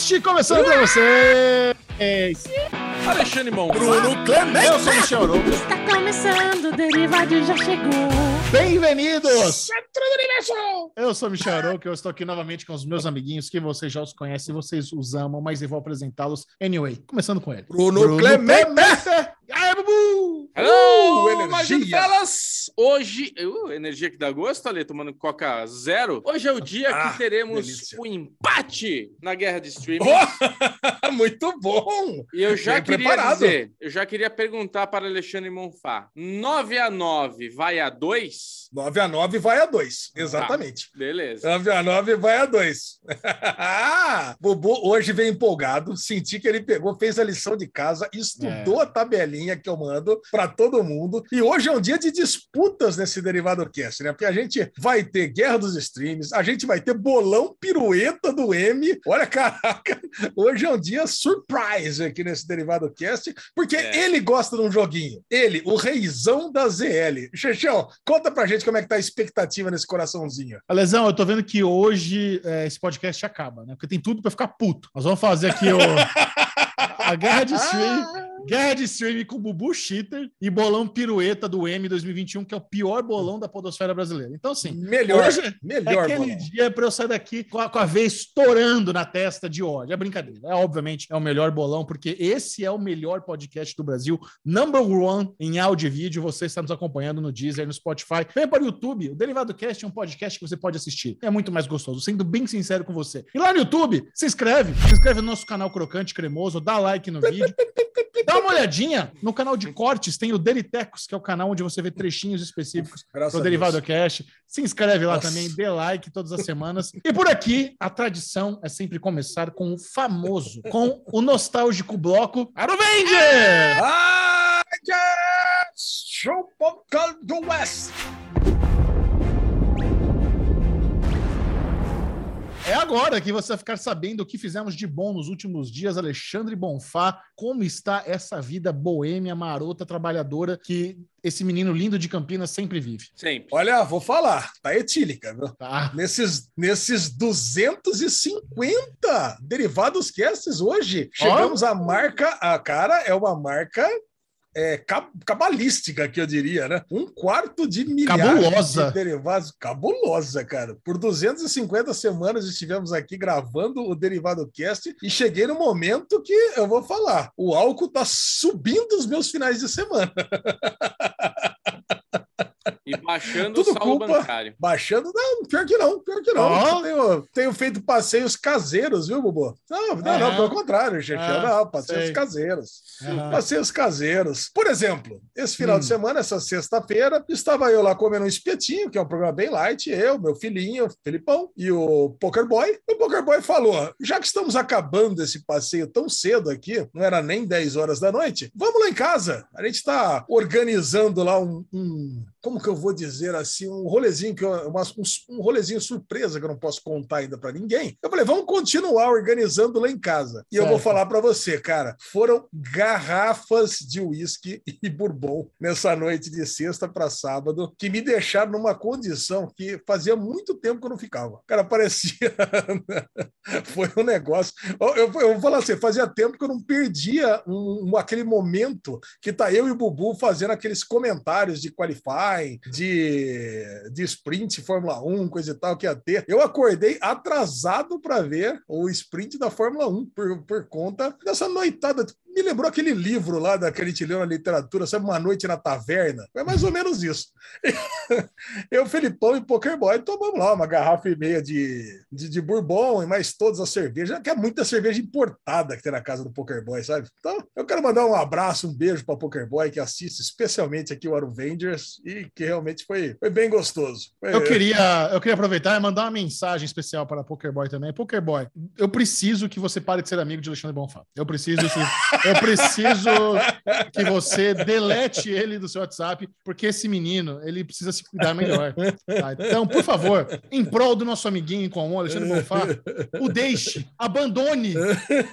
Cast começando pra vocês! Alexandre Mão. Bruno Clemente. Eu sou o Michel Arouca. Está começando, o Derivado já chegou. Bem-vindos! Centro do Universo. Eu sou o Michel Arouca, eu estou aqui novamente com os meus amiguinhos que vocês já os conhecem, vocês os amam, mas eu vou apresentá-los anyway. Começando com ele. Bruno, Clemente. E aí, Bubu! Hello, Uh, energia. Hoje, uh, energia que dá gosto, ali tomando Coca Zero. Hoje é o dia Ah, que teremos o empate na guerra de streaming. Oh, muito bom. E eu já Bem queria preparado. dizer, eu já queria perguntar para Alexandre Monfá. 9 a 9 vai a 2? 9 a 9 vai a 2. Exatamente. Beleza. 9 a 9 vai a 2. Bubu hoje veio empolgado. Senti que ele pegou, fez a lição de casa, estudou a tabelinha que eu mando para todo mundo. E hoje é um dia de disputas nesse Derivado Cast, né? Porque a gente vai ter Guerra dos Streams, a gente vai ter bolão pirueta do M. Olha, caraca, hoje é um dia surprise aqui nesse Derivado Cast, porque É. ele gosta de um joguinho. Ele, o reizão da ZL. Xexão, conta pra gente como é que tá a expectativa nesse coraçãozinho. Alesão, eu tô vendo que hoje é, esse podcast acaba, né? Porque tem tudo pra ficar puto. Nós vamos fazer aqui o... a guerra de stream. Guerra de streaming com Bubu Cheater e bolão pirueta do M 2021, que é o pior bolão da podosfera brasileira. Então, assim, Melhor, Hoje é melhor, aquele bolão. dia para eu sair daqui com a, com a veia estourando na testa de ódio. É brincadeira. É, obviamente, é o melhor bolão, porque esse é o melhor podcast do Brasil. Number one em áudio e vídeo. Você está nos acompanhando no Deezer, no Spotify. Vem para o YouTube. O Derivado Cast é um podcast que você pode assistir. É muito mais gostoso, sendo bem sincero com você. E lá no YouTube, se inscreve. Se inscreve no nosso canal Crocante Cremoso, dá like no vídeo. Dá uma olhadinha no canal de cortes, tem o Deritecos, que é o canal onde você vê trechinhos específicos Graças pro a Derivado. Cash. Se inscreve lá Nossa. também, dê like todas as semanas. E por aqui, a tradição é sempre começar com o famoso, com o nostálgico bloco Aruvenger! Ah, yes! Show do West! É agora que você vai ficar sabendo o que fizemos de bom nos últimos dias, Alexandre Bonfá. Como está essa vida boêmia, marota, trabalhadora que esse menino lindo de Campinas sempre vive? Sempre. Olha, vou falar, tá etílica, viu? Tá? Nesses, nesses 250 derivados casts hoje, chegamos à marca, a cara é uma marca é, ca- cabalística, que eu diria, né? Um quarto de milhares Cabulosa. de derivados. Cabulosa, cara. Por 250 semanas estivemos aqui gravando o Derivado Cast e cheguei no momento que eu vou falar, o álcool tá subindo os meus finais de semana. E baixando Tudo o saldo culpa- bancário. Baixando, não, pior que não, pior que não. Eu Tenho, tenho feito passeios caseiros, viu, Bubu? Não, não, Ah, não, é? pelo contrário, Xexé, Ah, não, passeios sei. caseiros. Passeios caseiros. Por exemplo, esse final Hum. de semana, essa sexta-feira, estava eu lá comendo um espetinho, que é um programa bem light, eu, meu filhinho, Felipão, e o Poker Boy. O Poker Boy falou: já que estamos acabando esse passeio tão cedo aqui, não era nem 10 horas da noite, vamos lá em casa. A gente está organizando lá um, um- como que eu vou dizer assim, um rolezinho que eu, um, um rolezinho surpresa que eu não posso contar ainda para ninguém. Eu falei, vamos continuar organizando lá em casa. E eu vou falar para você, cara, foram garrafas de uísque e bourbon nessa noite de sexta para sábado que me deixaram numa condição que fazia muito tempo que eu não ficava. Cara, parecia foi um negócio. Eu, eu, eu vou falar assim, fazia tempo que eu não perdia um- um- aquele momento que tá eu e o Bubu fazendo aqueles comentários de qualifying, de, de sprint Fórmula 1, coisa e tal que ia ter. Eu acordei atrasado para ver o sprint da Fórmula 1 por, por conta dessa noitada. Me lembrou aquele livro lá da que a gente leu na literatura, sabe, Uma Noite na Taverna? É mais ou menos isso. Eu, Felipão e Pokerboy tomamos lá uma garrafa e meia de, de, de bourbon e mais todas as cervejas, que é muita cerveja importada que tem na casa do Pokerboy, sabe? Então, eu quero mandar um abraço, um beijo para Pokerboy, que assiste especialmente aqui o Aruvengers e que realmente foi, foi bem gostoso. Foi- Eu queria, eu queria aproveitar e mandar uma mensagem especial para Pokerboy também. Pokerboy, eu preciso que você pare de ser amigo de Alexandre Bonfá. Eu preciso. se- eu preciso que você delete ele do seu WhatsApp, porque esse menino, ele precisa se cuidar melhor. tá? Então, por favor, em prol do nosso amiguinho em comum, Alexandre Bonfá, o deixe, abandone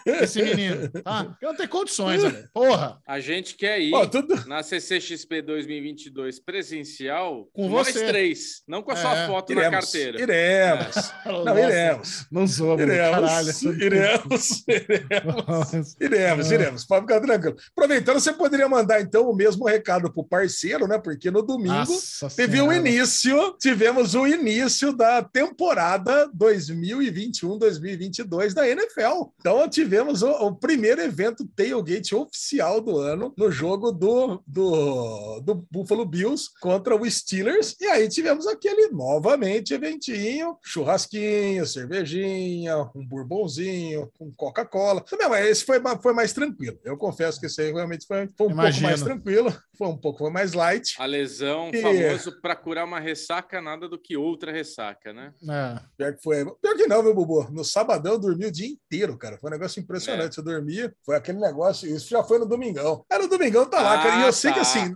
esse menino, tá? Porque não tem condições, velho. Porra. A gente quer ir Ó, tudo... na CCXP 2022 presencial Com nós você. três, não com a sua É, foto na Iremos, carteira. iremos. Não, Nossa, iremos. Não. Caralho. Iremos, iremos, iremos. Nossa. Iremos, Iremos. Pode ficar tranquilo. Aproveitando, você poderia mandar então o mesmo recado pro parceiro, né? Porque no domingo Nossa teve o Senhora. início, tivemos o início da temporada 2021-2022 da NFL. Então tivemos o, o primeiro evento tailgate oficial do ano no jogo do, do, do Buffalo Bills contra o Steelers. E aí tivemos aquele novamente eventinho, churrasquinho, cervejinha, um bourbonzinho, com Coca-Cola. Esse foi, foi mais tranquilo. Eu confesso que esse aí realmente foi, foi um pouco Imagino. mais tranquilo, foi um pouco mais light. A lesão E- famoso para curar uma ressaca, nada do que outra ressaca, né? É. Pior que foi. Pior que não, viu, Bubu? No sabadão eu dormi o dia inteiro, cara. Foi um negócio impressionante. Eu dormia, foi aquele negócio. Isso já foi no domingão. Era no domingão, tá lá, cara. E eu Ah, sei que tá. assim.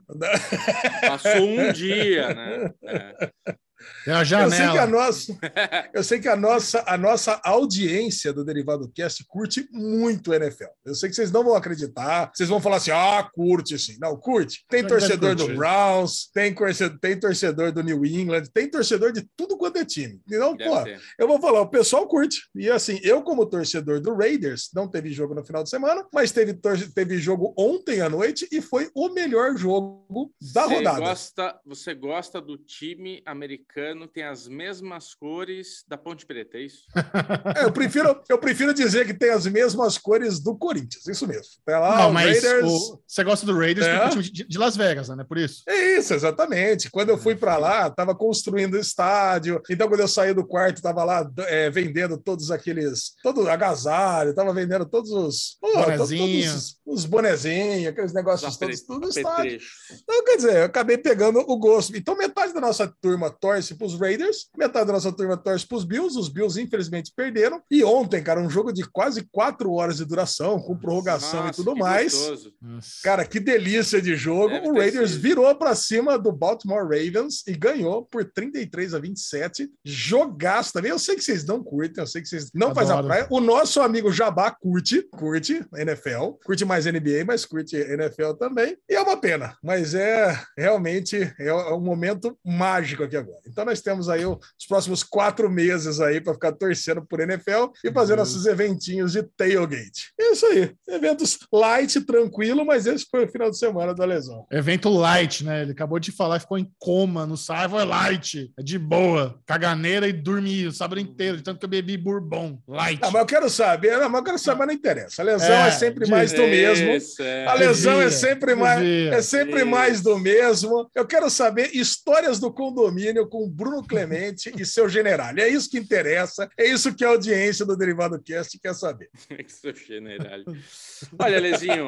Passou um dia, né? É. Tem uma Eu sei que a janela. nossa, eu sei que a nossa, a nossa audiência do Derivado Cast curte muito NFL. Eu sei que vocês não vão acreditar, vocês vão falar assim: "Ah, curte sim". Não, curte. Tem torcedor do. Browns, tem torcedor, tem torcedor do New England, tem torcedor de tudo quanto é time. Então, Deve pô, eu vou falar, o pessoal curte. E assim, eu, como torcedor do Raiders, não teve jogo no final de semana, mas teve, teve jogo ontem à noite e foi o melhor jogo da Você rodada. Gosta, você gosta do time americano, tem as mesmas cores da Ponte Preta, é isso? É, eu, prefiro, eu prefiro dizer que tem as mesmas cores do Corinthians, isso mesmo. Tá lá, Não, mas Raiders. o- você gosta do Raiders É. porque é time de, Las Vegas, né? Por isso. É isso, exatamente. Quando eu fui para lá, estava construindo o estádio. Então, quando eu saí do quarto, estava lá é, vendendo todos aqueles. Todo agasalho, estava vendendo todos os. Bonezinho. todos os, os bonezinhos, aqueles negócios Os todos, tudo no estádio. Então, quer dizer, eu acabei pegando o gosto. Então, metade da nossa turma torce para os Raiders, metade da nossa turma torce para os Bills. Os Bills, infelizmente, perderam. E ontem, cara, um jogo de quase quatro horas de duração, com prorrogação e Nossa, tudo que mais. gostoso. Cara, que delícia de jogo. Deve o Raiders sido. virou para cima do Baltimore Ravens e ganhou por 33 a 27. Jogaço também. Eu sei que vocês não curtem, eu sei que vocês não fazem a praia. O nosso amigo Jabá curte, curte NFL, curte mais NBA, mas curte NFL também. E é uma pena, mas é realmente é um momento mágico aqui agora. Então nós temos aí os próximos quatro meses aí para ficar torcendo por NFL e fazer Uhum. nossos eventinhos de tailgate. É isso aí. Eventos light, tranquilo, mas esse foi o final de semana da lesão. Evento light, né? Ele acabou de falar, ficou em coma no sábado, é light, é de boa. Caganeira e dormi o sábado inteiro, de tanto que eu bebi bourbon. Light. Ah, mas eu quero saber, não, mas eu quero saber, mas não interessa. A lesão é, É, sempre mais do mesmo. É. A lesão é sempre mais, é sempre mais do mesmo. Eu quero saber histórias do condomínio com Bruno Clemente e seu general. É isso que interessa. É isso que a audiência do Derivado Cast quer saber. que sou general. Olha, Lezinho,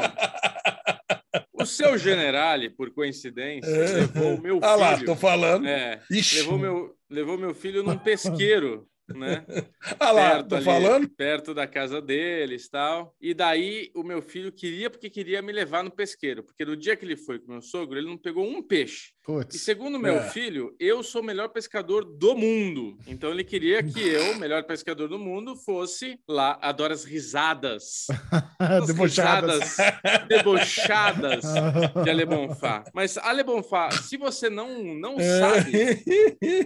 o seu general, por coincidência, É. levou o meu Ah lá, filho. tô falando. É, levou meu, levou meu filho num pesqueiro, né? Ah lá, perto ali, falando. Perto da casa deles tal. E daí o meu filho queria, porque queria me levar no pesqueiro. Porque no dia que ele foi com meu sogro, ele não pegou um peixe. E Putz. segundo meu É. filho, eu sou o melhor pescador do mundo. Então ele queria que eu, o melhor pescador do mundo, fosse lá. Adoro as risadas. As Debochadas. risadas debochadas de Ale Bonfá. Mas Ale Bonfá, se você não, não É. sabe,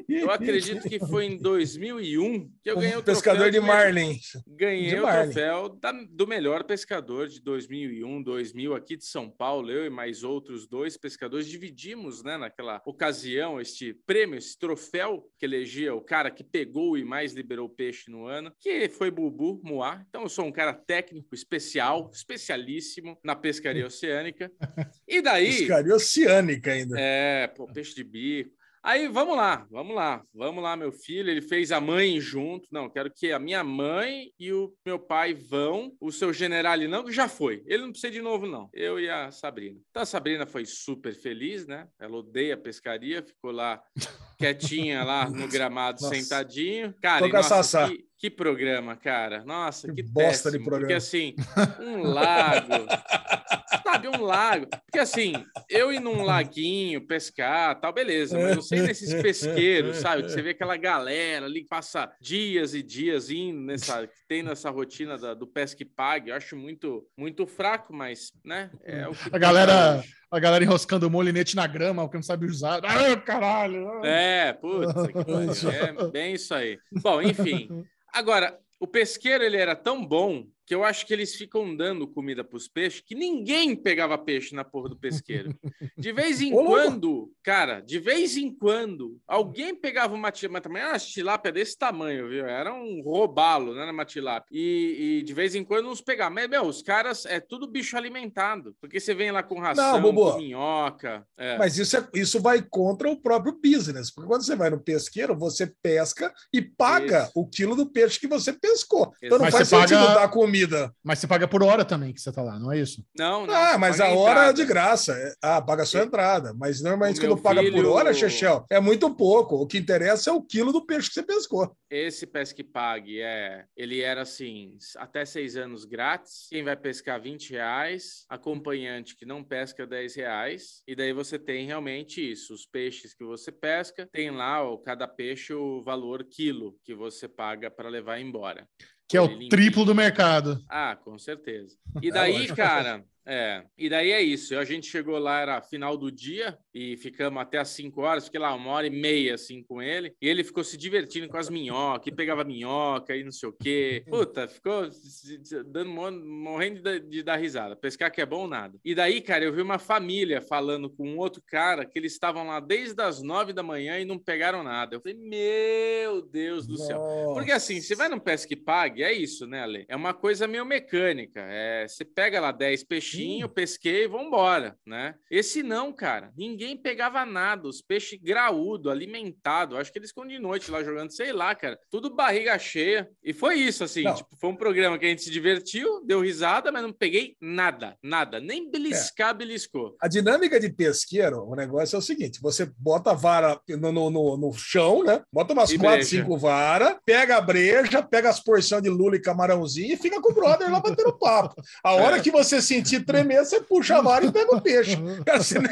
eu acredito que foi em 2001 que eu ganhei o pescador de Marlin. Ganhei De o Marlin. troféu da- do melhor pescador de 2001, 2000 aqui de São Paulo. Eu e mais outros dois pescadores dividimos, né, naquela ocasião, este prêmio, esse troféu que elegia o cara que pegou e mais liberou peixe no ano, que foi Bubu Moá. Então eu sou um cara técnico, especial, especialíssimo na pescaria oceânica. E daí... Pescaria oceânica ainda. É, pô, peixe de bico. Aí, vamos lá, vamos lá, vamos lá, meu filho. Ele fez a mãe junto. Não, quero que a minha mãe e o meu pai vão. O seu general não, que já foi. Ele não precisa de novo, não. Eu e a Sabrina. Então, a Sabrina foi super feliz, né? Ela odeia pescaria, ficou lá quietinha lá no gramado, Nossa. sentadinho. Cara, Tô com a Sassá. que, Que programa, cara. Nossa, que, Que bosta de péssimo. programa. Porque assim, um lago. Sabe, um lago. Porque assim, eu ir num laguinho pescar, tal, beleza. Mas eu sei nesses pesqueiros, sabe? Que você vê aquela galera ali que passa dias e dias indo nessa, tendo essa rotina da- do pesca e pague. Eu acho muito, muito fraco, mas, né? É o que A tem galera, a galera enroscando o molinete na grama, porque não sabe usar. Ah, caralho! É, putz, que é bem isso aí. Bom, enfim. Agora, o pesqueiro ele era tão bom que eu acho que eles ficam dando comida para os peixes que ninguém pegava peixe na porra do pesqueiro. De vez em quando, cara, de vez em quando, alguém pegava uma tilápia, mas também era uma tilápia desse tamanho, viu? Era um robalo, não era uma tilápia. E, e de vez em quando uns pegavam. Mas, meu, os caras é tudo bicho alimentado. Porque você vem lá com ração, Bobo. com minhoca. é. Mas isso, é- isso vai contra o próprio business, porque quando você vai no pesqueiro, você pesca e paga Isso. o quilo do peixe que você pescou. Então não Mas faz sentido paga- dar comida. Mas você paga por hora também que você tá lá, não é isso? Não, não. Ah, mas a hora é entrada. de graça. É- Ah, paga só a entrada. Mas normalmente quando paga por filho- hora, Chechel, é muito pouco. O que interessa é o quilo do peixe que você pescou. Esse pesque pague é, ele era assim, até seis anos grátis. Quem vai pescar 20 reais, acompanhante que não pesca 10 reais. E daí você tem realmente isso, os peixes que você pesca, tem lá ó, cada peixe o valor quilo que você paga para levar embora. Que é o limpinho. triplo do mercado. Ah, com certeza. E daí, lógico. cara, é. E daí é isso. A gente chegou lá, era final do dia, e ficamos até às 5 horas, fiquei lá uma hora e meia assim com ele. E ele ficou se divertindo com as minhocas, pegava minhoca e não sei o quê. Puta, ficou dando, mo- morrendo de, de dar risada. Pescar que é bom, nada. E daí, cara, eu vi uma família falando com um outro cara que eles estavam lá desde as 9 da manhã e não pegaram nada. Eu falei, meu Deus do céu. Porque assim, você vai no pesca e pague, é isso, né, Ale? É uma coisa meio mecânica. É, você pega lá 10 peixinhos, pesquei e vambora, né? Esse não, cara. Ninguém pegava nada. Os peixes graúdo, alimentado. Acho que eles ficam de noite lá jogando, sei lá, cara. Tudo barriga cheia. E foi isso, assim. Tipo, foi um programa que a gente se divertiu, deu risada, mas não peguei nada, nada. Nem beliscar, beliscou. A dinâmica de pesqueiro, o negócio é o seguinte: você bota a vara no, no, no- no chão, né? Bota umas E quatro, breja. cinco varas, pega a breja, pega as porções de lula e camarãozinho e fica com o brother lá batendo papo. A hora É. que você sentir tremer, você puxa a vara e pega o peixe. Cara, você nem,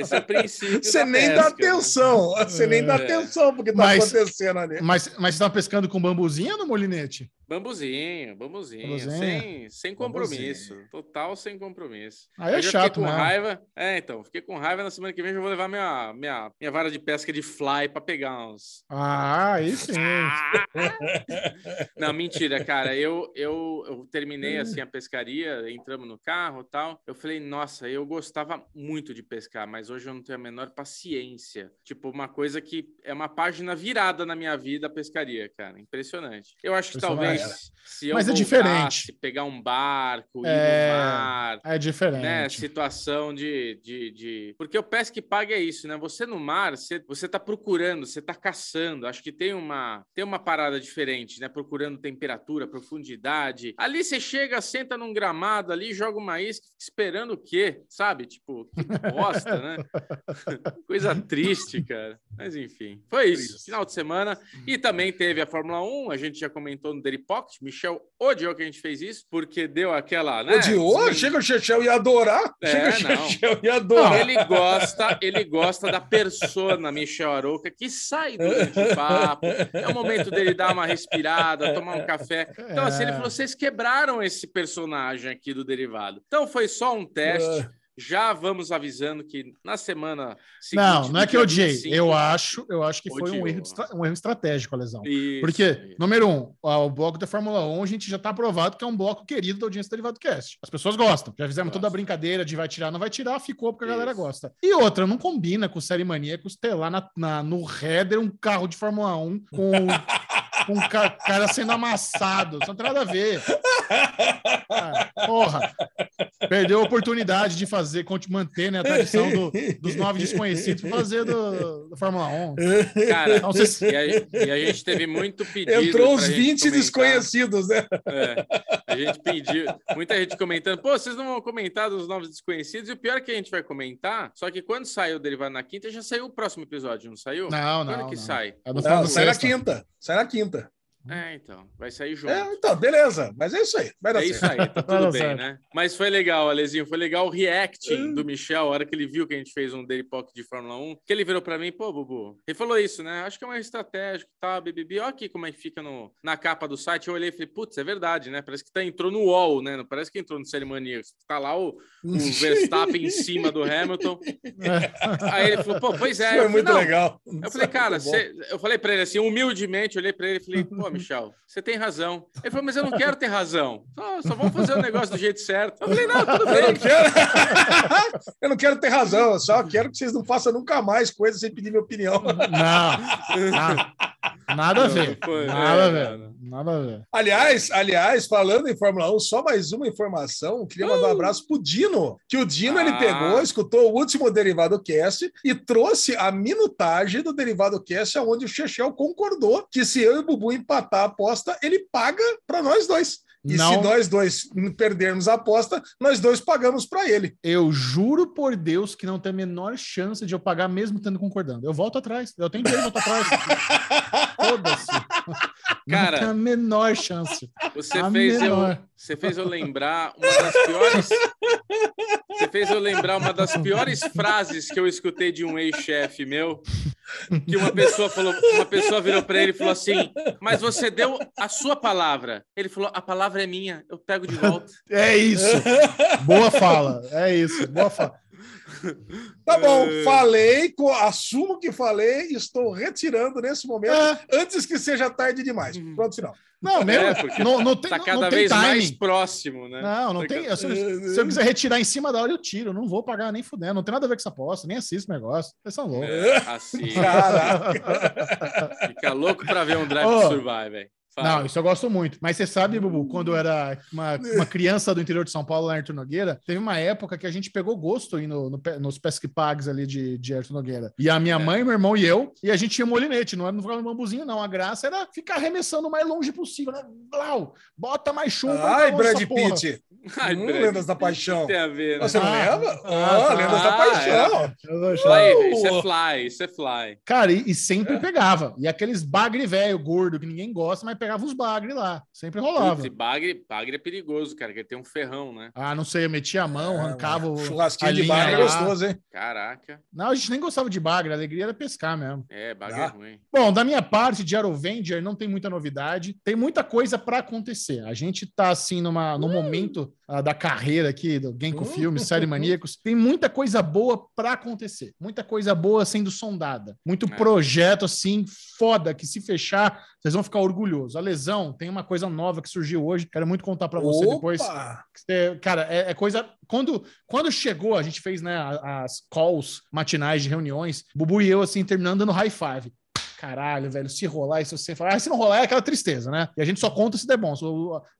Esse é o princípio. você da nem dá pesca, né? atenção. Você nem dá É. atenção porque tá Mas- acontecendo ali. Mas, mas você tava pescando com bambuzinho ou no molinete? Bambuzinho, bambuzinho, Bambuzinho. sem, sem compromisso, total sem compromisso. Aí é chato, fiquei com né? raiva. É, então, fiquei com raiva na semana que vem eu vou levar minha, minha, minha vara de pesca de fly para pegar uns. Ah, aí sim. Não, mentira, cara. Eu, eu, eu terminei assim a pescaria, entramos no carro e tal. Eu falei, nossa, eu gostava muito de pescar, mas hoje eu não tenho a menor paciência. Tipo, uma coisa que é uma página virada na minha vida, a pescaria, cara. Impressionante. Eu acho que talvez se eu Mas é diferente. pegar um barco, ir É, no mar, É diferente. né, situação de, de, de... Porque o pesca e paga é isso, né? Você no mar, você, você tá procurando, você tá caçando. Acho que tem uma, tem uma parada diferente, né? Procurando temperatura, profundidade. Ali você chega, senta num gramado ali, joga uma isca, esperando o quê? Sabe? Tipo, que bosta, né? Coisa triste, cara. Mas enfim, foi isso. Final de semana. E também teve a Fórmula 1, a gente já comentou no Daily Pocket. Michel odiou que a gente fez isso, porque deu aquela, né? Odiou? Chega o Chechel e adorar. É, Chega o. Chechel e adorar. Ele gosta, ele gosta da persona Michel Arouca que sai durante o papo. É o momento dele dar uma respirada, tomar um café. Então, assim, ele falou: vocês quebraram esse personagem aqui do derivado. Então foi só um teste. Já vamos avisando que na semana seguinte. Não, não é que eu odiei. 25, Eu acho, eu acho que foi um erro, um erro estratégico, a lesão. Isso, Porque, isso. número um, o bloco da Fórmula 1, a gente já está aprovado que é um bloco querido da audiência do Derivado Cast. As pessoas gostam. Já fizemos toda a brincadeira de vai tirar, não vai tirar, ficou porque a galera Isso. gosta. E outra, não combina com Série Maníacos ter lá na, na- no header um carro de Fórmula 1 com, com um ca- cara sendo amassado. Isso não tem nada a ver. Ah, porra. Perdeu a oportunidade de fazer, manter né, a tradição do- dos nove desconhecidos fazer do, do Fórmula 1. Cara, Então, vocês- e, a, e a gente teve muito pedido. Entrou gente 20 comentar. desconhecidos, né? É, a gente pediu, muita gente comentando, pô, vocês não vão comentar dos novos desconhecidos, e o pior é que a gente vai comentar, só que quando saiu o Derivado na quinta, já saiu o próximo episódio, não saiu? Não, Quando não. que não. sai? É Não, sai na quinta. Sai na quinta. É, então. Vai sair junto. É, então, beleza. Mas é isso aí. Vai dar É certo. isso aí, tá Vai tudo bem, certo. né? Mas foi legal, Alezinho. Foi legal o reacting do Michel, a hora que ele viu que a gente fez um Daily Pocket de Fórmula 1, que ele virou pra mim, pô, Bubu, ele falou isso, né? Acho que é uma estratégia, tá, BBB. Olha aqui como é que fica no, na capa do site. Eu olhei e falei, putz, é verdade, né? Parece que tá, entrou no UOL, né? Não parece que entrou no Maníacos. Tá lá o, o Verstappen em cima do Hamilton. Aí ele falou, pô, pois é. Foi falei, muito "Não, legal. eu falei, cara, cê- eu falei pra ele assim, humildemente, eu olhei pra ele e falei, pô, Michel, você tem razão. Ele falou, mas eu não quero ter razão. Só, só vamos fazer o negócio do jeito certo. Eu falei, não, tudo Eu não bem. quero. eu não quero ter razão, eu só quero que vocês não façam nunca mais coisas sem pedir minha opinião. Não, não. Nada a ver. Foi, Nada a ver. Nada a ver. Aliás, aliás, falando em Fórmula 1, só mais uma informação. Queria mandar um abraço pro Dino, que o Dino ele Ah. pegou, escutou o último Derivado Cast e trouxe a minutagem do Derivado Cast, onde o Chechel concordou que se eu e o Bubu empatar a aposta, ele paga para nós dois. E Não. se nós dois perdermos a aposta, nós dois pagamos para ele. Eu juro por Deus que não tem a menor chance de eu pagar mesmo tendo concordando. Eu volto atrás. Eu tenho dinheiro de voltar atrás. Foda-se. Não Cara, tem a menor chance. Você A fez, eu, menor. você fez eu lembrar uma das piores. Você fez eu lembrar uma das piores frases que eu escutei de um ex-chefe meu. Que uma pessoa falou, uma pessoa virou para ele e falou assim: Mas você deu a sua palavra. Ele falou: A palavra é minha, eu pego de volta. É isso. Boa fala. É isso. Boa fala. Tá bom, É. falei, assumo que falei, estou retirando nesse momento, É. antes que seja tarde demais. Pronto, final. Não, mesmo. É, não, não tem, Tá não- cada não tem vez timing. mais próximo, né? Não, não Tá tem. cada- Se eu, se eu quiser retirar em cima da hora, eu tiro. Não vou pagar nem fudendo. Não tem nada a ver com essa aposta. Nem assisto o negócio. Vocês são loucos. É, assim. Caraca. Fica louco pra ver um Drive Ô. to Survive, velho. Fala. Não, isso eu gosto muito. Mas você sabe, Bubu, quando eu era uma, uma criança do interior de São Paulo, lá em Arthur Nogueira, teve uma época que a gente pegou gosto aí no, no nos pesque pags ali de, de Arthur Nogueira. E a minha mãe, meu irmão e eu, e a gente tinha molinete, não era não ficava no bambuzinho, não. A graça era ficar arremessando o mais longe possível, né? Blau, bota mais chumbo. Ai, Brad. Pitt. Ai, Hum, Brad, Lendas da Paixão. Tem a ver, né? Você não Ah, lembra? ah, tá. Lendas da Ah, Paixão. Eu vou achar. Fly, isso é fly, isso é fly. Cara, e, e sempre pegava. E aqueles bagre velho, gordo, que ninguém gosta, mas pegava uns bagre lá. Sempre rolava. Putz, bagre, bagre é perigoso, cara, porque tem um ferrão, né? Ah, não sei, eu metia a mão, arrancava o. a Churrasquinho de linha bagre é lá. gostoso, hein? Caraca. Não, a gente nem gostava de bagre, a alegria era pescar mesmo. É, bagre Ah. é ruim. Bom, da minha parte de Aerovenger não tem muita novidade, tem muita coisa para acontecer. A gente tá assim numa, num momento ah, da carreira aqui do Genko. Filmes, Série Maníacos, tem muita coisa boa para acontecer, muita coisa boa sendo sondada, muito É. projeto assim foda que se fechar vocês vão ficar orgulhosos. A lesão tem uma coisa nova que surgiu hoje, quero muito contar para você depois. É, cara, é, é coisa. Quando, quando chegou, a gente fez né, as calls matinais de reuniões, Bubu e eu, assim, terminando dando high five. Caralho, velho, se rolar e se você falar, ah, se não rolar é aquela tristeza, né? E a gente só conta se der bom.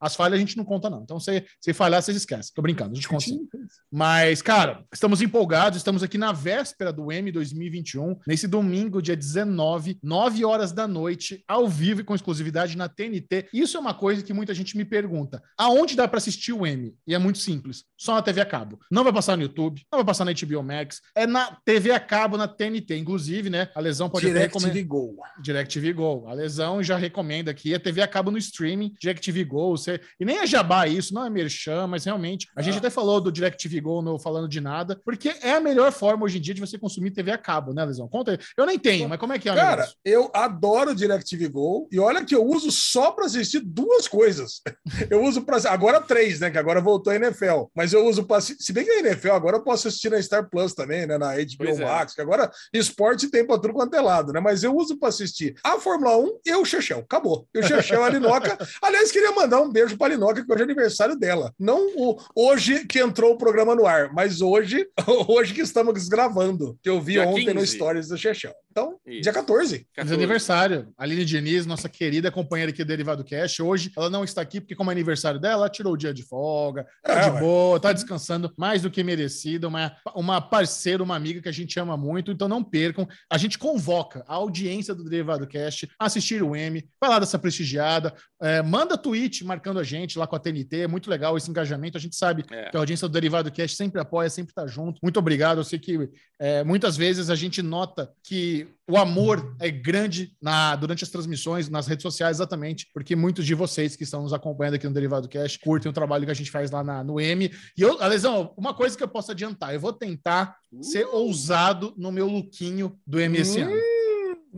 As falhas a gente não conta, não. Então, se, se falhar, vocês esquecem. Tô brincando, a gente conta. sim. Mas, cara, estamos empolgados, estamos aqui na véspera do M 2021, nesse domingo, dia 19, 9 horas da noite, ao vivo e com exclusividade na TNT. Isso é uma coisa que muita gente me pergunta: aonde dá para assistir o M? E é muito simples, só na TV a cabo. Não vai passar no YouTube, não vai passar na HBO Max, é na TV a cabo, na TNT. Inclusive, né, a lesão pode até recomendar. Go. DirecTV Go. A lesão já recomenda aqui. A TV acaba no streaming, DirecTV Go. Você... E nem é jabá isso, não é merchan, mas realmente. A gente Ah. até falou do DirecTV Go no Falando de Nada, porque é a melhor forma hoje em dia de você consumir TV a cabo, né, Lesão? Conta aí. Eu nem tenho, mas como é que é Cara, negócio? eu adoro o DirecTV Go e olha que eu uso só para assistir duas coisas. Eu uso para agora três, né? Que agora voltou a NFL. Mas eu uso para se bem que a NFL agora eu posso assistir na Star Plus também, né? Na HBO Pois é. Max, que agora esporte tem para tudo quanto é lado, né? Mas eu uso para assistir a Fórmula 1 e o Chechel. Acabou. E o Chechel, a Linoca. Aliás, queria mandar um beijo para a Linoca, que hoje é aniversário dela. Não o hoje que entrou o programa no ar, mas hoje, hoje que estamos gravando, que eu vi Dia ontem no 15. Stories do Chechel. Então, Isso. dia 14. Feliz 14. aniversário. Aline Diniz, nossa querida companheira aqui do Derivado Cash. Hoje ela não está aqui porque, como é aniversário dela, ela tirou o dia de folga, tá É, de ué. Boa, tá descansando mais do que merecido. Uma, uma parceira, uma amiga que a gente ama muito, então não percam. A gente convoca a audiência do Derivado Cast a assistir o M, falar dessa prestigiada. É, manda tweet marcando a gente lá com a TNT. É muito legal esse engajamento. A gente sabe É. que a audiência do Derivado Cast sempre apoia, sempre tá junto. Muito obrigado. Eu sei que é, muitas vezes a gente nota que o amor é grande na, durante as transmissões, nas redes sociais, exatamente, porque muitos de vocês que estão nos acompanhando aqui no Derivado Cash curtem o trabalho que a gente faz lá na, no M. E eu, Alesão, uma coisa que eu posso adiantar, eu vou tentar ser ousado no meu lookinho do M esse ano.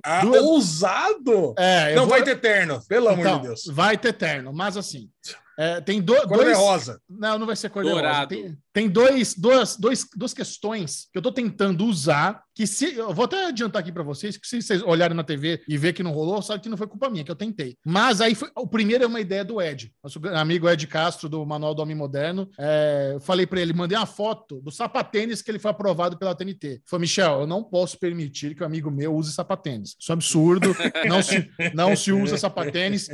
Ah, Duas- ousado! É, Não vou- vai ter terno, pelo amor Então, de Deus. Vai ter terno, mas assim, é, tem do, Cor dois... é rosa. Não, não vai ser cor de rosa. Tem, tem dois, duas, dois, duas questões que eu tô tentando usar, que se... Eu vou até adiantar aqui para vocês, que se vocês olharem na TV e ver que não rolou, sabe que não foi culpa minha, que eu tentei. Mas aí, foi, o primeiro é uma ideia do Ed, nosso amigo Ed Castro, do Manual do Homem Moderno. É, eu falei para ele, mandei uma foto do sapatênis que ele foi aprovado pela TNT. Falei, Michel, eu não posso permitir que um amigo meu use sapatênis. Isso é um absurdo, não se, não se usa sapatênis.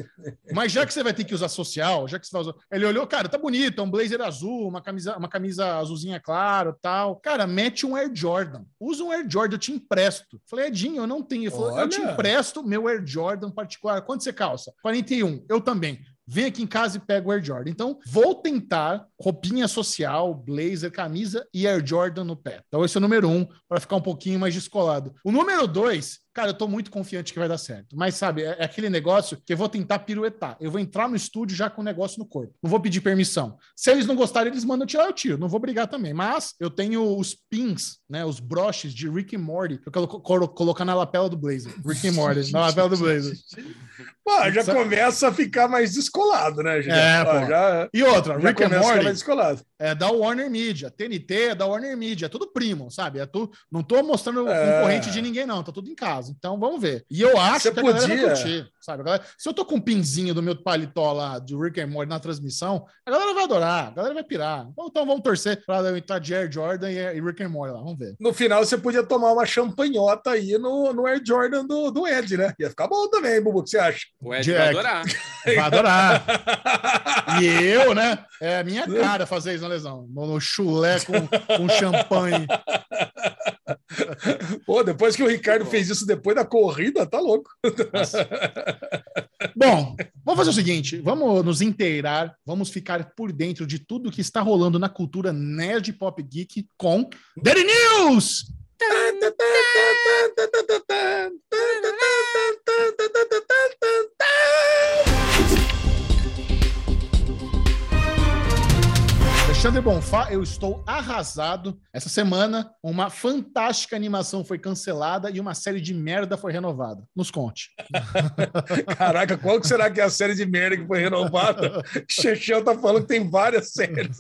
Mas já que você vai ter que usar social, já que Ele olhou, cara, tá bonito, é um blazer azul, uma camisa, uma camisa azulzinha claro tal. Cara, mete um Air Jordan. Usa um Air Jordan, eu te empresto. Falei, Edinho, eu não tenho. Ele falou, eu te empresto meu Air Jordan particular. Quanto você calça? 41. Eu também. Vem aqui em casa e pega o Air Jordan. Então, vou tentar roupinha social, blazer, camisa e Air Jordan no pé. Então, esse é o número um, para ficar um pouquinho mais descolado. O número dois, cara, eu tô muito confiante que vai dar certo. Mas, sabe, é, é aquele negócio que eu vou tentar piruetar. Eu vou entrar no estúdio já com o negócio no corpo. Não vou pedir permissão. Se eles não gostarem, eles mandam tirar o tiro. Não vou brigar também. Mas eu tenho os pins, né? Os broches de Rick and Morty, que eu colo- colo- colocar na lapela do blazer. Rick and Morty, na lapela do blazer. Pô, já começa a ficar mais descolado, né? Já, É, pô. já, E outra, já Rick and começa a ficar Morty mais descolado. É da Warner Media. TNT é da Warner Media. É tudo primo, sabe? É tu, não tô mostrando É. concorrente de ninguém, não. Tá tudo em casa. Então vamos ver. E eu acho Você que a galera vai podia- curtir, sabe? Galera- se eu tô com um pinzinho do meu paletó lá de Rick and Morty na transmissão, a galera vai adorar. A galera vai pirar. Bom, Então vamos torcer pra eu entrar de Air Jordan e Rick and Morty lá. Vamos ver. No final, você podia tomar uma champanhota aí no, no Air Jordan do, do Ed, né? Ia ficar bom também, Bubu, o que você acha? O Ed Jack. vai adorar. Vai adorar. E eu, né? É a minha cara fazer isso na lesão. No no chulé com, com champanhe. Pô, depois que o Ricardo fez isso depois da corrida, tá louco. Bom, vamos fazer o seguinte: vamos nos inteirar, vamos ficar por dentro de tudo que está rolando na cultura nerd pop geek com Daily News! Alexandre Bonfá, eu estou arrasado. Essa semana, uma fantástica animação foi cancelada e uma série de merda foi renovada. Nos conte. Caraca, qual que será que é a série de merda que foi renovada? Chechel tá falando que tem várias séries.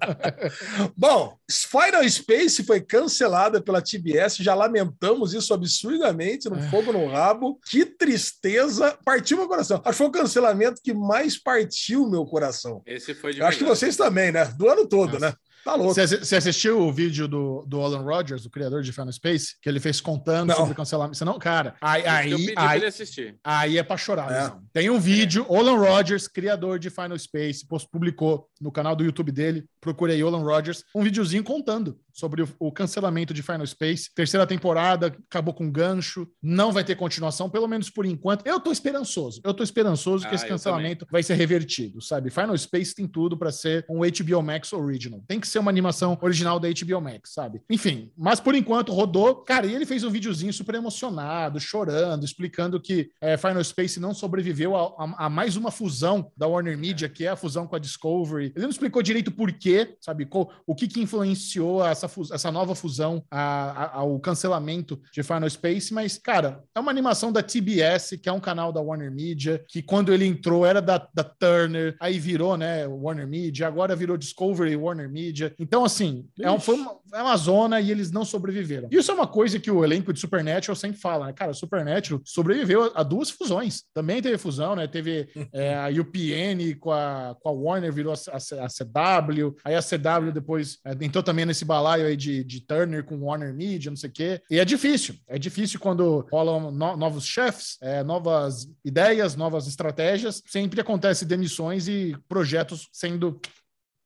Bom, Final Space foi cancelada pela TBS, já lamentamos isso absurdamente, no fogo no rabo. Que tristeza, partiu meu coração. Acho que foi o cancelamento que mais partiu meu coração. Esse foi de acho que vocês também, né? Do ano todo, Nossa. né? Tá louco. Você, assi- você assistiu o vídeo do, do Alan Rogers, o criador de Final Space, que ele fez contando Não. sobre cancelamento? Você não, cara, aí, aí, pedi pra aí, ele assistir. aí é pra chorar. É. Tem um vídeo, Alan Rogers, criador de Final Space, publicou no canal do YouTube dele, procurei Alan Rogers, um videozinho contando sobre o, o cancelamento de Final Space. Terceira temporada, acabou com gancho, não vai ter continuação, pelo menos por enquanto. Eu tô esperançoso, eu tô esperançoso que Ah, esse eu cancelamento vai ser revertido, sabe? Final Space tem tudo pra ser um HBO Max original. Tem que ser uma animação original da HBO Max, sabe? Enfim, mas por enquanto rodou. Cara, e ele fez um videozinho super emocionado, chorando, explicando que é, Final Space não sobreviveu a, a- a mais uma fusão da Warner Media, que é a fusão com a Discovery. Ele não explicou direito por quê, sabe? O que, que influenciou essa, essa nova fusão a- a- ao cancelamento de Final Space, mas, cara, é uma animação da TBS, que é um canal da Warner Media, que quando ele entrou era da, da Turner, aí virou, né, Warner Media, agora virou Discovery Warner Media. Então, assim, é, um, foi uma, é uma zona e eles não sobreviveram. Isso é uma coisa que o elenco de Supernatural sempre fala, né? Cara, Supernatural sobreviveu a duas fusões. Também teve fusão, né? Teve é, a UPN com a, com a Warner, virou a, a- a CW, aí a CW depois é, entrou também nesse aí de, de Turner com Warner Media, não sei o quê. E é difícil. É difícil quando rolam no- novos chefes, é, novas ideias, novas estratégias. Sempre acontece demissões e projetos sendo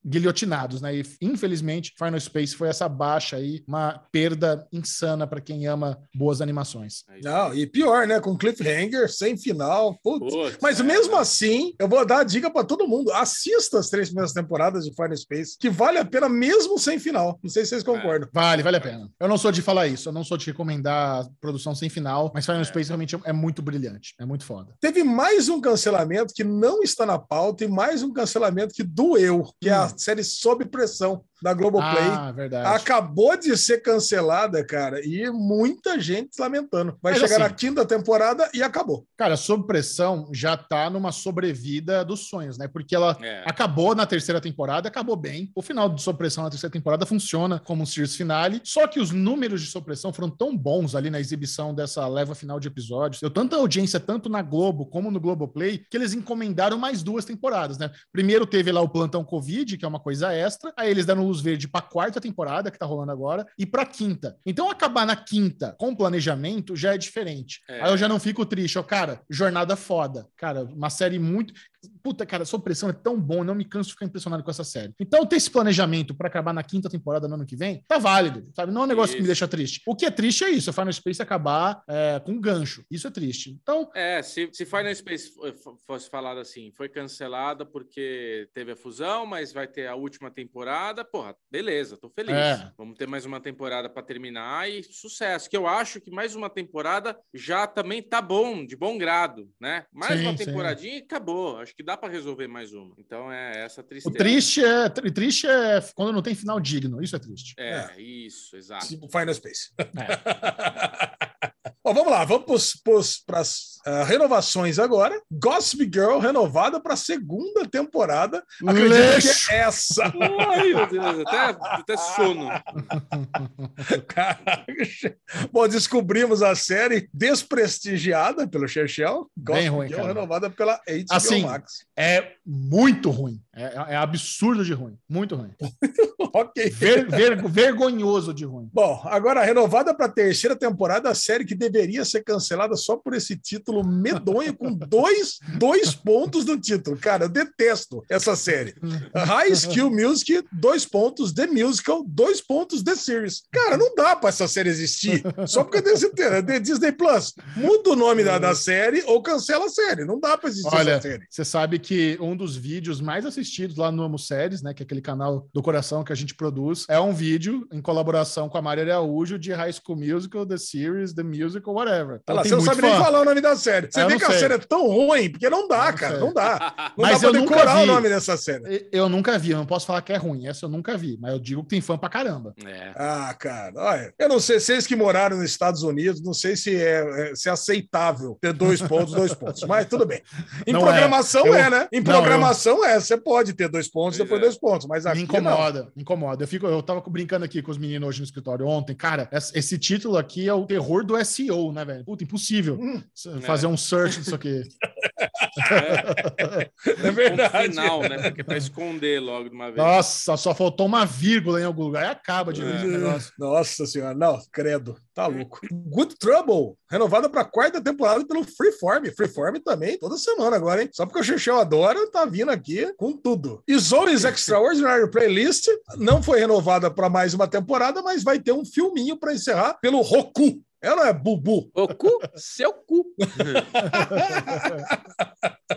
guilhotinados, né? E infelizmente, Final Space foi essa baixa aí, uma perda insana para quem ama boas animações. É Não, e pior, né? Com cliffhanger, sem final. Putz. Putz, Mas é, mesmo né? assim, eu vou dar a dica para todo mundo: assista as três primeiras temporadas de Final Space, que vale a pena mesmo sem final. Não sei se vocês concordam. Vale, vale a pena. Eu não sou de falar isso, eu não sou de recomendar a produção sem final, mas Final Space realmente é muito brilhante, é muito foda. Teve mais um cancelamento que não está na pauta e mais um cancelamento que doeu, que é a série Sob Pressão da Globoplay. Ah, verdade. Acabou de ser cancelada, cara, e muita gente lamentando. Vai Mas chegar assim- na quinta temporada e acabou. Cara, Sob Pressão já tá numa sobrevida dos sonhos, né? Porque ela É. acabou na terceira temporada, acabou bem. O final de Sob Pressão na terceira temporada funciona como um series finale, só que os números de Sob Pressão foram tão bons ali na exibição dessa leva final de episódios. Deu tanta audiência, tanto na Globo como no Globoplay, que eles encomendaram mais duas temporadas, né? Primeiro teve lá o Plantão Covid, que é uma coisa extra, aí eles deram luz verde pra quarta temporada, que tá rolando agora, e pra quinta. Então acabar na quinta com planejamento já é diferente. É. Aí eu já não fico triste, ó, cara, jornada foda. Cara, uma série muito. Puta, cara, Sob Pressão é tão bom, não me canso de ficar impressionado com essa série. Então, ter esse planejamento pra acabar na quinta temporada no ano que vem, tá válido, sabe? Não é um negócio que me Isso. deixa triste. O que é triste é isso, a Final Space acabar é, com um gancho. Isso é triste. Então, É, se, se Final Space fo- fo- fosse falado assim, foi cancelada porque teve a fusão, mas vai ter a última temporada, porra, beleza, tô feliz. É. Vamos ter mais uma temporada para terminar e sucesso. Que eu acho que mais uma temporada já também tá bom, de bom grado, né? Mais Sim, uma sim. temporadinha e acabou. Acho que dá para resolver mais uma. Então é essa o tristeza. triste é, tri- triste é quando não tem final digno. Isso é triste. É, isso, exato. Tipo Final Space. É. Bom, vamos lá, vamos para as renovações agora. Gossip Girl renovada para a segunda temporada. Acredito Lixo! que é essa. Ai, meu Deus, até, até sono. Caraca. Bom, descobrimos a série desprestigiada pelo Chechel. Bem ruim, Girl cara. renovada pela HBO Assim, Max. É muito ruim. É, é absurdo de ruim. Muito ruim. Ok. Ver- ver- vergonhoso de ruim. Bom, agora renovada para a terceira temporada, a série que deveria ser cancelada só por esse título medonho com dois, dois pontos no título. Cara, eu detesto essa série. High Skill Music, dois pontos, The Musical, dois pontos, The Series. Cara, não dá para essa série existir só porque é desse é The Disney Plus. Muda o nome da, da série ou cancela a série. Não dá para existir Olha, essa série. você sabe que um dos vídeos mais assistidos lá no Amo Séries, né, que é aquele canal do coração que a gente produz, é um vídeo em colaboração com a Maria Araújo de High School Musical, The Series, The Musical, whatever. Então, Olha tem você não sabe nem fã. falar o nome da série. Você Eu vê que a sei. série é tão ruim, porque não dá, Eu não cara. sei. Não dá. Não Mas dá eu pra nunca decorar vi. o nome dessa série. Eu nunca vi, eu não posso falar que é ruim. Essa eu nunca vi, mas eu digo que tem fã pra caramba. É. Ah, cara, olha, eu não sei, vocês que moraram nos Estados Unidos, não sei se é, é- se é aceitável ter dois pontos, dois pontos, mas tudo bem. Em Não programação é. Eu- é, né? Em Não, programação é, você pode ter dois pontos, Pois depois é. dois pontos, mas Me aqui não. incomoda, me incomoda. Eu, fico, eu tava brincando aqui com os meninos hoje no escritório ontem. Cara, esse, título aqui é o terror do SEO, né, velho? Puta, impossível Hum, fazer um search disso aqui. é Ponto verdade. final, né? Porque é pra esconder logo de uma vez. Nossa, só faltou uma vírgula em algum lugar. Aí acaba de É. o negócio. Nossa senhora, não, credo, tá louco. Good Trouble, renovada para quarta temporada pelo Freeform. Freeform também, toda semana agora, hein? Só porque o Xixão adora, tá vindo aqui com tudo. E Zoe's Extraordinary Playlist não foi renovada para mais uma temporada, mas vai ter um filminho para encerrar pelo Roku. Ela é Bubu. O cu, seu cu.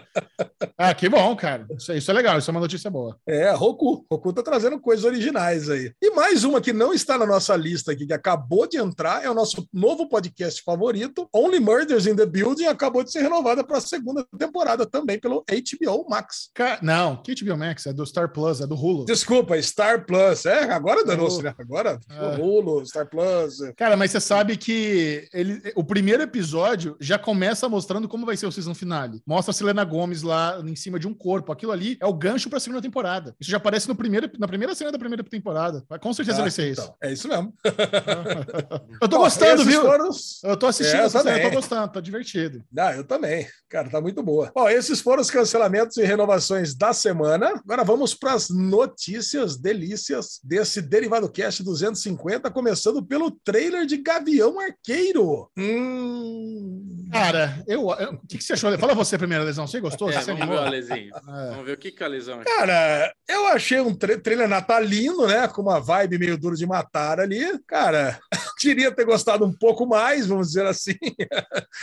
Ah, que bom, cara. Isso, isso é legal, isso é uma notícia boa. É, Roku. Roku tá trazendo coisas originais aí. E mais uma que não está na nossa lista aqui, que acabou de entrar, é o nosso novo podcast favorito, Only Murders in the Building, acabou de ser renovada para a segunda temporada também pelo HBO Max. Ca- Não, que HBO Max? É do Star Plus, é do Hulu. Desculpa, Star Plus. É, agora danou-se, né? Agora, É. Hulu, Star Plus. Cara, mas você sabe que ele, o primeiro episódio já começa mostrando como vai ser o season finale. Mostra a Selena Gomes lá em cima de um corpo. Aquilo ali é o gancho pra segunda temporada. Isso já aparece no primeiro, na primeira cena da primeira temporada. Com certeza Ah, vai ser então, É isso mesmo. isso. Eu tô Bom, gostando, viu? foram Eu tô assistindo eu essa série, eu tô também. gostando, tá divertido. Ah, eu também. Cara, tá muito boa. Bom, esses foram os cancelamentos e renovações da semana. Agora vamos para as notícias delícias desse Derivado Cast 250, começando pelo trailer de Gavião Arqueiro. Hum. Cara, eu, o que, que você achou? Fala você primeiro, Lesão. Você gostou? É, Você animou? Alezinho. É. Vamos ver o que que o Alesão Cara, eu achei um tra- trailer natalino, né? Com uma vibe meio duro de matar ali. Cara, queria ter gostado um pouco mais, vamos dizer assim.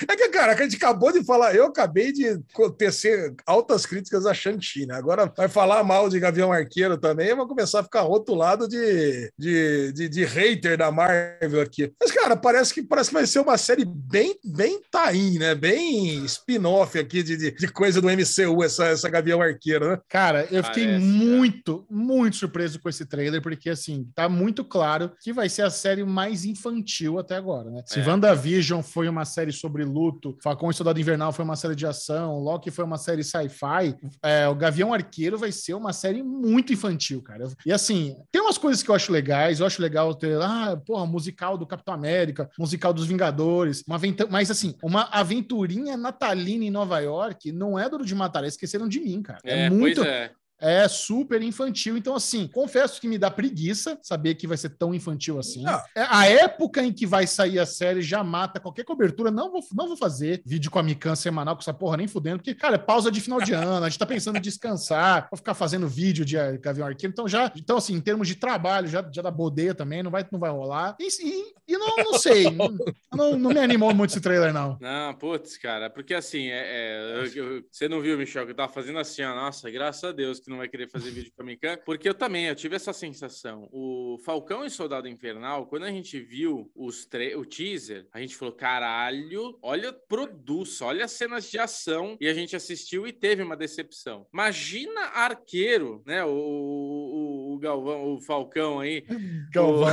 É que, cara, a gente acabou de falar, eu acabei de tecer altas críticas a Shang-Chi, né? Agora vai falar mal de Gavião Arqueiro também, eu vou começar a ficar rotulado de, de, de, de hater da Marvel aqui. Mas, cara, parece que, parece que vai ser uma série bem, bem tain, né? Bem spin-off aqui de, de, de coisa do MCU, essa, essa Gavião Arqueiro, né? Cara, eu fiquei Parece, muito, muito surpreso com esse trailer, porque assim, tá muito claro que vai ser a série mais infantil até agora, né? Se É. WandaVision foi uma série sobre luto, Falcão e Soldado Invernal foi uma série de ação, Loki foi uma série sci-fi, é, o Gavião Arqueiro vai ser uma série muito infantil, cara. E assim, tem umas coisas que eu acho legais, eu acho legal ter, ah, porra, musical do Capitão América, musical dos Vingadores, uma mas assim, uma aventurinha natalina em Nova York não é duro de matar, eles esqueceram de mim, cara. É, é muito, é. É super infantil. Então, assim, confesso que me dá preguiça saber que vai ser tão infantil assim. Não. É, A época em que vai sair a série já mata qualquer cobertura. Não vou, não vou fazer vídeo com a Mikan semanal com essa porra nem fudendo, porque, cara, é pausa de final de ano. A gente tá pensando em descansar, vou ficar fazendo vídeo de Gavião Arqueiro. Então, já, então, assim, em termos de trabalho, já, já dá bodeia também, não vai, não vai rolar. E, e, e não, não sei. não, não, não me animou muito esse trailer, não. Não, putz, cara, porque assim, é, é, eu- eu- você não viu, Michel, que eu tava fazendo assim, ó, nossa, graças a Deus que não vai querer fazer vídeo com a Mikan, porque eu também, eu tive essa sensação. O Falcão e Soldado Infernal, quando a gente viu os tre- o teaser, a gente falou, caralho, olha o produto, olha as cenas de ação, e a gente assistiu e teve uma decepção. Imagina Arqueiro, né, o, o, o Galvão, o Falcão aí, Galvão.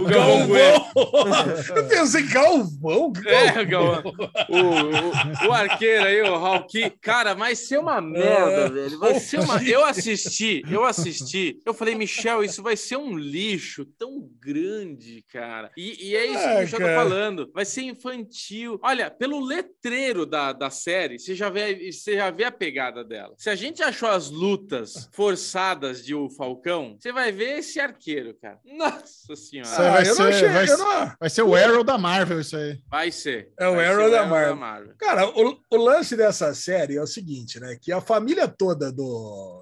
o Galvão Bueno. Eu pensei, Galvão? É, Galvão. O, o, o arqueiro aí, o Hawkeye. Cara, vai ser uma merda, velho. Vai ser uma. Eu assisti, eu assisti. Eu falei, Michel, isso vai ser um lixo tão grande, cara. E, e é isso que o Michel tá falando. Vai ser infantil. Olha, pelo letreiro da, da série, você já, vê, você já vê a pegada dela. Se a gente achou as lutas forçadas de o Falcão, você vai ver esse arqueiro, cara. Nossa senhora. Vai Ah, não ser- achei. vai não- Vai ser o Arrow da Marvel, isso aí. Vai ser. É o Vai ser Arrow da Marvel. Cara, o, o lance dessa série é o seguinte, né? Que a família toda do,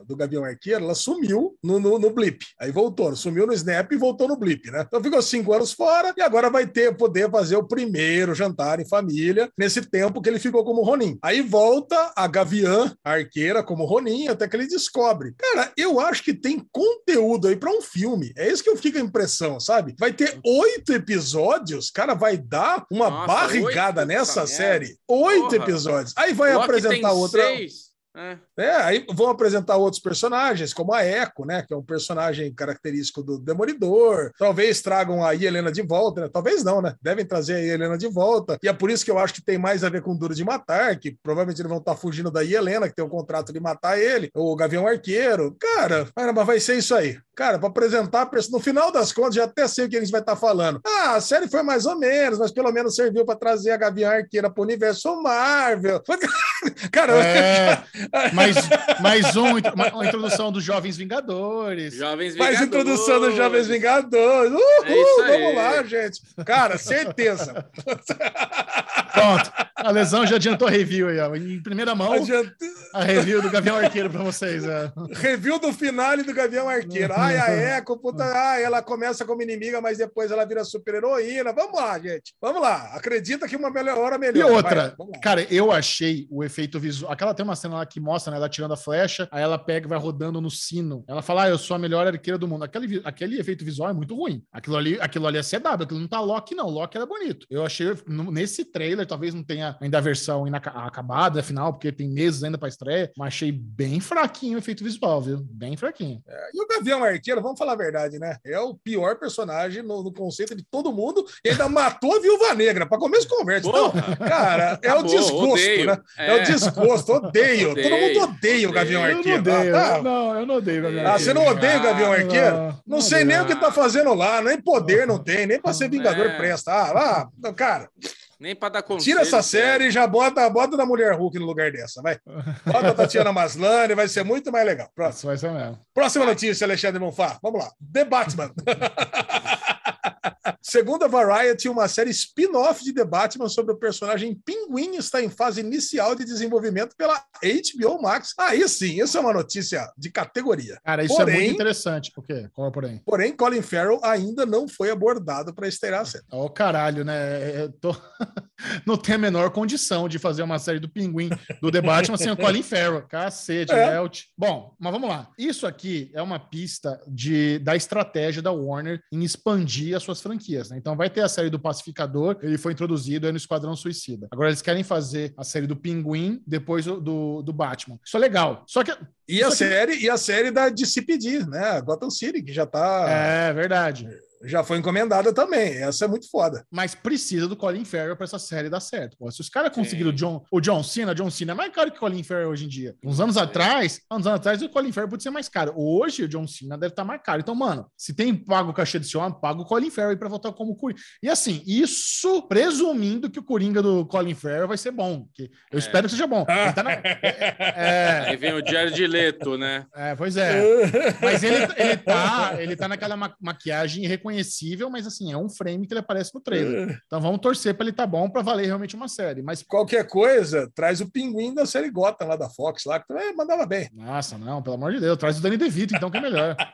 do Gavião Arqueiro, ela sumiu no, no, no Blip. Aí voltou, sumiu no Snap e voltou no Blip, né? Então ficou cinco anos fora e agora vai ter poder fazer o primeiro jantar em família nesse tempo que ele ficou como Ronin. Aí volta a Gaviã Arqueira como Ronin até que ele descobre. Cara, eu acho que tem conteúdo aí pra um filme. É isso que eu fico a impressão, sabe? Vai ter oito episódios, cara, vai dar uma Nossa, barrigada oito? nessa série. Oito Porra. episódios. Aí vai Loki apresentar outra. seis. É. É, aí vão apresentar outros personagens, como a Echo, né? Que é um personagem característico do Demolidor. Talvez tragam a Helena de volta, né? Talvez não, né? Devem trazer a Helena de volta. E é por isso que eu acho que tem mais a ver com Duro de Matar, que provavelmente eles vão estar fugindo da Helena, que tem um contrato de matar ele, o Gavião Arqueiro. Cara, caramba, vai ser isso aí. Cara, para apresentar, no final das contas, já até sei o que a gente vai estar falando. Ah, a série foi mais ou menos, mas pelo menos serviu para trazer a Gavião Arqueira para o universo Marvel. Cara, É, mais, mais um, uma, introdução dos Jovens Vingadores. Jovens Mais Vingadores. introdução dos Jovens Vingadores. Uhul, É vamos lá, gente. Cara, certeza. Pronto. A lesão já adiantou a review aí, ó. Em primeira mão, Adianta- a review do Gavião Arqueiro pra vocês. É. Review do finale do Gavião Arqueiro. Ai, a Echo, puta, ai, ela começa como inimiga, mas depois ela vira super heroína. Vamos lá, gente. Vamos lá. Acredita que uma melhor hora E melhor. outra, Vai, cara, eu achei o efeito visual. Aquela tem uma cena lá que mostra, né? Ela tirando a flecha, aí ela pega e vai rodando no sino. Ela fala, ah, eu sou a melhor arqueira do mundo. Aquele, aquele efeito visual é muito ruim. Aquilo ali, aquilo ali é CW, aquilo não tá Loki, não. Loki era bonito. Eu achei, nesse trailer, talvez não tenha ainda a versão inaca- acabada, afinal, porque tem meses ainda pra estreia, mas achei bem fraquinho o efeito visual, viu? Bem fraquinho. E o Gavião Arqueiro, vamos falar a verdade, né? É o pior personagem no, no conceito de todo mundo e ainda matou a Viúva Negra, para começo de conversa. Então, cara, é o Acabou, desgosto, odeio. né? É. o desgosto, odeio. Odeio, Todo mundo odeia o Gavião odeio. Eu não Arqueiro. odeio, Ah, tá. não, eu não odeio o Gavião Ah, Arqueiro. você não odeia o Gavião Ah, Arqueiro? não, Não, não sei nem o que odeio. tá fazendo lá, nem poder não tem, nem pra ser Vingador É. presta. Ah, ah, cara, Nem pra dar conselho. tira essa série e já bota, bota da Mulher Hulk no lugar dessa, vai. Bota a Tatiana Maslany, vai ser muito mais legal. Próximo. Vai ser mesmo. Próxima notícia, Alexandre Monfá. Vamos lá. The Batman. Segundo a Variety, uma série spin-off de The Batman sobre o personagem Pinguim está em fase inicial de desenvolvimento pela HBO Max. Aí sim, essa é uma notícia de categoria. Cara, isso Porém- é muito interessante. O quê? Qual é porém? Porém, Colin Farrell ainda não foi abordado para estrear a série. Ó, caralho, né? Eu tô... não tem a menor condição de fazer uma série do Pinguim do The Batman sem o Colin Farrell. Cacete, É. Melt. Bom, mas vamos lá. Isso aqui é uma pista de, da estratégia da Warner em expandir as suas franquias. Né? Então vai ter a série do Pacificador, ele foi introduzido aí no Esquadrão Suicida. Agora eles querem fazer a série do Pinguim depois do, do, Batman. Isso é legal. Só que. E a Isso aqui- série, e a série da DCPD, né? Gotham City, que já tá. É verdade. Já foi encomendada também. Essa é muito foda. mas precisa do Colin Farrell para essa série dar certo. Pô, se os caras conseguiram o Sim. John, o John Cena, John Cena é mais caro que o Colin Farrell hoje em dia. Uns anos atrás, uns anos atrás, o Colin Farrell podia ser mais caro. Hoje, o John Cena deve estar mais caro. Então, mano, se tem pago o cachê desse homem, paga o Colin Farrell para voltar como Coringa. E assim, isso presumindo que o Coringa do Colin Farrell vai ser bom. Que eu É. espero que seja bom. Ele tá na- é, Aí vem o Jared Leto, né? é, pois é. Mas ele, ele, tá, ele tá naquela ma- maquiagem irreconhecível, mas assim, é um frame que ele aparece no trailer. Então vamos torcer para ele tá bom para valer realmente uma série. Mas, Qualquer coisa, traz o pinguim da série Gotham lá da Fox, lá, que também mandava bem. nossa, não, pelo amor de Deus, traz o Danny DeVito, então que é melhor.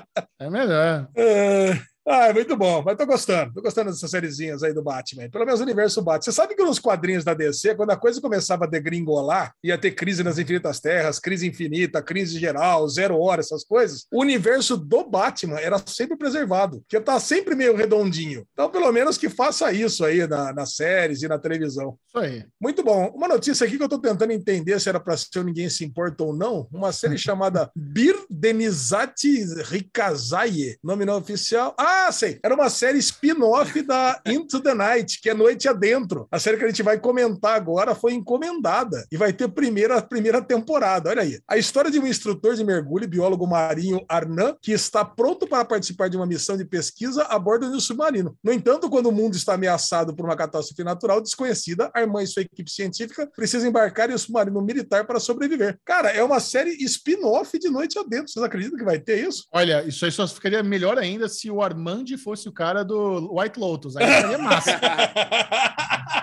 É melhor. É. Ah, é muito bom, mas tô gostando, tô gostando dessas sériezinhas aí do Batman, pelo menos o universo Batman. Você sabe que nos quadrinhos da DC, quando a coisa começava a degringolar, ia ter crise nas infinitas terras, crise infinita, crise geral, zero hora, essas coisas, o universo do Batman era sempre preservado, porque tá sempre meio redondinho. Então, pelo menos que faça isso aí na- nas séries e na televisão. Isso aí. Muito bom. Uma notícia aqui que eu tô tentando entender se era para ser o Ninguém Se Importa ou não. Uma série chamada Bir Denizati Rikazaye. Nome não oficial. Ah, sei. Era uma série spin-off da Into the Night, que é Noite Adentro. A série que a gente vai comentar agora foi encomendada e vai ter primeira, primeira temporada. Olha aí. A história de um instrutor de mergulho, biólogo marinho Arnan, que está pronto para participar de uma missão de pesquisa a bordo de um submarino. No entanto, quando o mundo está ameaçado por uma catástrofe natural desconhecida, a irmã e sua equipe científica precisam embarcar em um submarino militar para sobreviver. Cara, é uma série spin-off de Noite Adentro. Vocês acreditam que vai ter isso? Olha, isso aí só ficaria melhor ainda se o Armand fosse o cara do White Lotus. Aí ficaria massa.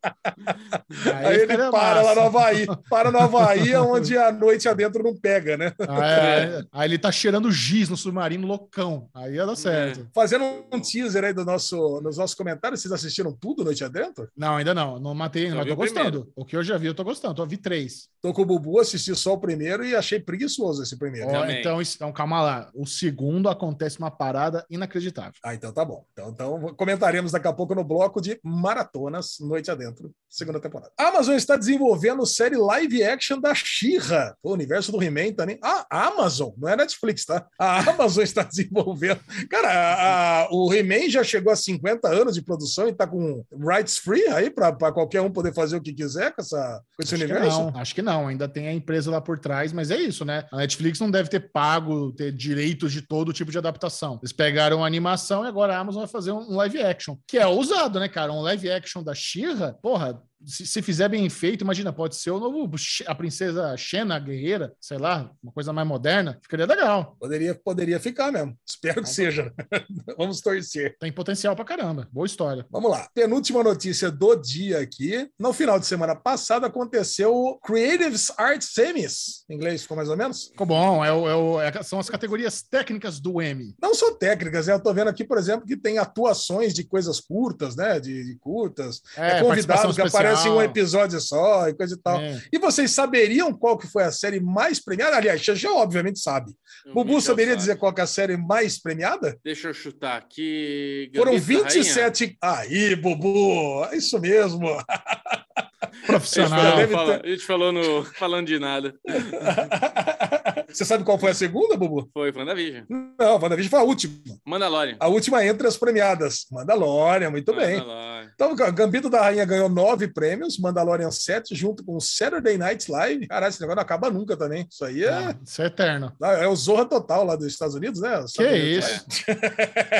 Aí ele ficaria para lá no Havaí. Para no Havaí, onde a Noite Adentro não pega, né? É, aí ele tá cheirando giz no submarino loucão. Aí ia dar certo. Fazendo um teaser aí do nosso, nos nossos comentários, vocês assistiram tudo Noite Adentro? Não, ainda não. Não matei ainda, mas tô o gostando. O que eu já vi, eu tô gostando. Tô vi três. Tô com o Bubu, assisti só o primeiro e achei preguiçoso esse primeiro. Também. então, então, calma lá. O segundo acontece uma parada inacreditável. Ah, então tá bom. Então, então comentaremos daqui a pouco no bloco de maratonas Noite Adentro, segunda temporada. A Amazon está desenvolvendo série live action da She-Ra. O universo do He-Man também. Ah, a Amazon, não é Netflix, tá? A Amazon está desenvolvendo. Cara, a- a- o He-Man já chegou a 50 anos de produção e tá com rights free aí para qualquer um poder fazer o que quiser com, essa, com esse Acho que universo. não, acho que não. Ainda tem a empresa lá por trás, mas é isso, né? A Netflix não deve ter pago, ter direitos de todo tipo de adaptação. Eles pegaram a animação e agora a Amazon vai fazer um live action, que é ousado, né, cara? Um live action da She-Ra, porra, se, se fizer bem feito, imagina, pode ser o novo a princesa Xena guerreira, sei lá, uma coisa mais moderna, ficaria legal. Poderia, poderia ficar mesmo. Espero que seja. Vamos torcer. Tem potencial pra caramba. Boa história. Vamos lá. Penúltima notícia do dia aqui. No final de semana passada aconteceu o Creative Arts Semis. Em inglês ficou mais ou menos? Ficou bom, é o- é o- é- são as categorias técnicas do Emmy. Não só técnicas, né? Eu tô vendo aqui, por exemplo, que tem atuações de coisas curtas, né? De, de curtas. É, convidado que aparece em um episódio só e coisa e tal. É. E vocês saberiam qual que foi a série mais premiada? Aliás, Xaxé obviamente sabe. O Bubu Michel saberia sabe. dizer qual que é a série mais premiada? Deixa eu chutar aqui. Foram Gambito Rainha? 27. Aí, Bubu! É isso mesmo. A gente Profissional. falou, a gente falou no falando de nada. Você sabe qual foi a segunda, Bubu? Foi WandaVision. Não, WandaVision foi a última. Mandalorian. A última entre as premiadas. Mandalorian, muito bem. Mandalorian. Então, Gambito da Rainha ganhou nove prêmios, Mandalorian sete, junto com Saturday Night Live. Caralho, esse negócio não acaba nunca também. Isso aí é, Isso é eterno. é o Zorra Total lá dos Estados Unidos, né? Que Saturday Night isso?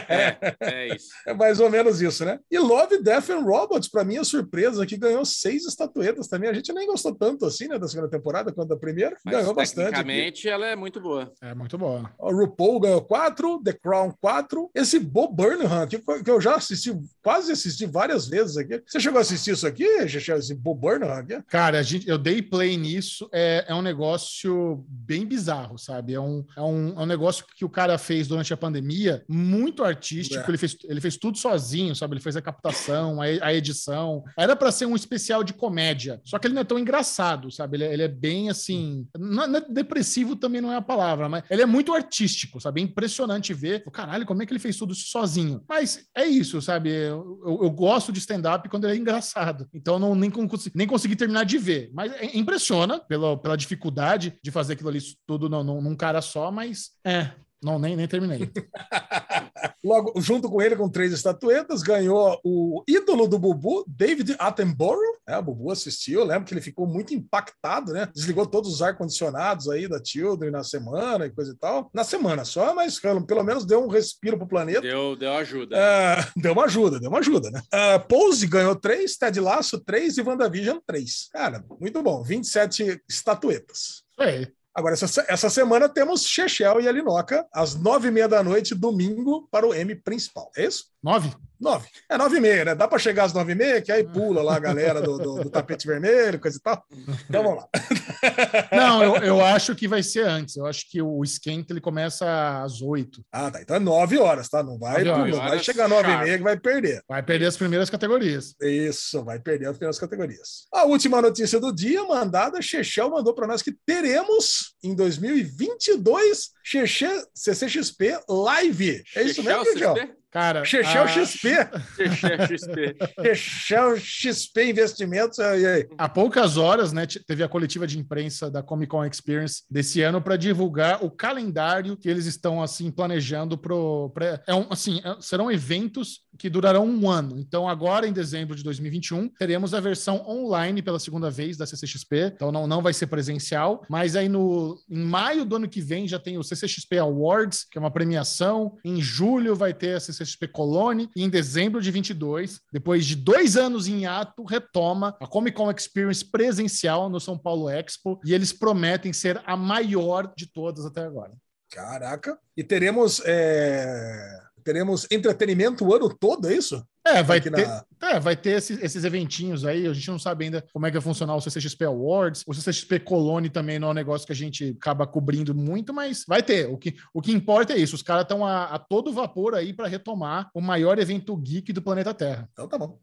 É, é isso. É mais ou menos isso, né? E Love, Death and Robots, pra minha surpresa, que ganhou seis estatuetas também. A gente nem gostou tanto assim, né, da segunda temporada quanto da primeira. Mas ganhou bastante. aqui. tecnicamente ela ela é muito boa. É muito boa. O RuPaul ganhou 4, The Crown 4. Esse Bob Burnham aqui, que eu já assisti, quase assisti várias vezes aqui. Você chegou a assistir isso aqui, Xixi, esse Bob Burnham aqui? Cara, a gente, eu dei play nisso. É, é um negócio bem bizarro, sabe? É um, é, um, é um negócio que o cara fez durante a pandemia, muito artístico. É. Ele, fez, ele fez tudo sozinho, sabe? Ele fez a captação, a, a edição. Era para ser um especial de comédia. Só que ele não é tão engraçado, sabe? Ele, é- ele é bem assim. Não, não é- depressivo também não é a palavra, mas ele é muito artístico, sabe? É impressionante ver. O caralho, como é que ele fez tudo isso sozinho? Mas é isso, sabe? Eu, eu- eu gosto de stand-up quando ele é engraçado. Então não, nem, nem consegui terminar de ver. Mas é- impressiona pela, pela dificuldade de fazer aquilo ali tudo num- num cara só, mas é. Não, nem, nem terminei. Logo, junto com ele, com três estatuetas, ganhou o ídolo do Bubu, David Attenborough. É, o Bubu assistiu, eu lembro que ele ficou muito impactado, né? Desligou todos os ar-condicionados aí da Children na semana e coisa e tal. Na semana só, mas pelo, pelo menos deu um respiro pro planeta. Deu, deu ajuda. Ah, deu uma ajuda, deu uma ajuda, né? Ah, Pose ganhou três, Ted Lasso três e WandaVision três. Cara, muito bom. 27 estatuetas. Aí. Agora, essa, essa semana temos Chechel e Alinoca, às nove e meia da noite, domingo, para o M principal. É isso? Nove? Nove. É nove e meia, né? Dá para chegar às nove e meia, que aí pula lá a galera do, do- do tapete vermelho, coisa e tal. Então vamos lá. Não, eu, eu acho que vai ser antes. Eu acho que o esquenta ele começa às oito. Ah, tá. Então é nove horas, tá? Não vai, horas. não vai chegar às nove e meia que vai perder. Vai perder as primeiras categorias. Isso, vai perder as primeiras categorias. A última notícia do dia, mandada, Chechel mandou para nós que teremos em 2022 Cheche CCXP Live. É isso mesmo, Chechel? Cara, Chechel a- XP. Chechel XP. Chechel XP Investimentos. E aí? Há poucas horas, né, teve a coletiva de imprensa da Comic Con Experience desse ano para divulgar o calendário que eles estão assim planejando pro pra, é um, assim, é- serão eventos que durarão um ano. Então agora em dezembro de 2021 teremos a versão online pela segunda vez da CCXP. Então não, não vai ser presencial, mas aí no em maio do ano que vem já tem o CCXP Awards, que é uma premiação. Em julho vai ter a CCXP Cologne e em dezembro de 22, depois de dois anos em ato, retoma a Comic Con Experience presencial no São Paulo Expo e eles prometem ser a maior de todas até agora. Caraca. E teremos, é, teremos entretenimento o ano todo, é isso? É, vai Aqui ter, na- é, vai ter esses, esses eventinhos aí. A gente não sabe ainda como é que vai funcionar o CCXP Awards. O CCXP Cologne também não é um negócio que a gente acaba cobrindo muito, mas vai ter. O que, o que importa é isso. Os caras estão a, a todo vapor aí para retomar o maior evento geek do planeta Terra. Então tá bom.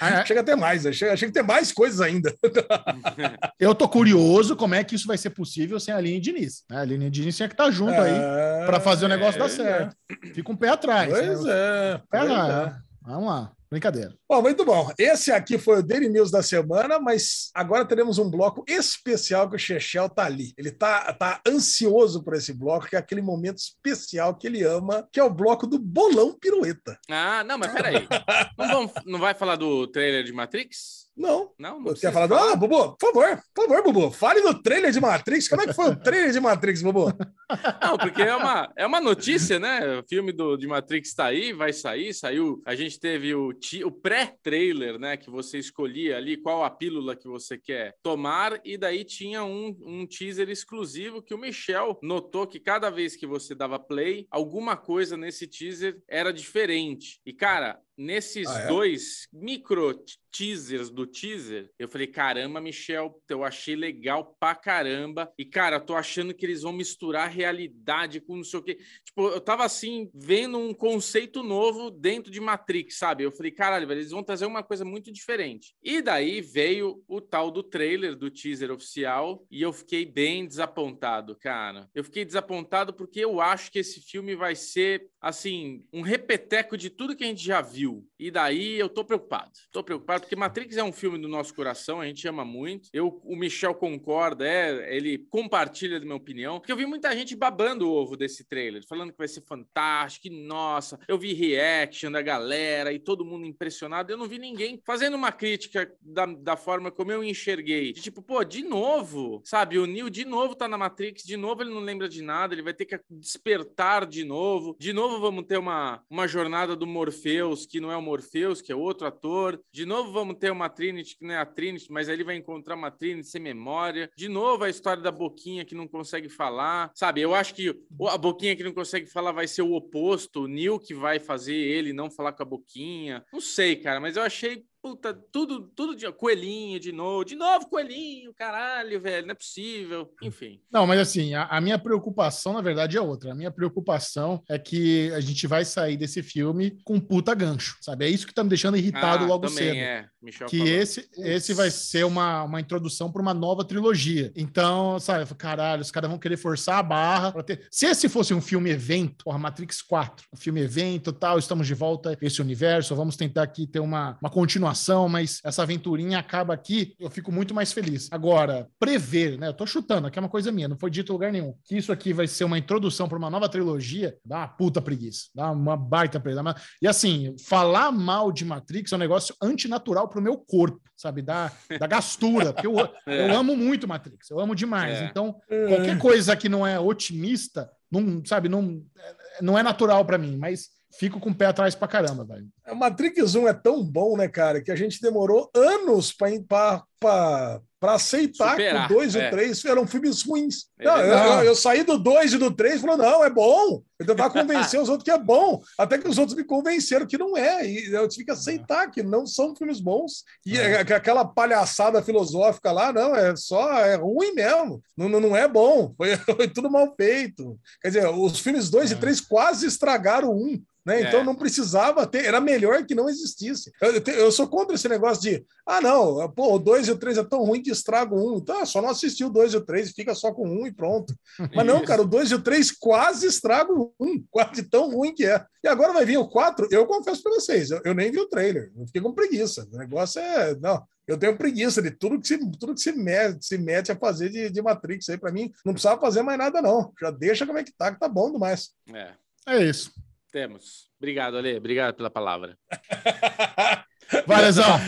Ah, Chega a ter mais, achei, achei que tem mais coisas ainda. Eu tô curioso como é que isso vai ser possível sem a Aline Diniz. né? A Aline Diniz tinha que estar junto aí É, para fazer o negócio dar é, certo. Fica um pé atrás. Pois né? é. Pé pois lá. é. Vamos lá. Brincadeira. Bom, muito bom. Esse aqui foi o Daily News da semana, mas agora teremos um bloco especial que o Chechel tá ali. Ele tá, tá ansioso por esse bloco, que é aquele momento especial que ele ama, que é o bloco do bolão pirueta. Ah, não, mas peraí. Não, vamos, não vai falar do trailer de Matrix? Não. Não, não Você tinha falado, ah, Bubu, por favor, por favor, Bubu, fale do trailer de Matrix. Como é que foi o trailer de Matrix, Bubu? Não, porque é uma, é uma notícia, né? O filme do, de Matrix tá aí, vai sair, saiu. A gente teve o, o pré-trailer, né? Que você escolhia ali qual a pílula que você quer tomar, e daí tinha um, um teaser exclusivo que o Michel notou que cada vez que você dava play, alguma coisa nesse teaser era diferente. E, cara, nesses Ah, é? dois micro teasers do teaser, eu falei, caramba, Michel, eu achei legal pra caramba. E, cara, tô achando que eles vão misturar realidade com não sei o quê. Tipo, eu tava assim, vendo um conceito novo dentro de Matrix, sabe? Eu falei, caralho, velho, eles vão trazer uma coisa muito diferente. E daí veio o tal do trailer, do teaser oficial, e eu fiquei bem desapontado, cara. Eu fiquei desapontado porque eu acho que esse filme vai ser, assim, um repeteco de tudo que a gente já viu. E daí eu tô preocupado. Tô preocupado porque Matrix é um filme do nosso coração, a gente ama muito. Eu, o Michel concorda, é, ele compartilha da minha opinião, porque eu vi muita gente babando o ovo desse trailer, falando que vai ser fantástico, que nossa, eu vi reaction da galera e todo mundo impressionado. Eu não vi ninguém fazendo uma crítica da, da forma como eu enxerguei. De tipo, pô, de novo, sabe? O Neo de novo tá na Matrix, de novo ele não lembra de nada, ele vai ter que despertar de novo. De novo vamos ter uma, uma jornada do Morpheus que que não é o Morpheus, que é outro ator. De novo, vamos ter uma Trinity que não é a Trinity, mas aí ele vai encontrar uma Trinity sem memória. De novo, a história da Boquinha que não consegue falar. Sabe, eu acho que a Boquinha que não consegue falar vai ser o oposto. O Neil que vai fazer ele não falar com a Boquinha. Não sei, cara, mas eu achei Puta, tudo, tudo de coelhinho de novo, de novo coelhinho, caralho, velho, não é possível. Enfim. Não, mas assim, a, a, minha preocupação, na verdade, é outra. A minha preocupação é que a gente vai sair desse filme com puta gancho, sabe? É isso que tá me deixando irritado ah, logo cedo. É. Michel que falou. esse, esse vai ser uma, uma introdução para uma nova trilogia. Então, sabe, caralho, os caras vão querer forçar a barra. Ter... Se esse fosse um filme evento, porra, Matrix 4, um filme evento tal, estamos de volta esse universo, vamos tentar aqui ter uma, uma continuação continuação, mas essa aventurinha acaba aqui, eu fico muito mais feliz. Agora, prever, né? Eu tô chutando, aqui é uma coisa minha, não foi dito em lugar nenhum. Que isso aqui vai ser uma introdução para uma nova trilogia, dá uma puta preguiça, dá uma baita preguiça. E assim, falar mal de Matrix é um negócio antinatural pro meu corpo, sabe? Da, da gastura, porque eu, é. eu amo muito Matrix, eu amo demais. É. Então, qualquer coisa que não é otimista, não, sabe, não, não é natural para mim, mas fico com o pé atrás pra caramba, velho. O Matrix 1 é tão bom, né, cara, que a gente demorou anos para para aceitar Superar, que o 2 e o 3 é. eram filmes ruins. É não, eu, eu, saí do 2 e do 3 e falei, não, é bom. Eu tentava convencer os outros que é bom, até que os outros me convenceram que não é. E eu tive que aceitar que não são filmes bons. E é. aquela palhaçada filosófica lá, não, é só, é ruim mesmo. Não, não é bom. Foi, foi tudo mal feito. Quer dizer, os filmes 2 e 3 é. quase estragaram um. Né? Então é. não precisava ter, era melhor que não existisse. Eu, eu, sou contra esse negócio de ah, não, pô, o 2 e o 3 é tão ruim que estraga o 1. Um. Então é só não assistir o 2 e o 3 e fica só com um e pronto. Mas não, cara, o 2 e o 3 quase estragam o 1, quase tão ruim que é. E agora vai vir o 4, eu confesso para vocês, eu, eu, nem vi o trailer, eu fiquei com preguiça. O negócio é. Não, eu tenho preguiça de tudo que se, tudo que se, mete, se mete a fazer de, de Matrix aí. Para mim, não precisava fazer mais nada, não. Já deixa como é que tá, que tá bom demais. É. É isso. Temos. Obrigado, Ale. Obrigado pela palavra. Valezão.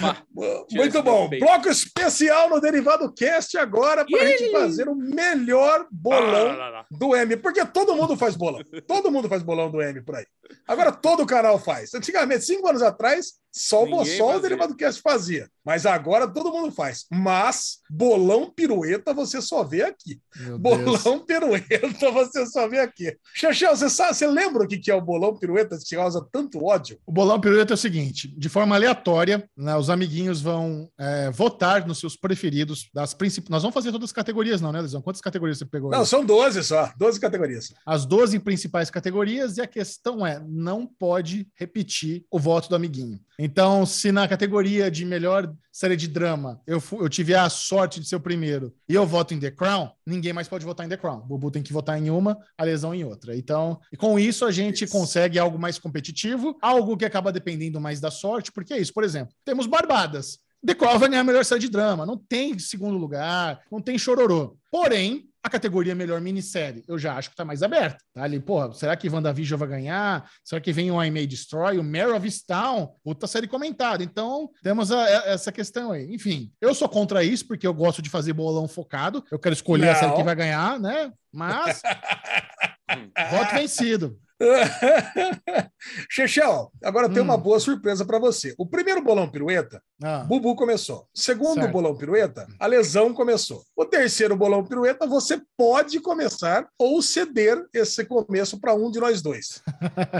Muito bom. Bloco especial no Derivado Cast agora para a gente fazer o melhor bolão ah, do M. Porque todo mundo faz bolão. Todo mundo faz bolão do M por aí. Agora todo canal faz. Antigamente, cinco anos atrás, só, só o Derivado Cast fazia. Mas agora todo mundo faz. Mas bolão pirueta você só vê aqui. Meu bolão Deus. pirueta você só vê aqui. Xaxel, você, sabe, você lembra o que é o bolão pirueta que causa tanto ódio? O bolão pirueta é o seguinte: de forma aleatória, né, os amiguinhos vão é, votar nos seus preferidos das principais. Nós vamos fazer todas as categorias, não, né, Lisão? Quantas categorias você pegou? Não, aí? são 12 só, 12 categorias. As 12 principais categorias, e a questão é: não pode repetir o voto do amiguinho. Então, se na categoria de melhor série de drama eu, eu tive a sorte de ser o primeiro e eu voto em The Crown, ninguém mais pode votar em The Crown. O Bubu tem que votar em uma, a lesão em outra. Então, com isso, a gente isso. consegue algo mais competitivo, algo que acaba dependendo mais da sorte, porque é isso. Por exemplo, temos Barbadas. The Crown vai ganhar a melhor série de drama. Não tem segundo lugar, não tem chororô. Porém, a categoria melhor minissérie, eu já acho que tá mais aberta. Tá ali, porra, será que WandaVision vai ganhar? Será que vem o I May Destroy? O Mare of Town? Puta série comentada. Então, temos a, a, essa questão aí. Enfim, eu sou contra isso, porque eu gosto de fazer bolão focado. Eu quero escolher Não. a série que vai ganhar, né? Mas. voto vencido. Chechel, agora hum. tem uma boa surpresa para você. O primeiro bolão pirueta, ah. Bubu começou. Segundo certo. bolão pirueta, a lesão começou. O terceiro bolão pirueta, você pode começar ou ceder esse começo para um de nós dois.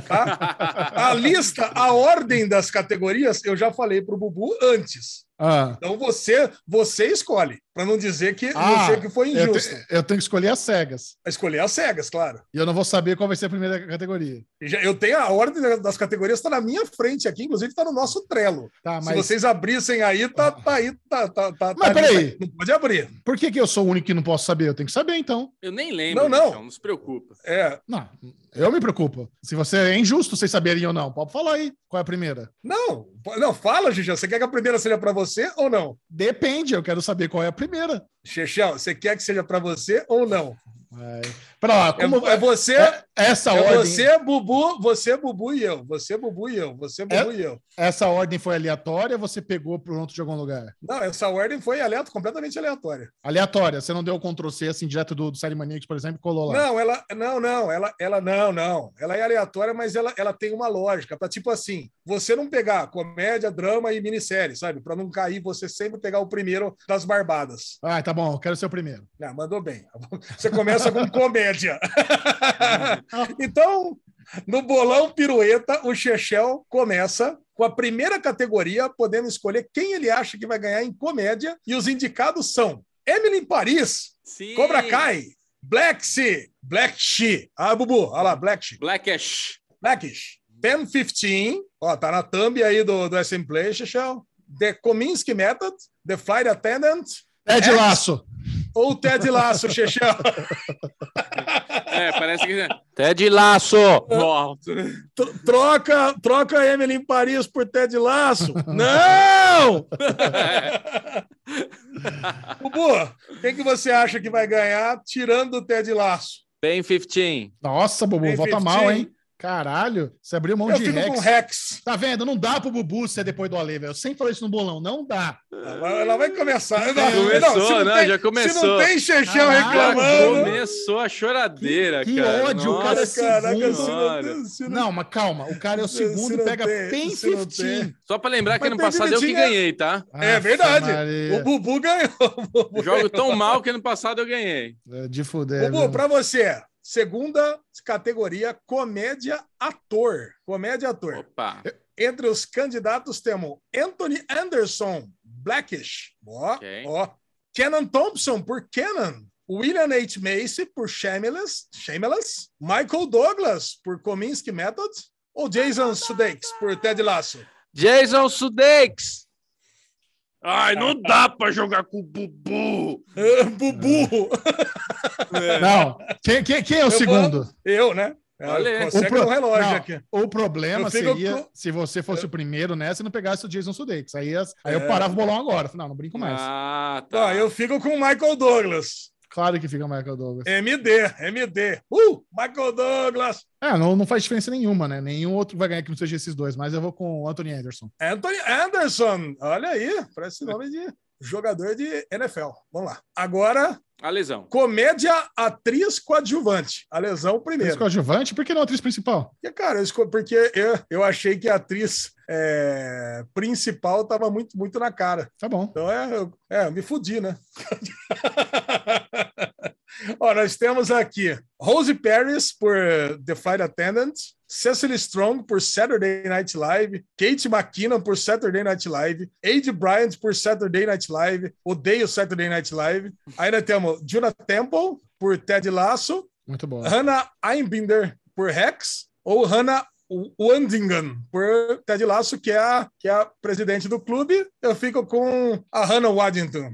Tá? a lista, a ordem das categorias, eu já falei para o Bubu antes. Ah. Então você, você escolhe, para não dizer que ah, você que foi injusto. Eu, te, eu, tenho que escolher as cegas. Escolher as cegas, claro. E eu não vou saber qual vai ser a primeira categoria. Eu tenho a ordem das categorias, está na minha frente aqui, inclusive está no nosso Trello. Tá, mas... Se vocês abrissem aí, tá, tá aí, tá, tá, tá. Mas tá peraí. Não pode abrir. Por que, que eu sou o único que não posso saber? Eu tenho que saber, então. Eu nem lembro. Não, não. Então, não se preocupa. É. Não, eu me preocupo. Se você é injusto, vocês saberem ou não. Pode falar aí. Qual é a primeira? Não, não, fala, Gigi. Você quer que a primeira seja para você ou não? Depende, eu quero saber qual é a primeira. Chechel, você quer que seja para você ou não? Vai. Pra lá, como É, é você, é- essa é ordem, você, Bubu, você, Bubu e eu. Você, Bubu e eu. Você, Bubu É? e eu. essa ordem foi aleatória ou você pegou pronto de algum lugar? Não, essa ordem foi aleatória, completamente aleatória. Aleatória. Você não deu o Ctrl C assim direto do, do Série Maníacos, por exemplo, e colou lá. Não, ela, não, não, ela, ela, não, não. Ela é aleatória, mas ela, ela tem uma lógica. Para tipo assim, você não pegar comédia, drama e minissérie, sabe? Para não cair, você sempre pegar o primeiro das barbadas. Ah, tá bom, eu quero ser o primeiro. Ah, mandou bem. Você começa com comédia. então, no bolão pirueta, o Chechel começa com a primeira categoria, podendo escolher quem ele acha que vai ganhar em comédia. E os indicados são Emily em Paris, Sim. Cobra Kai, Black Sea, Black She. Ah, Bubu, olha lá, Black She. Blackish. Blackish. 1015, ó, tá na thumb aí do, do SM Play, Chechel. The Kominsky Method, The Flight Attendant, Ted X. Laço. Ou Ted Laço, Chechel. É, parece que. Ted Laço! Troca, troca a Emily em Paris por Ted Laço. Não! Bubu, quem que você acha que vai ganhar tirando o Ted Laço? Bem 15. Nossa, Bubu, Tem volta 15. mal, hein? Caralho, você abriu mão Eu de fico Rex. com Rex. Tá vendo? Não dá pro Bubu ser depois do Ale, velho. Eu sempre falei isso no bolão. Não dá. Ela, ela vai começar. Já Não, começou, se não, tem- já Se começou. não tem Caralho, reclamando. Começou a choradeira, Que cara. ódio, o cara é Nossa Caraca, se não se não- Não, mas calma. O cara é o Se- se segundo, não pega tem- bem se não 15. Só pra lembrar que Mas ano passado eu que ganhei, tá? É verdade. Maria. O Bubu ganhou. O Bubu Jogo tão mal que ano passado eu ganhei. É, De fuder. Bubu, viu? para você, segunda categoria, comédia ator. Comédia ator. Opa. Entre os candidatos temos Anthony Anderson, Blackish. Ó, Ok. ó. Kenan Thompson, por Kenan. William H. Macy, por Shameless. Shameless. Michael Douglas, por Kominsky Method. Ou Jason Sudeikis, por Ted Lasso. Jason Sudeikis. Ai, não dá pra jogar com o Bubu. Bubu. Não. Quem, quem, quem é o Eu segundo? Eu, né? Olha, Consegue o pro- relógio não, aqui. O problema Eu seria com- se você fosse o primeiro nessa e não pegasse o Jason Sudeikis. Aí, as- aí eu É. parava o bolão agora. Não, não brinco mais. Ah, tá. Ó, eu fico com o Michael Douglas. Claro que fica Michael Douglas. MD, MD. Uh, Michael Douglas. É, não, não faz diferença nenhuma, né? Nenhum outro vai ganhar que não seja esses dois, mas eu vou com o Anthony Anderson. Anthony Anderson. Olha aí, parece nome de jogador de NFL. Vamos lá. Agora, A lesão. comédia atriz coadjuvante. A lesão Atriz primeiro. coadjuvante, por que não atriz principal? Porque, cara, eu esco- porque eu, eu achei que a atriz é, principal estava muito, muito na cara. Tá bom. Então é, eu, é, eu me fudi, né? Ó, nós temos aqui Rose Paris por The Flight Attendant, Cecily Strong por Saturday Night Live, Kate McKinnon por Saturday Night Live, Ade Bryant por Saturday Night Live, odeio Saturday Night Live. Ainda temos Juna Temple por Ted Lasso, Muito bom. Hannah Einbinder por Rex ou Hannah Wandingan por Ted Lasso, que é, a, que é a presidente do clube. Eu fico com a Hannah Waddington.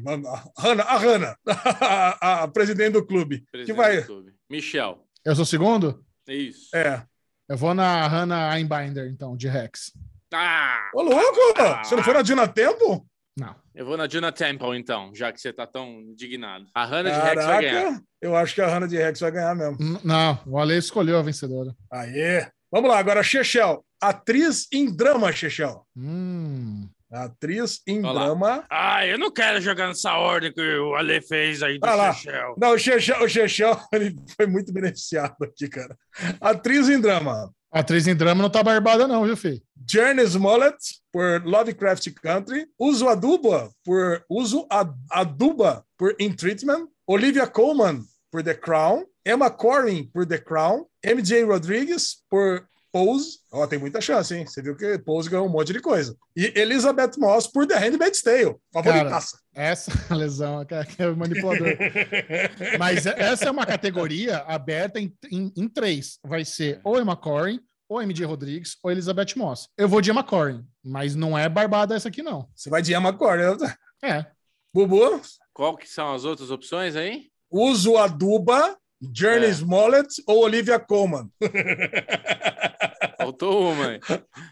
A Hannah, a, Hannah a, a presidente do clube. Presidente que vai. do clube. Michel. Eu sou o segundo? Isso. É. Eu vou na Hannah Einbinder, então, de Rex. Ah! Ô, louco! Você não foi na Dina Tempo? Não. Eu vou na Juna Temple, então, já que você tá tão indignado. A Hannah de Rex vai ganhar. Caraca, eu acho que a Hannah de Rex vai ganhar mesmo. N- Não, o Ale escolheu a vencedora. Aê! Vamos lá, agora, Chechel. Atriz em drama, Chechel. Hum. Atriz em Olha lá. drama. Ah, eu não quero jogar nessa ordem que o Ale fez aí do Ah lá. Chechel. Não, o Chechel, o Chechel ele foi muito beneficiado aqui, cara. Atriz em drama. Atriz em drama não tá barbada, não, viu, filho? Journey Smollett, por Lovecraft Country. Uso Aduba, por Uso Ad- Aduba, por In Treatment. Olivia Colman, por The Crown. Emma Corrin, por The Crown. MJ Rodrigues, por Pose. Ó, tem muita chance, hein? Você viu que Pose ganhou um monte de coisa. E Elizabeth Moss, por The Handmaid's Tale. Favoritaça. Essa lesão que é- é o manipulador. Mas essa é uma categoria aberta em, em, em três. Vai ser ou Emma Corrin, ou MJ Rodrigues, ou Elizabeth Moss. Eu vou de Emma Corrin, mas não é barbada essa aqui, não. Você vai de Emma Corrin. É. Bubu, Qual que são as outras opções aí? Uso Aduba, Journey É. Smollett ou Olivia Colman. Faltou uma. hein?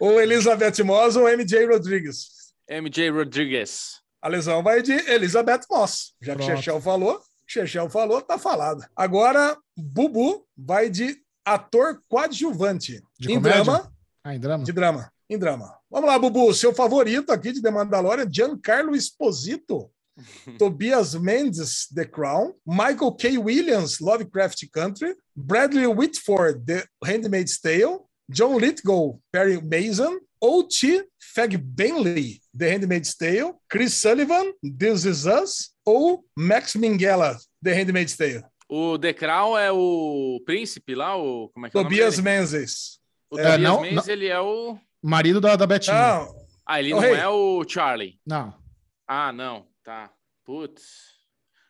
ou Elizabeth Moss ou MJ Rodrigues. MJ Rodriguez. A lesão vai de Elizabeth Moss. Já que Pronto. Chechel falou. Chechel falou, tá falado. Agora, Bubu vai de ator coadjuvante. De em comédia? drama. Ah, em drama? De drama. Em drama. Vamos lá, Bubu. Seu favorito aqui de The Mandalorian, Giancarlo Esposito. Tobias Mendes, The Crown. Michael K. Williams, Lovecraft Country. Bradley Whitford, The Handmaid's Tale. John Lithgow, Perry Mason. O.T. Fagbenley, The Handmaid's Tale. Chris Sullivan, This Is Us. Ou Max Minghella, The Handmaid's Tale. O The Crown é o príncipe lá, o como é que é o nome Tobias dele? Menzies. O É, Tobias não- Menzies, ele é o Marido da, da Betinha. Não, Ah, ele Ô, não rei. é o Charlie. Não. Ah, não. Tá. Putz.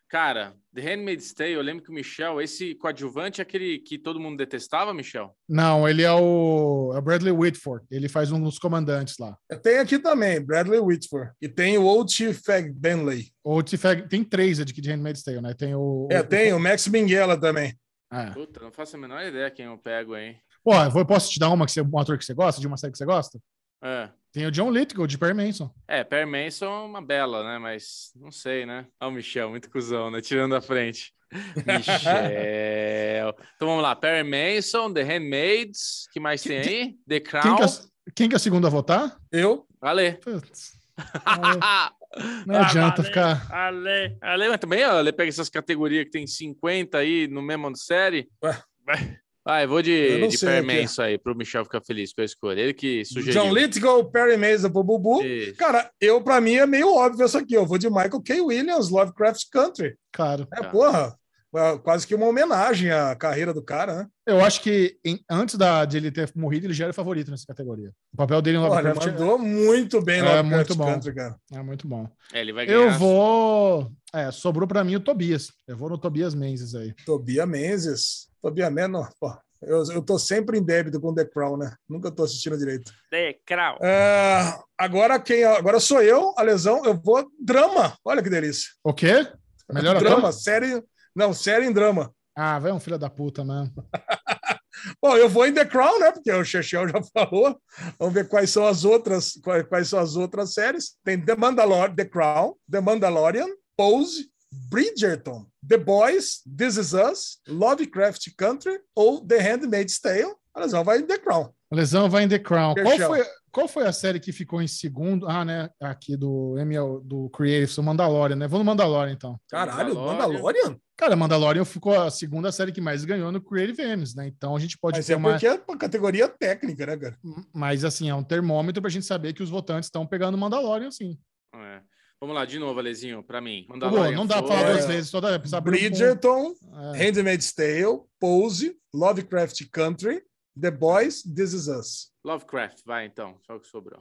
Cara, The Handmaid's Tale, eu lembro que o Michel, esse coadjuvante é aquele que todo mundo detestava, Michel? Não, ele é o, é o Bradley Whitford. Ele faz um dos comandantes lá. tem aqui também, Bradley Whitford. E tem o O.T. Fagbenley. Ou te fag- tem três de Kid Handmaid's Tale, né? Tem o. É, o- tem o Max Minghella também. É. Puta, não faço a menor ideia quem eu pego, hein? Pô, eu vou- posso te dar uma que você, um ator que você gosta, de uma série que você gosta? É. Tem o John Lithgow, de Perry Mason. É, Per Manson é uma bela, né? Mas não sei, né? Olha o Michel, muito cuzão, né? Tirando a frente. Michel. Então vamos lá. Per Manson, The Handmaids. que mais tem aí? The Quem Crown. que, é, quem que é o segundo a votar? Eu, Ale. Putz, não Ah, adianta Ale, ficar. Ale. Ale, mas também ó, Ale pega essas categorias que tem 50 aí no mesmo série. Ué. Vai. Vai, vou Eu de, não de sei Per aqui. Manson aí, pro Michel ficar feliz com a escolha. Ele que sugeriu. John Lithgow, Perry Mason pro Bubu. Isso. Cara, eu, pra mim, é meio óbvio essa aqui. Eu vou de Michael K. Williams, Lovecraft Country. Claro. É, Tá. porra. é Quase que uma homenagem à carreira do cara, né? Eu acho que em- antes da, de ele ter morrido, ele já era favorito nessa categoria. O papel dele no ele Lovecraft mandou muito bem É, Lovecraft muito bom. Country, cara. é, é muito bom. É, ele vai ganhar. Eu vou. É, sobrou pra mim o Tobias. Eu vou no Tobias Menzies aí. Tobia Menzies. Tobia Menor, pô. Eu, eu tô sempre em débito com The Crown, né? Nunca tô assistindo direito. The Crown. É, agora quem agora sou eu, a lesão, eu vou drama. Olha que delícia. O quê? Melhor drama, ator? série, não, série em drama. Ah, vai um filho da puta, mano. Bom, eu vou em The Crown, né? Porque o Chechel já falou. Vamos ver quais são as outras, quais, quais são as outras séries. Tem The Mandalorian, The Crown, The Mandalorian, Pose, Bridgerton, The Boys, This Is Us, Lovecraft Country ou The Handmaid's Tale. A lesão vai em The Crown. A lesão vai em The Crown. Qual foi, qual foi a série que ficou em segundo? Ah, né? Aqui do ML, do Creative, o Mandalorian, né? Vou no Mandalorian, então. Caralho, Mandalorian. Mandalorian? Cara, Mandalorian ficou a segunda série que mais ganhou no Creative Emmys, né? Então a gente pode Mas ter é uma. porque é uma categoria técnica, né, cara? Mas assim, é um termômetro pra gente saber que os votantes estão pegando Mandalorian, sim. É. Vamos lá, de novo, Alezinho, pra mim. Pô, não dá pra foi- falar É. duas vezes toda um Bridgerton. É. Handmaid's Tale, Pose, Lovecraft Country, The Boys, This Is Us. Lovecraft, vai então, só o que sobrou.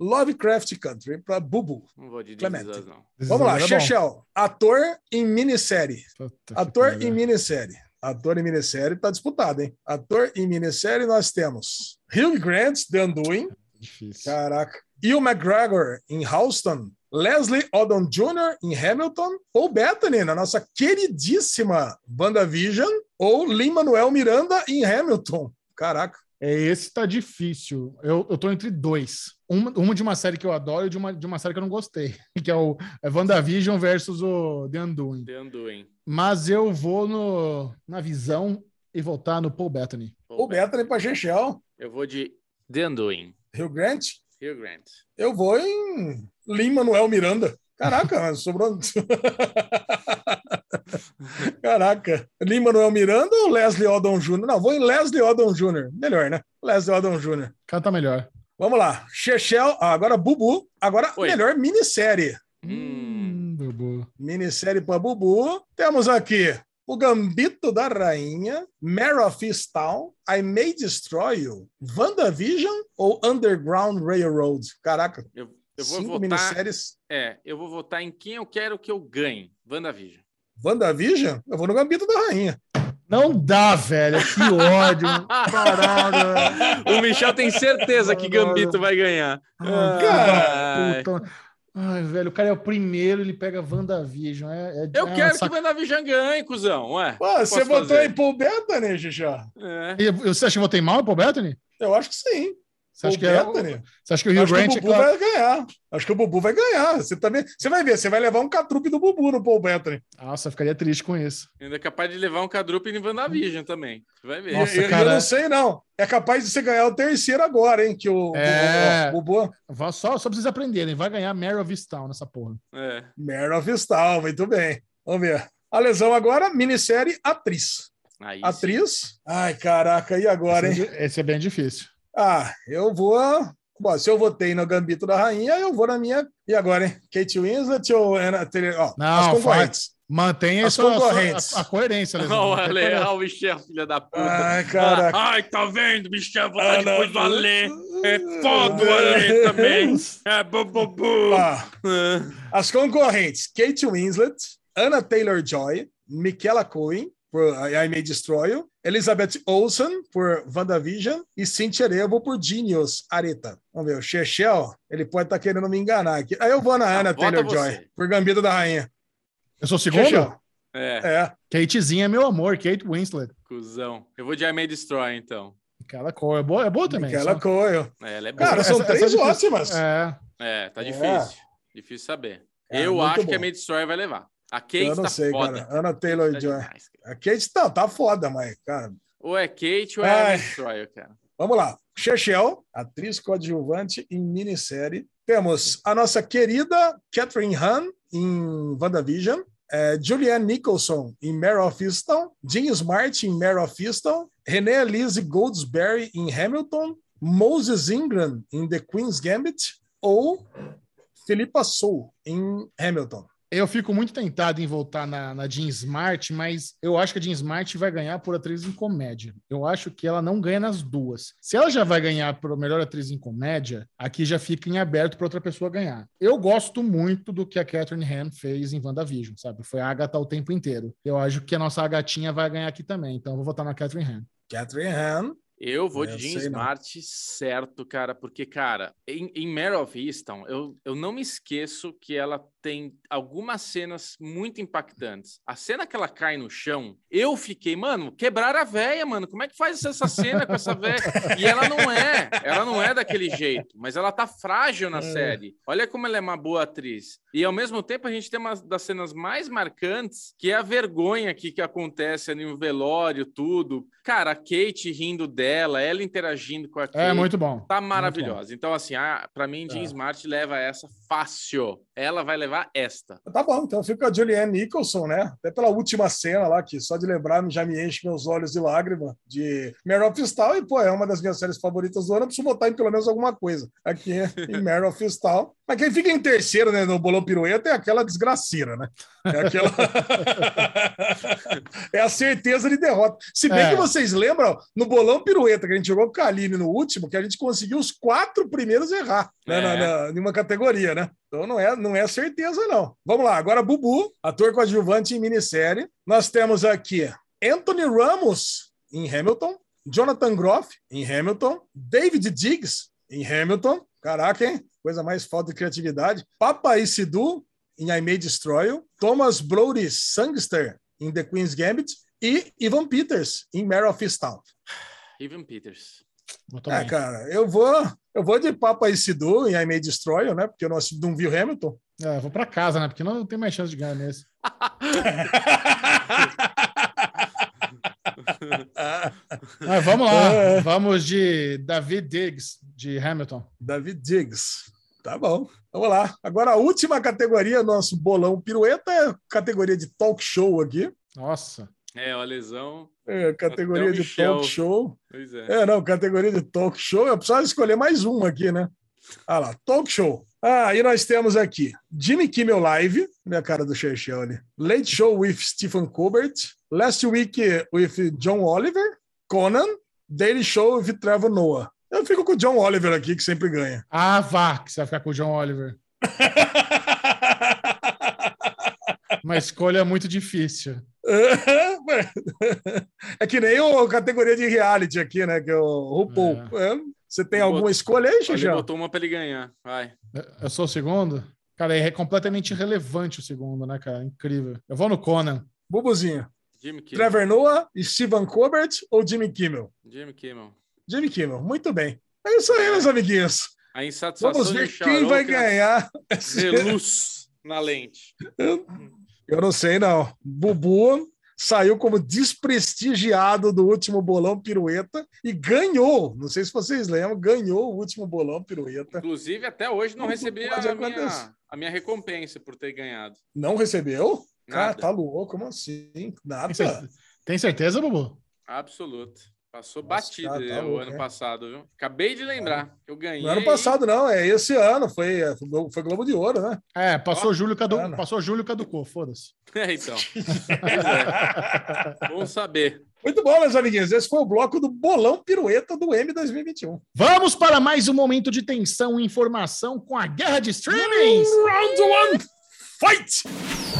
Lovecraft Country para Bubu. Não vou de Clemente. This Is Us, não. Vamos lá, É. Chechel. Ator em minissérie. Puta Ator em minissérie. Ator em minissérie tá disputado, hein? Ator em minissérie nós temos Hugh Grant, The Undoing. Difícil. Caraca. Ian McGregor em Houston. Leslie Odom Jr. em Hamilton. Ou Bethany, na nossa queridíssima WandaVision. Ou Lin-Manuel Miranda em Hamilton. Caraca. É, esse tá difícil. Eu, eu tô entre dois. Uma, uma de uma série que eu adoro e de uma, de uma série que eu não gostei. Que é o é WandaVision versus o The Undoing. The Undoing. Mas eu vou no, na visão e voltar no Paul Bettany. Ou Bethany para Chechel. Eu vou de The Undoing. Hugh Grant. Hugh Grant. Eu vou em Lin-Manuel Miranda. Caraca, sobrou. Caraca. Lin-Manuel Miranda ou Leslie Odom Jr.? Não, vou em Leslie Odom Jr. Melhor, né? Leslie Odom Jr. Canta melhor. Vamos lá. Chechel, ah, agora Bubu. Agora, Oi. melhor minissérie. Hum. Bubu. Minissérie para Bubu. Temos aqui O Gambito da Rainha, Mare of Easttown, I May Destroy You, WandaVision ou Underground Railroad? Caraca, Eu, eu vou cinco votar. minisséries. É, eu vou votar em quem eu quero que eu ganhe. WandaVision. WandaVision? Eu vou no Gambito da Rainha. Não dá, velho. Que ódio. Caralho. o Michel tem certeza que Gambito vai ganhar. Cara, Ai. velho, o cara é o primeiro, ele pega WandaVision. É, é, Eu é quero sac- que WandaVision ganhe, cuzão. Ué. Pô, você votou fazer? em Paul Bettany, Xixá? É. E Você acha que eu votei mal, Paul Bettany? Eu acho que sim. Você acha, que é, o- Bettany? você acha que o Rio Acho que Grant o é Bubu vai ganhar. Acho que o Bubu vai ganhar. Você também. Você vai ver, você vai levar um catrupe do Bubu no Paul Bettany. Nossa, eu ficaria triste com isso. Ainda é capaz de levar um quadruple em WandaVision também. Você vai ver. Nossa, E- e- cara. Eu não sei, não. É capaz de você ganhar o terceiro agora, hein? Que o, É. Bubu. Vá Só, só pra vocês aprenderem. Vai ganhar Mare of Easttown nessa porra. É. Mare of Stal, muito bem. Vamos ver. A lesão agora, minissérie Atriz. Aí sim. Atriz. Ai, caraca, e agora, esse, hein? é, esse é bem difícil. Ah, eu vou. Bom, se eu votei no Gambito da Rainha, eu vou na minha. E agora, hein? Kate Winslet ou Anna Taylor? Ó, Não, as concorrentes. Mantenha As a, concorrentes. a, a coerência, o Não Ale, olha o Michel, filha da puta. Ai, caraca. Ai, tá vendo, Michel? Vou Ah, depois do não. Ale. É foda o Ale também. É bububu. Ó, as concorrentes: Kate Winslet, Anna Taylor Joy, Michaela Cohen, por I May Destroy You, Elizabeth Olsen, por WandaVision, e Cynthia Erivo, por Genius Areta. Vamos ver, o Chechel, ele pode estar querendo me enganar aqui. Aí eu vou na Ah, Anna vota Taylor você. Joy, por Gambito da Rainha. Eu sou o segundo? Chechel. É, É. Katezinha é meu amor, Kate Winslet. cuzão. Eu vou de I May Destroy, então. Aquela cor é boa, é boa também. Michaela só- Cohen. É, ela é boa. Cara, Essa- são essa três é difícil. ótimas. É. É, tá É. difícil. Difícil saber. É, eu acho que a bom. May Destroy vai levar. A Kate Eu não tá sei, foda. cara. Anna Taylor Tá Joy. A Kate tá, tá foda, mas, cara, Ou é Kate ou é a Ai. May Destroy, cara. Vamos lá. Chechel, atriz coadjuvante em minissérie. Temos a nossa querida Catherine Hahn em WandaVision. É, Julianne Nicholson em Mare of Easttown. Jean Smart em Mare of Easttown. René Elise Goldsberry em Hamilton. Moses Ingram em The Queen's Gambit. Ou Philippa Soul em Hamilton. Eu fico muito tentado em voltar na, na Jean Smart, mas eu acho que a Jean Smart vai ganhar por atriz em comédia. Eu acho que ela não ganha nas duas. Se ela já vai ganhar por melhor atriz em comédia, aqui já fica em aberto para outra pessoa ganhar. Eu gosto muito do que a Catherine Han fez em WandaVision, sabe? Foi a Agatha o tempo inteiro. Eu acho que a nossa Agatinha vai ganhar aqui também, então eu vou votar na Catherine Han. Catherine Hahn. Eu vou Eu de Jean sei não. Smart certo, cara, porque, cara, em, em Mare of Easttown, eu, eu não me esqueço que ela tem algumas cenas muito impactantes. A cena que ela cai no chão, eu fiquei, mano, quebrar a véia, mano. Como é que faz essa cena com essa véia? E ela não é, ela não é daquele jeito, mas ela tá frágil na É. série. Olha como ela é uma boa atriz. E ao mesmo tempo a gente tem uma das cenas mais marcantes, que é a vergonha aqui que acontece ali no velório, tudo. Cara, a Kate rindo dela, ela interagindo com a Kate. É muito bom. Tá maravilhosa. Então, assim, a, pra mim, Jean É. Smart leva essa fácil. Ela vai levar esta. Tá bom, então fica a Julianne Nicholson, né? Até pela última cena lá, que só de lembrar já me enche meus olhos de lágrima, de Mare of Easttown, e pô, é uma das minhas séries favoritas do ano, eu preciso botar em pelo menos alguma coisa aqui em Mare of Easttown. Mas quem fica em terceiro, né, no Bolão Pirueta é aquela desgraceira, né? É aquela... é a certeza de derrota. Se bem É. que vocês lembram, no Bolão Pirueta, que a gente jogou com o Kaline no último, que a gente conseguiu os quatro primeiros errar, né, É. na, na, em uma categoria, né? Então não é, não é certeza, não. Vamos lá, agora Bubu, ator coadjuvante em minissérie. Nós temos aqui Anthony Ramos em Hamilton, Jonathan Groff em Hamilton, David Diggs em Hamilton. Caraca, hein? Coisa mais falta de criatividade. Papa Sidu em I May Destroy You, Thomas Brody Sangster em The Queen's Gambit e Ivan Peters em Mare of Easttown. Evan Peters. É, cara, eu vou, eu vou de Papa Sidu em I May Destroy You, né? Porque eu não, assisti- não vi o Hamilton. É, vou pra casa, né? Porque não tem mais chance de ganhar nesse. Mas vamos lá. É. Vamos de David Diggs, de Hamilton. David Diggs. Tá bom. Vamos lá. Agora a última categoria, nosso bolão pirueta, é categoria de talk show aqui. Nossa. É, a lesão. É, categoria de Michel. talk show. Pois é. É, não, categoria de talk show. Eu precisava escolher mais uma aqui, né? Ah lá, talk show. Ah, aí nós temos aqui Jimmy Kimmel Live, minha cara do Churchill ali. Late Show with Stephen Colbert. Last Week with John Oliver. Conan. Daily Show with Trevor Noah. Eu fico com o John Oliver aqui, que sempre ganha. Ah, vá, que você vai ficar com o John Oliver. Uma escolha muito difícil. É que nem a categoria de reality aqui, né? Que é o RuPaul. É. Você tem alguma escolha aí, Ele Xixi? botou uma pra ele ganhar. Vai. Eu sou o segundo? Cara, é completamente irrelevante o segundo, né, cara? Incrível. Eu vou no Conan. Bubuzinho. Jimmy Kimmel. Trevor Noah, Stephen Colbert ou Jimmy Kimmel? Jimmy Kimmel. Jimmy Kimmel, muito bem. É isso aí, meus amiguinhos. A insatisfação Vamos ver quem vai ganhar. esse- Reluz na lente. Eu não sei, não. Bubu saiu como desprestigiado do último bolão pirueta e ganhou. Não sei se vocês lembram, ganhou o último bolão pirueta. Inclusive, até hoje não Tudo recebi a minha, a minha recompensa por ter ganhado. Não recebeu? Cara, Nada. tá louco, como assim? Nada. Tem certeza, tem certeza, Bubu? Absoluto. Passou Nossa, batido cara, tá o louco, ano passado, viu? Acabei de lembrar que eu ganhei. No ano passado, não, é esse ano. Foi, é, foi Globo- de Ouro, né? É, passou Ó, Júlio, cadu... passou Júlio caducou, foda-se. É, então. É. Bom saber. Muito bom, meus amiguinhos. Esse foi o bloco do Bolão Pirueta do M 2021. Vamos para mais um momento de tensão e informação com a guerra de streamings. Round one, fight!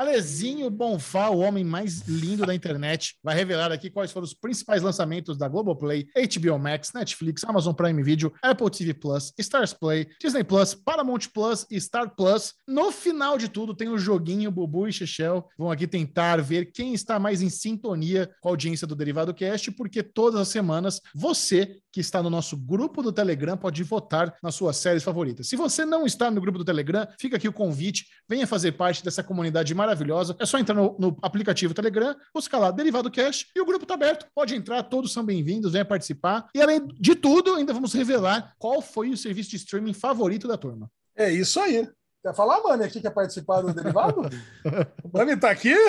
Alezinho Bonfá, o homem mais lindo da internet, vai revelar aqui quais foram os principais lançamentos da Globoplay, HBO Max, Netflix, Amazon Prime Video, Apple TV Plus, Stars Play, Disney Plus, Paramount Plus e Star Plus. No final de tudo, tem o joguinho Bubu e Chechel. Vão aqui tentar ver quem está mais em sintonia com a audiência do Derivado Cast, porque todas as semanas você que está no nosso grupo do Telegram pode votar nas suas séries favoritas. Se você não está no grupo do Telegram, fica aqui o convite, venha fazer parte dessa comunidade maravilhosa. É só entrar no, no aplicativo Telegram, buscar lá Derivado Cash e o grupo está aberto. Pode entrar, todos são bem-vindos, venha participar. E além de tudo, ainda vamos revelar qual foi o serviço de streaming favorito da turma. É isso aí. Quer falar, Mami, aqui quer participar do derivado? o Mami tá aqui?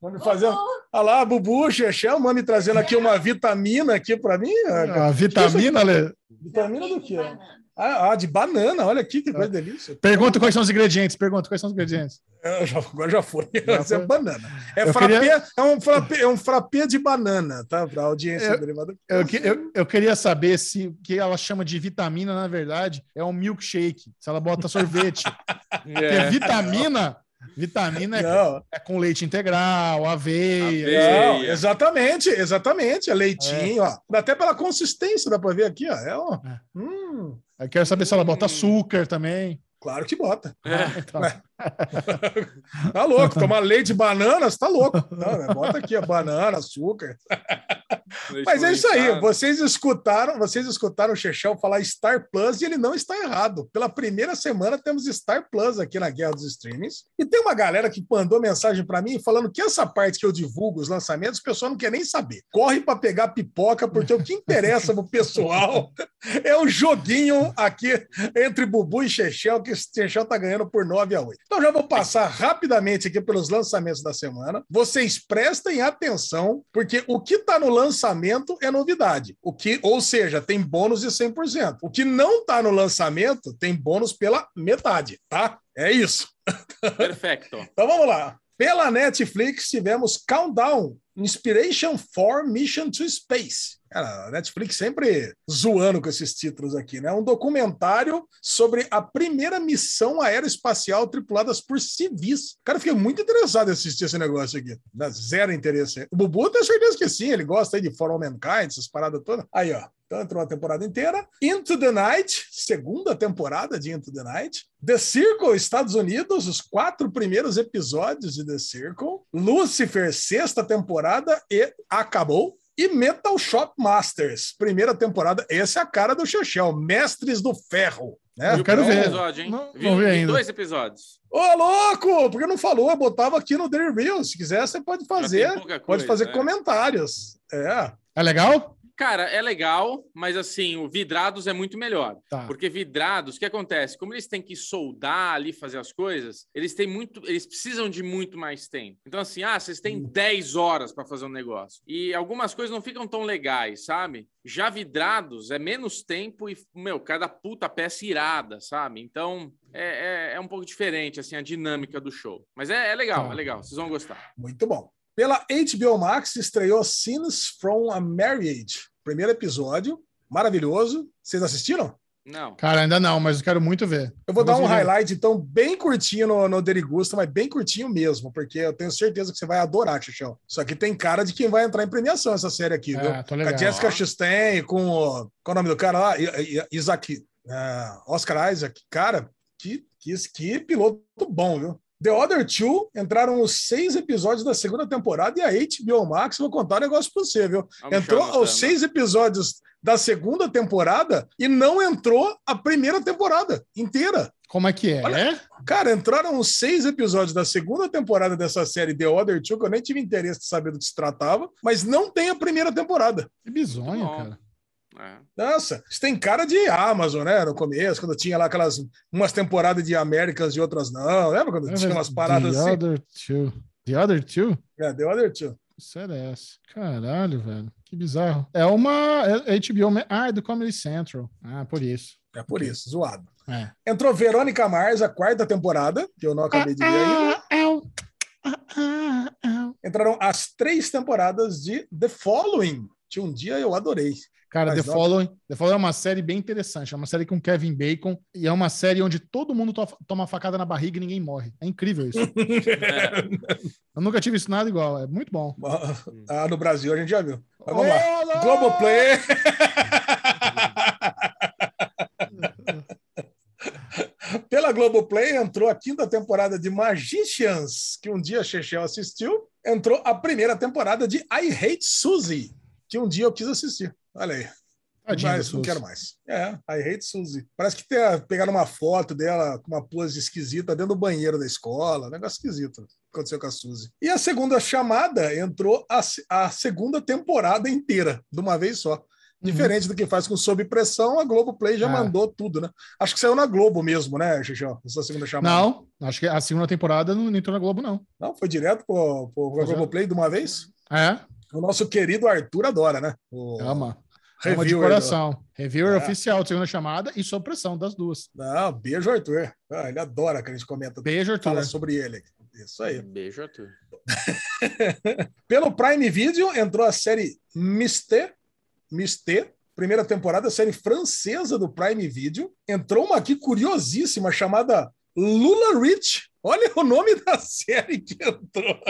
Mami fazendo. Olha lá, Bubu, Chechel, Mami trazendo aqui uma vitamina aqui para mim. A vitamina, Ale. Vitamina do quê? Ah, ah, de banana, olha aqui que coisa delícia. Pergunta quais são os ingredientes. Pergunta quais são os ingredientes. É, já- agora já foi. Já é foi. banana. É, Eu frappé, queria- é, um frappé, é um frappé de banana, tá? Para a audiência Eu- do derivado. Eu, eu, eu queria saber se o que ela chama de vitamina, na verdade, é um milkshake. Se ela bota sorvete. Porque É. vitamina, vitamina é, é com leite integral, aveia. Aveia. não, exatamente, exatamente. É leitinho, ó. Dá Até pela consistência, dá para ver aqui, ó. É, ó. É. Hum, Eu quero saber se ela bota Hum. açúcar também. claro que bota. É. Então, Tá louco, tomar leite e bananas, tá louco. Não, né? bota aqui, ó, banana, açúcar. Mas é isso aí, vocês escutaram, vocês escutaram o Chechel falar Star Plus e ele não está errado. Pela primeira semana temos Star Plus aqui na Guerra dos Streamings. E tem uma galera que mandou mensagem para mim falando que essa parte que eu divulgo os lançamentos, o pessoal não quer nem saber. Corre para pegar pipoca, porque o que interessa pro pessoal é o joguinho aqui entre Bubu e Chechel, que o Chechel tá ganhando por 9 a 8. Então já vou passar rapidamente aqui pelos lançamentos da semana. Vocês prestem atenção, porque o que tá no lançamento é novidade. O que, ou seja, tem bônus de 100%. O que não tá no lançamento tem bônus pela metade, tá? É isso. Perfecto. Então vamos lá. Pela Netflix tivemos Countdown, Inspiration for Mission to Space. Cara, a Netflix sempre zoando com esses títulos aqui, né? Um documentário sobre a primeira missão aeroespacial tripuladas por civis. Cara, fiquei muito interessado em assistir esse negócio aqui. Dá Zero interesse. O Bubu tenho certeza que sim, ele gosta aí de For All Mankind, essas paradas todas. Aí, ó. Então entrou a temporada inteira. Into the Night, segunda temporada de Into the Night. The Circle, Estados Unidos, os quatro primeiros episódios de The Circle. Lucifer, sexta temporada e acabou. E Metal Shop Masters, primeira temporada. Essa é a cara do Chechel, Mestres do Ferro. Né? Eu quero ver. episódio, hein? Não- Vi- não vi ainda. dois episódios. Ô, louco! Porque não falou? Eu botava aqui no The Review. Se quiser, você pode fazer. pouca Pode coisa, fazer né? comentários. É. É legal? Cara, é legal, mas assim, o Vidrados é muito melhor. Tá. Porque Vidrados, o que acontece? Como eles têm que soldar ali, fazer as coisas, eles têm muito, eles precisam de muito mais tempo. Então, assim, ah, vocês têm 10 horas para fazer um negócio. E algumas coisas não ficam tão legais, sabe? Já Vidrados é menos tempo e, meu, cada puta peça irada, sabe? Então, é, é, é um pouco diferente, assim, a dinâmica do show. Mas é, é legal, Tá. é legal. Vocês vão gostar. Muito bom. Pela HBO Max estreou Scenes from a Marriage. Primeiro episódio. Maravilhoso. Vocês assistiram? Não. Cara, ainda não, mas eu quero muito ver. Eu vou dar um ver. highlight, então, bem curtinho no, no Derigusta, mas bem curtinho mesmo, porque eu tenho certeza que você vai adorar, Xuxão. Só que tem cara de quem vai entrar em premiação essa série aqui, viu? É, tô Com a legal. Jessica Chastain, com o. Qual é o nome do cara lá? Isaac. ah, Oscar Isaac. Cara, que, que, que piloto bom, viu? The Other Two entraram os seis episódios da segunda temporada e a HBO Max, vou contar um negócio pra você, viu? Vamos entrou aos seis episódios da segunda temporada e não entrou a primeira temporada inteira. Como é que é? Olha- Cara, entraram os seis episódios da segunda temporada dessa série The Other Two, que eu nem tive interesse de saber do que se tratava, mas não tem a primeira temporada. Que bizonho, cara. É. Nossa, isso tem cara de Amazon, né? No começo, quando tinha lá aquelas umas temporadas de Américas e outras não. Lembra quando tinha umas paradas The assim? Other Two. The Other Two? É, The Other Two. Que série é essa? Caralho, velho. Que bizarro. É uma é é HBO. Ah, é do Comedy Central. Ah, por isso. É por isso, zoado. É. Entrou Verônica Mars, a quarta temporada, que eu não acabei de ver ainda. Ah. Ah, ah. Entraram as três temporadas de The Following, que um dia eu adorei. Cara, Mas The Following, The Following é uma série bem interessante. É uma série com Kevin Bacon e é uma série onde todo mundo to- toma facada na barriga e ninguém morre. É incrível isso. Eu nunca tive isso nada igual. É muito bom. Ah, no Brasil a gente já viu. Mas vamos lá. Olá! Globoplay. Pela Globoplay entrou a quinta temporada de Magicians, que um dia a Chechel assistiu. Entrou a primeira temporada de I Hate Suzy, que um dia eu quis assistir. Olha aí. Tadinha mas não quero mais. É, I Hate Suzy. Parece que tem, pegaram uma foto dela com uma pose esquisita dentro do banheiro da escola. Negócio esquisito aconteceu com a Suzy. E a segunda chamada entrou a, a segunda temporada inteira, de uma vez só. Diferente do que faz com Sob Pressão, a Globoplay já Uhum. Ah. mandou tudo, né? Acho que saiu na Globo mesmo, né, Xixão? Essa segunda chamada. Não, acho que a segunda temporada não entrou na Globo, não. Não, foi direto pro, pro, pra Pois é. Globoplay de uma vez? É? O nosso querido Arthur adora, né? O Ama. Ama de do- coração. Reviewer É. oficial de segunda chamada e sob pressão das duas. Não, beijo, Arthur. Ah, ele adora que a gente comenta, Beijo, Arthur. fala sobre ele. Isso aí. Beijo, Arthur. Pelo Prime Video entrou a série Misté, Misté, primeira temporada, série francesa do Prime Video. Entrou uma aqui curiosíssima chamada Lula Rich. Olha o nome da série que entrou.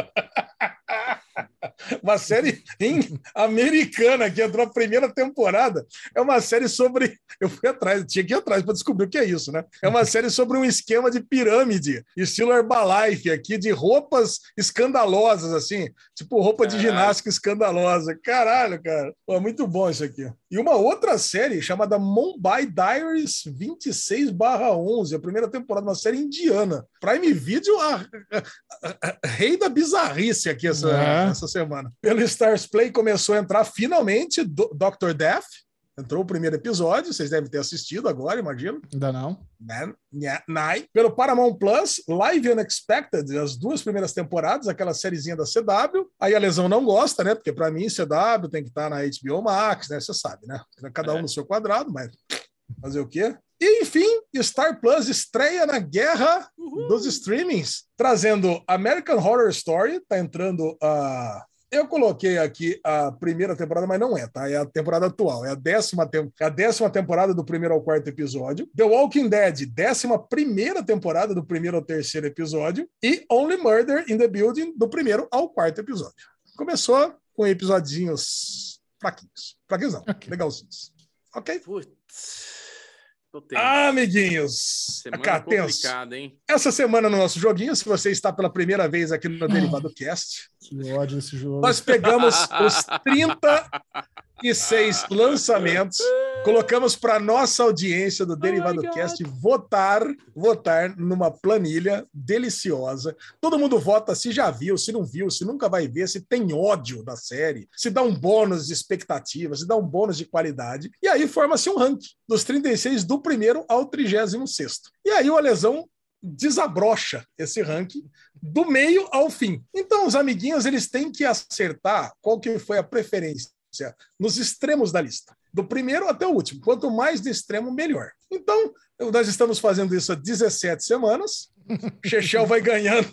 Uma série em americana que entrou a primeira temporada. É uma série sobre. Eu fui atrás, tinha que ir atrás para descobrir o que é isso, né? É uma série sobre um esquema de pirâmide, estilo Herbalife aqui, de roupas escandalosas, assim, tipo roupa de Caralho. ginástica escandalosa. Caralho, cara. Pô, muito bom isso aqui. E uma outra série chamada Mumbai Diaries 26/11, a primeira temporada, uma série indiana. Prime Video, a, a- a- rei da bizarrice aqui essa, É. essa semana. Pelo Stars Play começou a entrar finalmente Do- Dr. Death. Entrou o primeiro episódio, vocês devem ter assistido agora, imagino. Ainda não. Né? Nai. Pelo Paramount Plus, Live Unexpected, as duas primeiras temporadas, aquela sériezinha da CW. Aí a lesão não gosta, né? Porque para mim, CW tem que estar na HBO Max, né? Você sabe, né? Cada um É. no seu quadrado, mas fazer o quê? E, enfim, Star Plus estreia na guerra dos streamings, trazendo American Horror Story, tá entrando a. Eu coloquei aqui a primeira temporada, mas não é, tá? É a temporada atual. É a décima, tem... é a décima temporada do primeiro ao quarto episódio. The Walking Dead, décima primeira temporada do primeiro ao terceiro episódio. E Only Murder in the Building, do primeiro ao quarto episódio. Começou com episodinhos fraquinhos. Fraquinhos não, Ok. legalzinhos. Ok? Putz. Ah, amiguinhos! Semana Cá, complicada, hein? Essa semana no nosso joguinho, se você está pela primeira vez aqui no Derivado Cast, Que ódio esse jogo. nós pegamos os 36 lançamentos, colocamos para nossa audiência do Derivado God. Cast votar, votar numa planilha deliciosa. Todo mundo vota se já viu, se não viu, se nunca vai ver, se tem ódio da série, se dá um bônus de expectativa, se dá um bônus de qualidade. E aí forma-se um ranking dos 36 do primeiro ao 36 E aí o Alesão desabrocha esse ranking do meio ao fim. Então, os amiguinhos eles têm que acertar qual que foi a preferência nos extremos da lista, do primeiro até o último. Quanto mais de extremo, melhor. Então, nós estamos fazendo isso há 17 semanas. Chechel vai ganhando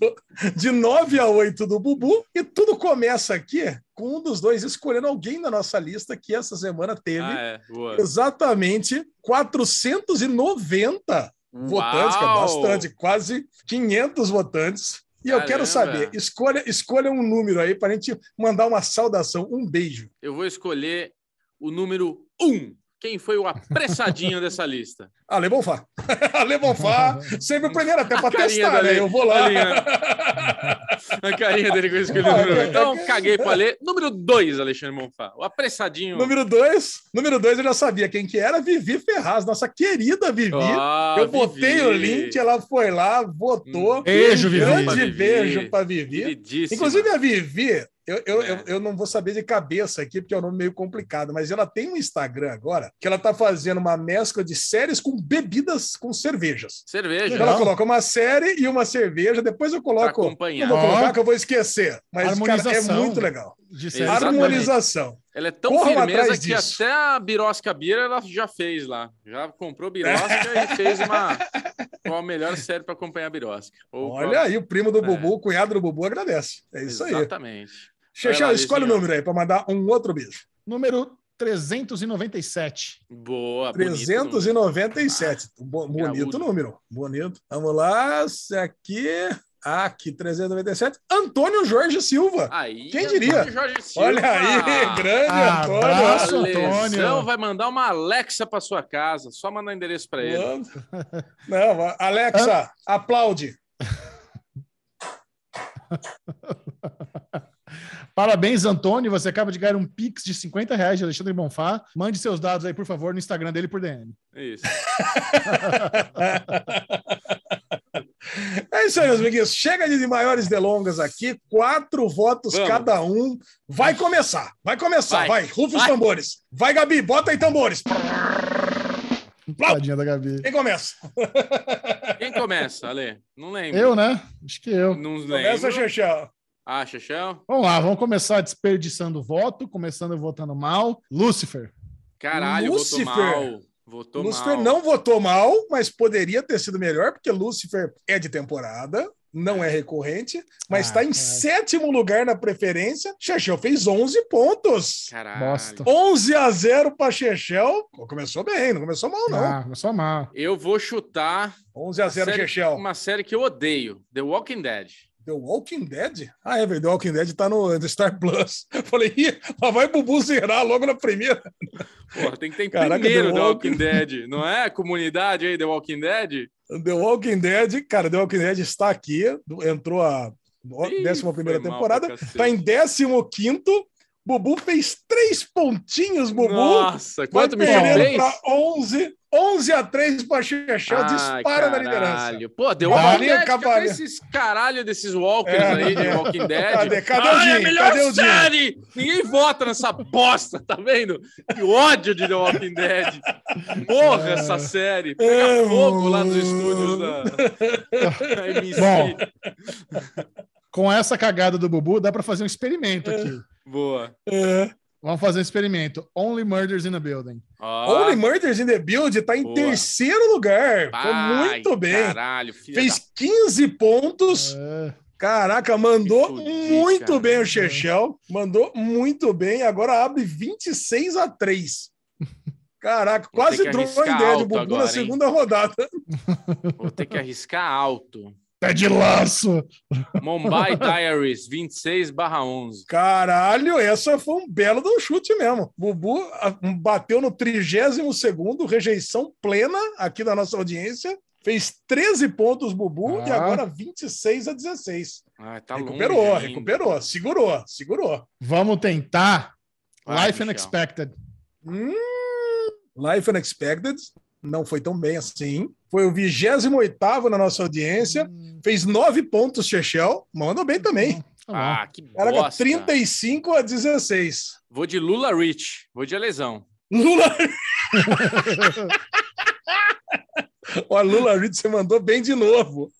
de 9 a 8 do Bubu. E tudo começa aqui com um dos dois escolhendo alguém na nossa lista que essa semana teve Ah, é. Exatamente 490 votantes, que é Uau! bastante, quase 500 votantes. E eu quero saber, escolha, escolha um número aí para a gente mandar uma saudação, um beijo. Eu vou escolher o número 1, quem foi o apressadinho dessa lista? Ale Bonfá. Ale Bonfá, sempre o primeiro, até A pra carinha testar, né? Eu vou lá. A carinha dele com Ah, número. é- Então, caguei para ler. Número 2, Alexandre Monfá. O apressadinho. Número dois, número dois eu já sabia quem que era, Vivi Ferraz, nossa querida Vivi. Ah, eu botei Vivi. o link, ela foi lá, votou. Hum, beijo, Um Vivi. Grande Vivi. beijo pra Vivi. Inclusive a Vivi, eu, eu, É. eu, eu não vou saber de cabeça aqui, porque é um nome meio complicado, mas ela tem um Instagram agora que ela tá fazendo uma mescla de séries com bebidas, com cervejas. Cerveja. Então ela coloca uma série e uma cerveja, depois eu Pra coloco. acompanhar. Não vou colocar que eu vou esquecer, mas cara, é muito legal. De Exatamente. Harmonização. Ela é tão Corram firmeza que disso. até a Birosca Bira ela já fez lá. Já comprou Birosca e fez uma. Qual a melhor série para acompanhar a Birosca? Ou Olha qual- aí, o primo do É. Bubu, o cunhado do Bubu agradece. É isso aí. Exatamente. Xexão, escolhe o número aí para mandar um outro beijo. Número 397. Boa. bonito número. 397. Bo- bonito número. Bonito. Vamos lá. Esse aqui. Aqui, 397. Antônio Jorge Silva. Aí, Quem diria? Antônio Jorge Silva. Olha aí, grande Abraço, Antônio. A Antônio. vai mandar uma Alexa para sua casa. Só mandar endereço para ele. Não, va- Alexa, aplaude. Parabéns, Antônio. Você acaba de ganhar um Pix de 50 reais de Alexandre Bonfá. Mande seus dados aí, por favor, no Instagram dele por DM. Isso. É isso aí, meus amiguinhos. Chega de maiores delongas aqui. Quatro votos Vamos. cada um. Vai começar. Vai começar. Vai. Vai. Rufa os Vai. tambores. Vai, Gabi. Bota aí tambores. Tadinha da Gabi. Quem começa? Quem começa, Ale? Não lembro. Eu, né? Acho que eu. Não Começa, lembro. Ah, Xexão? Vamos lá, vamos começar desperdiçando voto, começando votando mal. Lúcifer. Caralho, Lúcifer. votou mal. Votou Lúcifer mal. não votou mal, mas poderia ter sido melhor, porque Lúcifer é de temporada, não é recorrente, mas Ah, está em cara. sétimo lugar na preferência. Chechel fez 11 pontos. Caralho. Bosta. 11 a 0 para Chechel. Começou bem, não começou mal, não. Ah, começou mal. Eu vou chutar 11 a 0 série- Chechel. uma série que eu odeio, The Walking Dead. The Walking Dead? Ah, é verdade. The Walking Dead tá no Star Plus. Falei, ih, lá vai Bubu zerar logo na primeira. Porra, tem que ter Caraca, primeiro The The Walking- Walking Dead, não é? Comunidade aí, The Walking Dead? The Walking Dead, cara, The Walking Dead está aqui. Entrou a Ih, 11 primeira mal temporada. pra. Tá em 15. Bubu fez três pontinhos, Bubu. Nossa, quanto me fez? para 11. 11 a 3 para Chechel. Ai, Dispara na liderança. caralho. Pô, The Walking Dead, cadê cavalinho. esses caralho desses walkers É, aí de é. Walking Dead? Cadê? Cadê o Ai, é a Jim? melhor Cadê Jim? série! Ninguém vota nessa bosta, tá vendo? Que ódio de The Walking Dead. Morra essa série. Pega É, fogo lá nos estúdios da, da MC. Bom. Com essa cagada do Bubu, dá para fazer um experimento aqui. Boa. É. Vamos fazer um experimento. Only Murders in a Building. Ó, Only Murders in the Build tá em Boa. terceiro lugar. Foi muito bem. Caralho, Fez da 15 pontos. É, Caraca, mandou muito cara. bem o Chechel. Mandou muito bem. Agora abre 26 a 3. Caraca, Vou quase entrou arriscar em ideia de Bubu na hein? segunda rodada. Vou ter que arriscar alto. Pé de laço. Mumbai Diaries 26 11. Caralho, essa foi um belo de um chute mesmo. Bubu bateu no 32 segundo, rejeição plena aqui da nossa audiência. Fez 13 pontos, Bubu, Ah. e agora 26 a 16. Ah, tá recuperou, longe recuperou, segurou, segurou. Vamos tentar. Vai, Life Michel. Unexpected. Hum, Life Unexpected não foi tão bem assim. Foi o 28 na nossa audiência. Fez 9 pontos, Chechel. Mandou bem também. Tá bom. Ah, que Caraca, bosta. 35 a 16. Vou de Lula Rich. Vou de lesão. Lula. Olha, Lula Reed, você mandou bem de novo.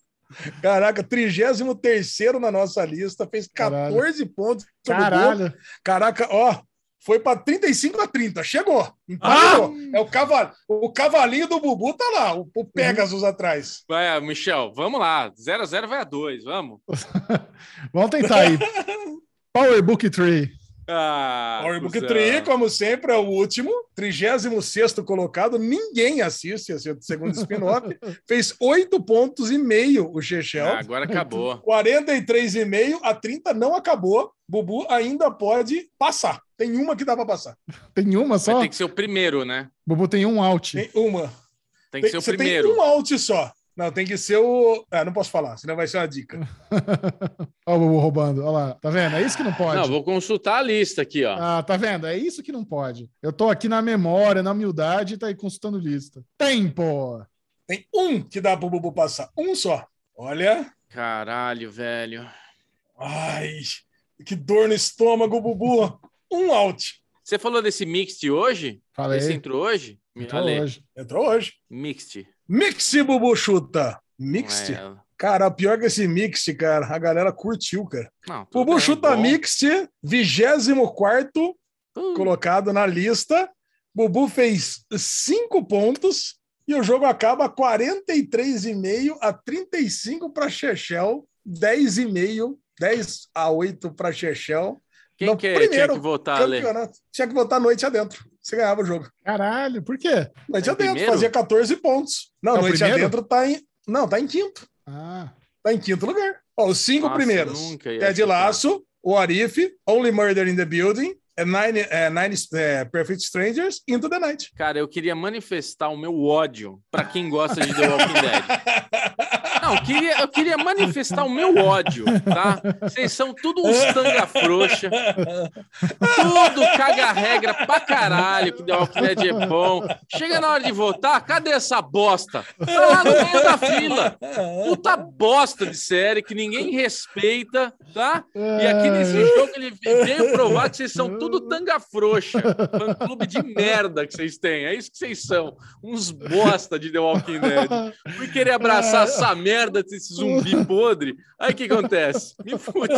Caraca, 33 na nossa lista, fez 14 pontos. Caralho. Caraca, ó, foi para 35 a 30, chegou. Empatou. É o, caval... o cavalinho do Bubu tá lá, o, o Pegasus atrás. Vai, ah, Michel, vamos lá. 0 a 0 vai a 2, vamos. Vamos tentar aí. Power Book Tree. Ah, O Book cuzão. Tri, como sempre, é o último. 36 colocado. Ninguém assiste esse segundo spin-off. Fez 8 pontos e meio o Chechel. Ah, agora acabou. 43,5 a 30 não acabou. Bubu ainda pode passar. Tem uma que dá para passar. Tem uma só? ter que ser o primeiro, né? Bubu tem um out. Tem uma. Tem que Tem- ser o você primeiro. tem um out só. Não, tem que ser o. Ah, não posso falar, senão vai ser uma dica. Olha o Bubu roubando. Olha lá. Tá vendo? É isso que não pode. Não, vou consultar a lista aqui, ó. Ah, tá vendo? É isso que não pode. Eu tô aqui na memória, na humildade e tá aí consultando lista. Tempo! Tem um que dá pro Bubu passar. Um só. Olha. Caralho, velho. Ai, que dor no estômago, Bubu. Um out. Você falou desse Mixed hoje? Falei. Esse entrou hoje? Entrou Ale, hoje. Entrou hoje. Mixed. Mixed, Bubu chuta. Mixed? Não, é- Cara, pior que esse mixed, cara, a galera curtiu, cara. não, Bubu bem, chuta bom. mixed, 24 Hum, colocado na lista. Bubu fez 5 pontos e o jogo acaba 43,5 a 35 para Chechel, 10,5, 10 a 8 para Chechel. Quem que é? tinha que votar? Campeonato. Tinha que botar noite adentro. Você ganhava o jogo. Caralho, por quê? Noite É adentro, primeiro? fazia 14 pontos. Não, É noite primeiro? adentro tá em. Não, tá em quinto. Ah, Tá em quinto lugar. Ó, os cinco Nossa, primeiros. Ted. Lasso, O Arif, Only Murder in the Building, and Nine, eh, Nine eh, Perfect Strangers, Into the Night. Cara, eu queria manifestar o meu ódio pra quem gosta de The Walking Dead. Não, eu queria, eu queria manifestar o meu ódio, tá? Vocês são tudo uns tanga frouxa, tudo caga regra pra caralho que The Walking Dead é bom. Chega na hora de votar, cadê essa bosta? Tá lá no meio da fila. Puta bosta de série que ninguém respeita, tá? E aqui nesse jogo ele veio provar que vocês são tudo tanga frouxa. Fã clube de merda que vocês têm. É isso que vocês são. Uns bosta de The Walking Dead. Fui querer abraçar essa merda desse zumbi podre. Aí o que acontece? Me fudi.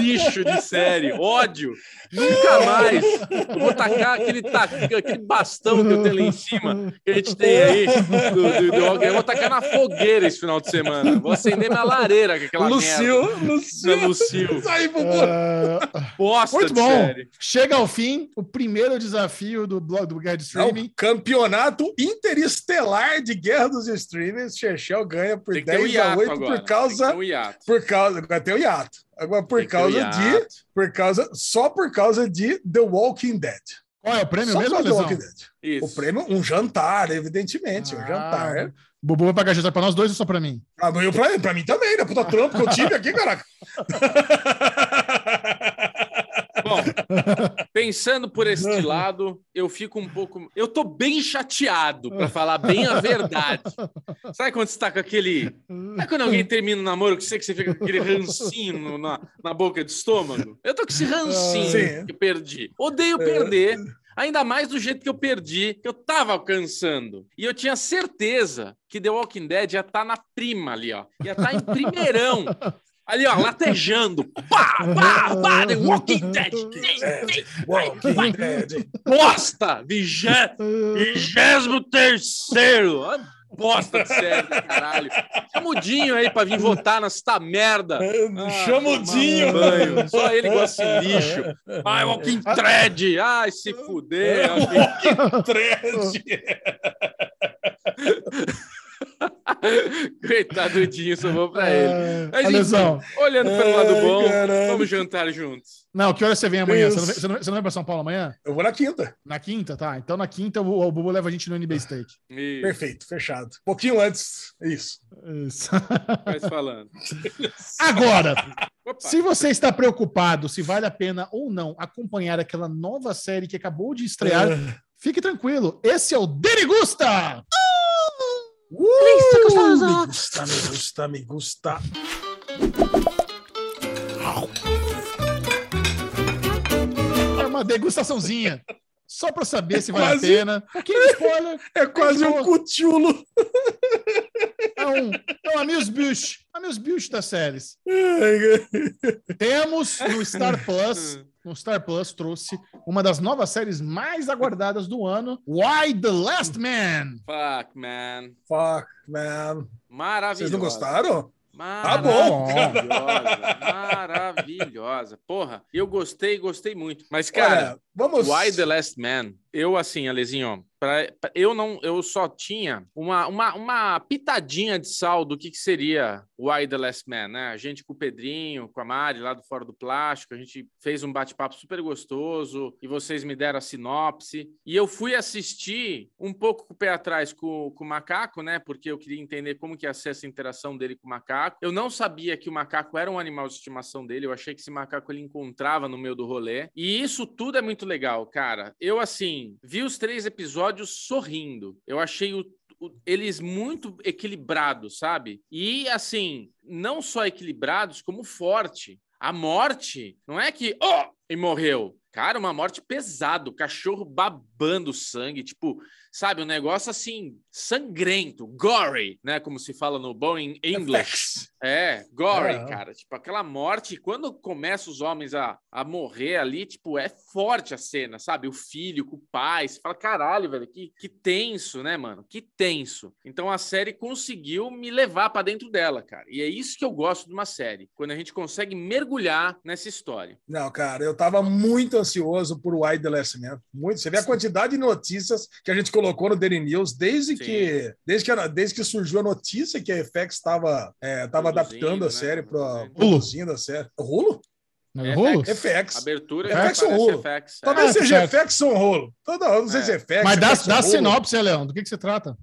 Lixo de série. Ódio. Nunca mais. Eu vou tacar aquele, ta- aquele bastão que eu tenho lá em cima, que a gente tem aí, do, do, do. Eu vou tacar na fogueira esse final de semana. Vou acender minha lareira com aquela Lucio, merda. Lucio. Lucio. Bubu. ah, Bosta muito de bom. série. Chega ao fim o primeiro desafio do blog do Guerra de Não, Streaming. campeonato interestelar de Guerra dos Streamers. Chechel ganha por Tem que ter o 10 a hiato 8 agora. por Tem que causa. ter o hiato. Por causa. Agora tem o hiato. Agora, por Tem causa de. Por causa. Só por causa de The Walking Dead. Qual é o prêmio Só mesmo, por The? Walking Dead. Isso. O prêmio, um jantar, evidentemente. Um Ah, jantar. Bubu vai pagar jantar pra nós dois ou só pra mim? Ah, mas eu, pra, pra mim também, né? Puta trampo que eu tive aqui, caraca. Bom, pensando por este lado, eu fico um pouco. Eu tô bem chateado, pra falar bem a verdade. Sabe quando você tá com aquele. Sabe quando alguém termina o namoro que você, que você fica com aquele rancinho na, na boca do estômago? Eu tô com esse rancinho Sim. que perdi. Odeio perder. Ainda mais do jeito que eu perdi, que eu tava alcançando. E eu tinha certeza que The Walking Dead ia estar na prima ali, ó. Ia estar em primeirão. Ali, ó, latejando. Pá, pá, pá, The Walking Dead. Walking Dead. Bosta! Vigé- Vigésimo terceiro! Bosta de série, caralho. Chamudinho aí pra vir votar nessa merda. Ah, Chamudinho. tomar um banho. Só ele gosta de lixo. Ai, Walking Dead. Ai, se fuder. Trash. Coitado do Dinho, só vou pra ele. É, Mas, a enfim, lesão. olhando pelo lado bom, caralho. vamos jantar juntos. Não, que hora você vem amanhã? Você não, Isso. vem, você, não, você não vem pra São Paulo amanhã? Eu vou na quinta. Na quinta, tá? Então na quinta o, o Bubu leva a gente no NB Steak. E Perfeito, fechado. pouquinho antes. Isso. Isso. vai se falando. Agora, Opa. se você está preocupado se vale a pena ou não acompanhar aquela nova série que acabou de estrear, fique tranquilo. Esse é o Derigusta! Delícia gostosa. Me gusta, me gusta, me gusta. É uma degustaçãozinha. Só para saber se vale a pena. Um de spoiler. É quase um cutulo. É um, é um amuse-bouche. Amuse-bouche das séries. Temos no Star Plus, no Star Plus trouxe uma das novas séries mais aguardadas do ano, Why the Last Man. Fuck, man. Fuck, man. Maravilhoso. Vocês não gostaram? Tá bom. Maravilhosa, maravilhosa. Porra, eu gostei, gostei muito. Mas, cara, Olha, vamos. Why the Last Man? Eu, assim, Alezinho, pra, pra- eu não, eu só tinha uma, uma, uma pitadinha de sal do que, que seria Why the Last Man, né? A gente com o Pedrinho, com a Mari lá do Fora do Plástico, a gente fez um bate-papo super gostoso e vocês me deram a sinopse. E eu fui assistir um pouco com o pé atrás com, com o macaco, né? Porque eu queria entender como que ia ser essa interação dele com o macaco. Eu não sabia que o macaco era um animal de estimação dele, eu achei que esse macaco ele encontrava no meio do rolê. E isso tudo é muito legal, cara. Eu, assim, vi os três episódios sorrindo. Eu achei o o- eles muito equilibrados, sabe? E assim, não só equilibrados, como forte. A morte não é que, ó, e morreu. Cara, uma morte pesado, cachorro babando sangue, tipo, sabe, um negócio assim, sangrento, gory, né, como se fala no bom em English. Effects. É, gory, É. cara. Tipo, aquela morte, quando começa os homens a, a morrer ali, tipo, é forte a cena, sabe? O filho com o pai. Você fala, caralho, velho, que, que tenso, né, mano? Que tenso. Então a série conseguiu me levar pra dentro dela, cara. E é isso que eu gosto de uma série. Quando a gente consegue mergulhar nessa história. Não, cara, eu tava muito ansioso por Why the Last Man. Muito. Você vê a quantidade de notícias que a gente colocou no Daily News desde Sim. que desde que, desde que surgiu a notícia que a FX estava é, tava adaptando a né? série para Produzindo. a série. Não é FX. rolo? FX. Abertura FX ou rolo? FX. é. Talvez Ah, seja. FX ou rolo. Toda, não sei É. se é FX. Mas dá, dá rolo. sinopse, Leão. Do que, que se trata?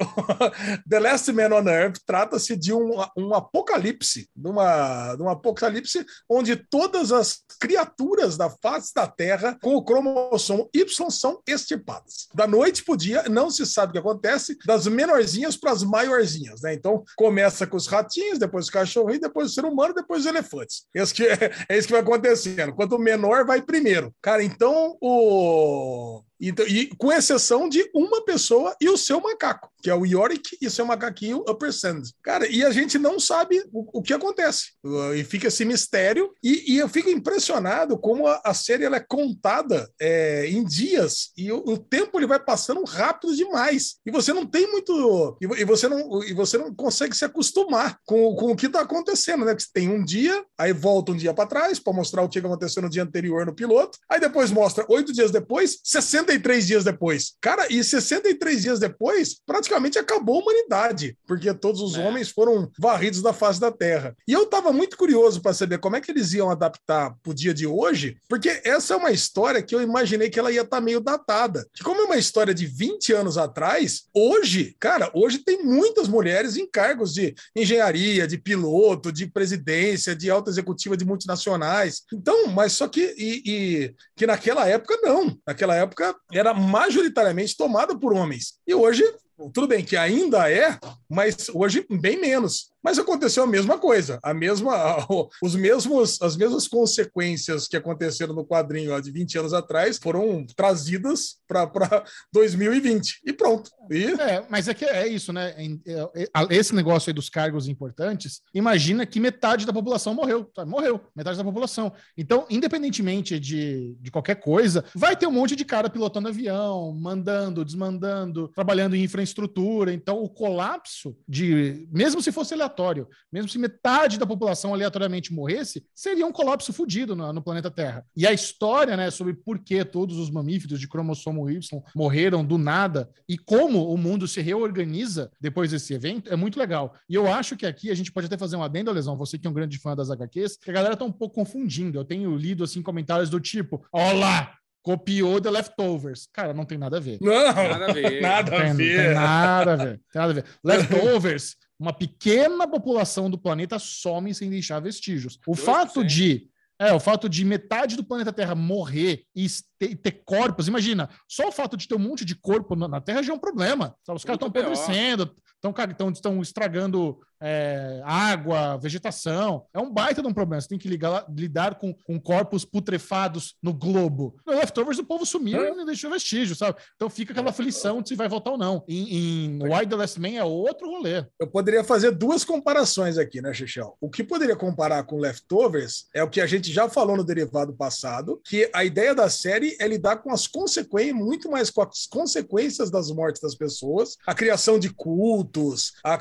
The Last Man on Earth trata-se de um, um apocalipse, de uma, de um apocalipse onde todas as criaturas da face da Terra com o cromossomo Y são extirpadas. Da noite para o dia, não se sabe o que acontece, das menorzinhas para as maiorzinhas, né? Então começa com os ratinhos, depois os cachorrinhos, depois o ser humano, depois os elefantes. Esse que é, é isso que vai acontecendo. Quanto menor, vai primeiro. Cara, então o. Então, e com exceção de uma pessoa e o seu macaco, que é o Yorick e seu macaquinho Upper Sand. Cara, e a gente não sabe o, o que acontece. Uh, E fica esse mistério. E, e eu fico impressionado como a, a série ela é contada é, em dias e o, o tempo ele vai passando rápido demais. E você não tem muito. E, e você, não, e você não consegue se acostumar com, com o que está acontecendo, né? Que você tem um dia, aí volta um dia para trás para mostrar o que aconteceu no dia anterior no piloto, aí depois mostra oito dias depois, 63 dias depois. Cara, e 63 dias depois, praticamente acabou a humanidade, porque todos os É. homens foram varridos da face da Terra. E eu estava muito curioso para saber como é que eles iam adaptar pro dia de hoje, porque essa é uma história que eu imaginei que ela ia estar meio datada. Que como é uma história de 20 anos atrás, hoje, cara, hoje tem muitas mulheres em cargos de engenharia, de piloto, de presidência, de alta executiva de multinacionais. Então, mas só que e, e- que naquela época não. Naquela época era majoritariamente tomada por homens. E hoje tudo bem que ainda é, mas hoje bem menos. Mas aconteceu a mesma coisa, a mesma, os mesmos, as mesmas consequências que aconteceram no quadrinho ó, de 20 anos atrás foram trazidas para 2020 e pronto. E É, mas é que é isso, né? É, é, Esse negócio aí dos cargos importantes, imagina que metade da população morreu, sabe? morreu, metade da população. Então, independentemente de, de qualquer coisa, vai ter um monte de cara pilotando avião, mandando, desmandando, trabalhando em infraestrutura. Então, o colapso de, mesmo se fosse aleatório, mesmo se metade da população aleatoriamente morresse, seria um colapso fudido no, no planeta Terra. E a história, né, sobre por que todos os mamíferos de cromossomo Y morreram do nada e como o mundo se reorganiza depois desse evento é muito legal. E eu acho que aqui a gente pode até fazer um adendo, Lesão, você que é um grande fã das HQs, que a galera tá um pouco confundindo. Eu tenho lido assim comentários do tipo: "Ó lá, copiou The Leftovers". Cara, não tem nada a ver. não, Nada a ver. nada a tem ver. nada a ver. Nada a ver. Leftovers, uma pequena população do planeta some sem deixar vestígios. O 2%. fato de é, o fato de metade do planeta Terra morrer e ter, corpos, imagina, só o fato de ter um monte de corpo na, Terra já é um problema. sabe? Os caras estão apodrecendo, estão estragando é, água, vegetação. É um baita de um problema. Você tem que ligar- lidar com, com corpos putrefados no globo. No Leftovers, o povo sumiu e não deixou vestígio, sabe? Então fica aquela aflição de se vai voltar ou não. Em, em Why the Last Man é outro rolê. Eu poderia fazer duas comparações aqui, né, Xixão? O que poderia comparar com Leftovers é o que a gente já falou no derivado passado, que a ideia da série é lidar com as consequências, muito mais com as consequências das mortes das pessoas, a criação de cultos, a,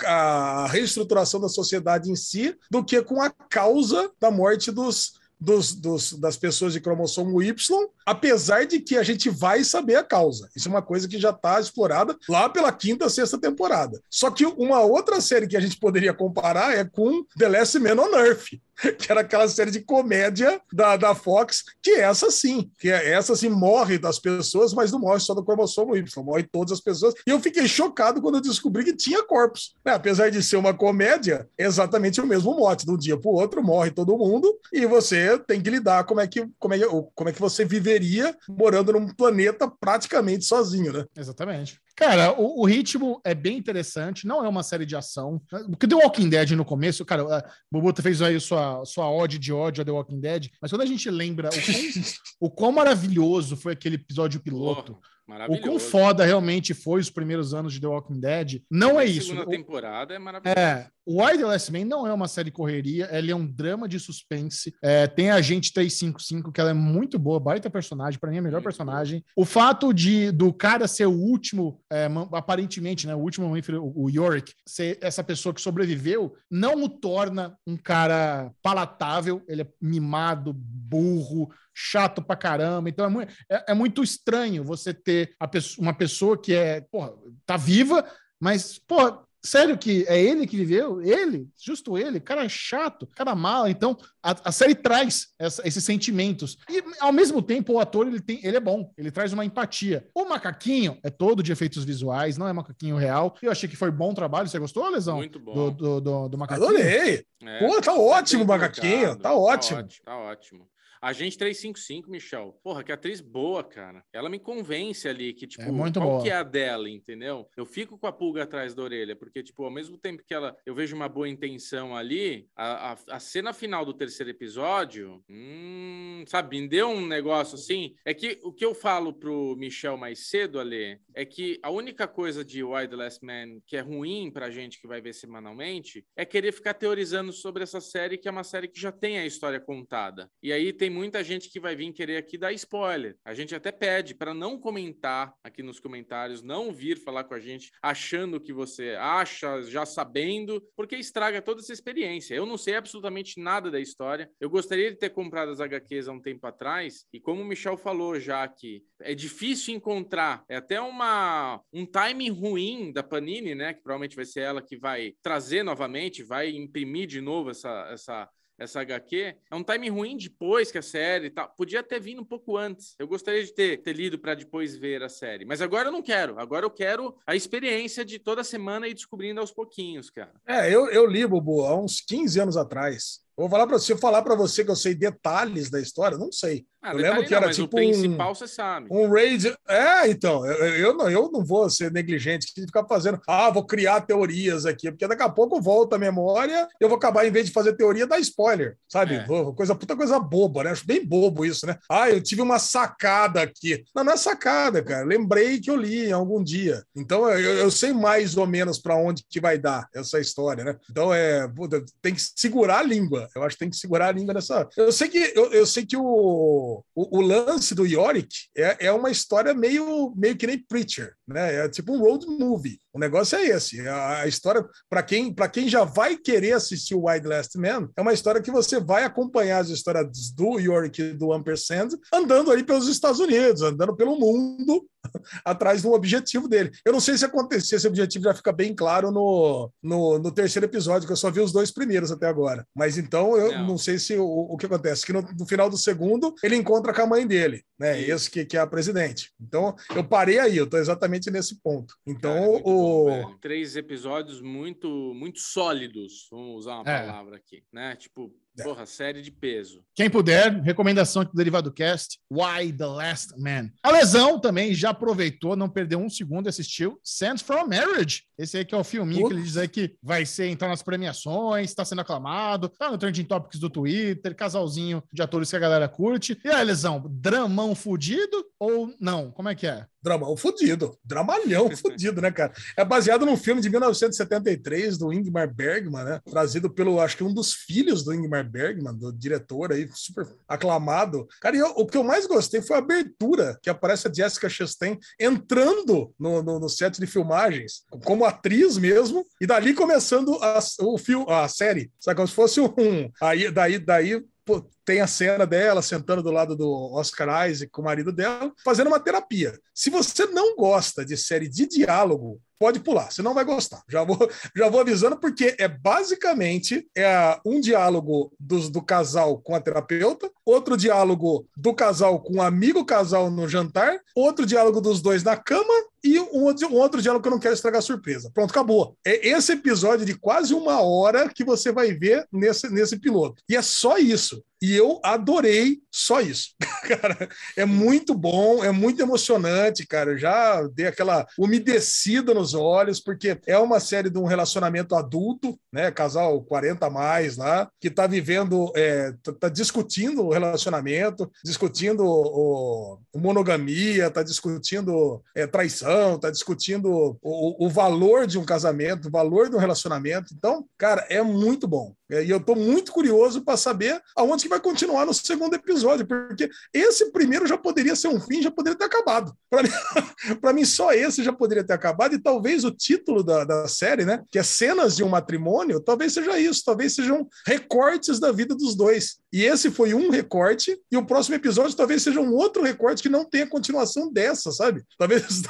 a reestruturação estruturação da sociedade em si do que com a causa da morte dos, dos, dos, das pessoas de cromossomo Y, apesar de que a gente vai saber a causa. Isso é uma coisa que já está explorada lá pela quinta, sexta temporada. Só que uma outra série que a gente poderia comparar é com The Last Man on Earth, que era aquela série de comédia da, da Fox, que essa sim, que é essa sim morre das pessoas, mas não morre só do cromossomo Y, morre todas as pessoas. E eu fiquei chocado quando eu descobri que tinha corpos. Né? Apesar de ser uma comédia, é exatamente o mesmo mote. De um dia para o outro morre todo mundo e você tem que lidar como é que, como é, como é que você viveria morando num planeta praticamente sozinho, né? Exatamente. Cara, o, o, ritmo é bem interessante, não é uma série de ação. Porque The Walking Dead no começo, cara, o Bubuta fez aí sua, sua ode de ódio a The Walking Dead, mas quando a gente lembra o quão, o quão maravilhoso foi aquele episódio piloto. Oh o quão foda realmente foi os primeiros anos de The Walking Dead, não é isso. A segunda o, temporada é maravilhoso. É, o Last Man não é uma série correria, ele é um drama de suspense. É, tem a gente 355, que ela é muito boa, baita personagem, para mim é a melhor personagem. O fato de do cara ser o último, é, aparentemente, né, o último o Yorick, ser essa pessoa que sobreviveu, não o torna um cara palatável, ele é mimado, burro, chato pra caramba. Então é muito, é, é muito estranho você ter pessoa, uma pessoa que é, porra, tá viva, mas, porra, Sério que é ele que viveu? Ele? Justo ele? Cara chato, cara mal. Então, a, a série traz essa, esses sentimentos. E, ao mesmo tempo, o ator, ele, tem, ele é bom. Ele traz uma empatia. O macaquinho é todo de efeitos visuais, não é macaquinho real. Eu achei que foi bom trabalho. Você gostou, Lesão? Muito bom. Do, do, do, do macaquinho? Adorei. É, Pô, tá ótimo o macaquinho. Tá, tá ótimo. Tá ótimo. Agente 355, Michel. Porra, que atriz boa, cara. Ela me convence ali que, tipo, é muito qual boa. que é a dela, entendeu? Eu fico com a pulga atrás da orelha, porque, tipo, ao mesmo tempo que ela eu vejo uma boa intenção ali, a, a, a cena final do terceiro episódio, hum, sabe, me deu um negócio assim. É que o que eu falo pro Michel mais cedo, ali, é que a única coisa de Why the Last Man que é ruim pra gente que vai ver semanalmente é querer ficar teorizando sobre essa série, que é uma série que já tem a história contada. E aí tem tem muita gente que vai vir querer aqui dar spoiler. A gente até pede para não comentar aqui nos comentários, não vir falar com a gente achando que você acha, já sabendo, porque estraga toda essa experiência. Eu não sei absolutamente nada da história. Eu gostaria de ter comprado as HQs há um tempo atrás, e como o Michel falou já aqui, é difícil encontrar, é até uma um timing ruim da Panini, né, que provavelmente vai ser ela que vai trazer novamente, vai imprimir de novo essa, essa essa HQ. É um time ruim depois que a série tá. Podia ter vindo um pouco antes. Eu gostaria de ter, ter lido para depois ver a série. Mas agora eu não quero. Agora eu quero a experiência de toda semana ir descobrindo aos pouquinhos, cara. É, eu, eu li, Bobo, há uns 15 anos atrás. Vou falar para você, falar para você que eu sei detalhes da história, não sei. Ah, eu lembro que não, era tipo o principal um, você sabe. Um raid. É, então, eu, eu, não, eu não vou ser negligente de ficar fazendo, ah, vou criar teorias aqui, porque daqui a pouco volta a memória, eu vou acabar, em vez de fazer teoria, dar spoiler, sabe? É. Coisa, puta coisa boba, né? Acho bem bobo isso, né? Ah, eu tive uma sacada aqui. Não, não é sacada, cara. Lembrei que eu li algum dia. Então, eu, eu sei mais ou menos para onde que vai dar essa história, né? Então, é, puta, tem que segurar a língua. Eu acho que tem que segurar a língua nessa. Eu sei que, eu, eu sei que o o, o, lance do Yorick é, é uma história meio, meio que nem Preacher, né? É tipo um road movie. O negócio é esse. A, a história, para quem, quem já vai querer assistir o Wild Last Man, é uma história que você vai acompanhar as histórias do Yorick e do Ampersand andando aí pelos Estados Unidos, andando pelo mundo, atrás do objetivo dele. Eu não sei se acontecer, esse objetivo já fica bem claro no, no, no, terceiro episódio, que eu só vi os dois primeiros até agora. Mas então eu não, não sei se o, o que acontece, que no, no, final do segundo ele encontra com a mãe dele, né? Esse que, que é a presidente. Então eu parei aí, eu tô exatamente nesse ponto. Então Cara, o. Bom, Três episódios muito, muito sólidos, vamos usar uma é. palavra aqui, né? Tipo, é. Porra, série de peso. Quem puder, recomendação aqui do Derivado Cast, Why the Last Man. A Lesão também já aproveitou, não perdeu um segundo e assistiu Sands from Marriage. Esse aí que é o filminho que ele diz aí que vai ser entrar nas premiações, está sendo aclamado, tá no Trending Topics do Twitter, casalzinho de atores que a galera curte. E aí, Lesão, dramão fudido ou não? Como é que é? Dramão fudido. Dramalhão fudido, né, cara? É baseado num filme de 1973 do Ingmar Bergman, né? Trazido pelo, acho que um dos filhos do Ingmar Bergman, do diretor aí, super aclamado. Cara, e eu, o que eu mais gostei foi a abertura, que aparece a Jessica Chastain entrando no, no, no set de filmagens, como atriz mesmo, e dali começando a, o filme, a série. Sabe, como se fosse um. Aí, daí, daí pô, tem a cena dela sentando do lado do Oscar Isaac com o marido dela, fazendo uma terapia. Se você não gosta de série de diálogo, pode pular, você não vai gostar. Já vou, já vou avisando, porque é basicamente é um diálogo do, do casal com a terapeuta, outro diálogo do casal com um amigo casal no jantar, outro diálogo dos dois na cama e um outro, um outro diálogo que eu não quero estragar surpresa. Pronto, acabou. É esse episódio de quase uma hora que você vai ver nesse, nesse piloto. E é só isso. E eu adorei só isso. cara, é muito bom, é muito emocionante, cara. Eu já dei aquela umedecida nos olhos, porque é uma série de um relacionamento adulto, né? Casal 40 a mais lá, que tá vivendo, é, tá, tá discutindo o relacionamento, discutindo o, o monogamia, tá discutindo é, traição, tá discutindo o, o valor de um casamento, o valor de um relacionamento. Então, cara, é muito bom. É, e eu estou muito curioso para saber aonde que vai continuar no segundo episódio, porque esse primeiro já poderia ser um fim, já poderia ter acabado. Para mim, mim, só esse já poderia ter acabado, e talvez o título da, da série, né, que é Cenas de um Matrimônio, talvez seja isso, talvez sejam recortes da vida dos dois. E esse foi um recorte, e o próximo episódio talvez seja um outro recorte que não tenha continuação dessa, sabe? Talvez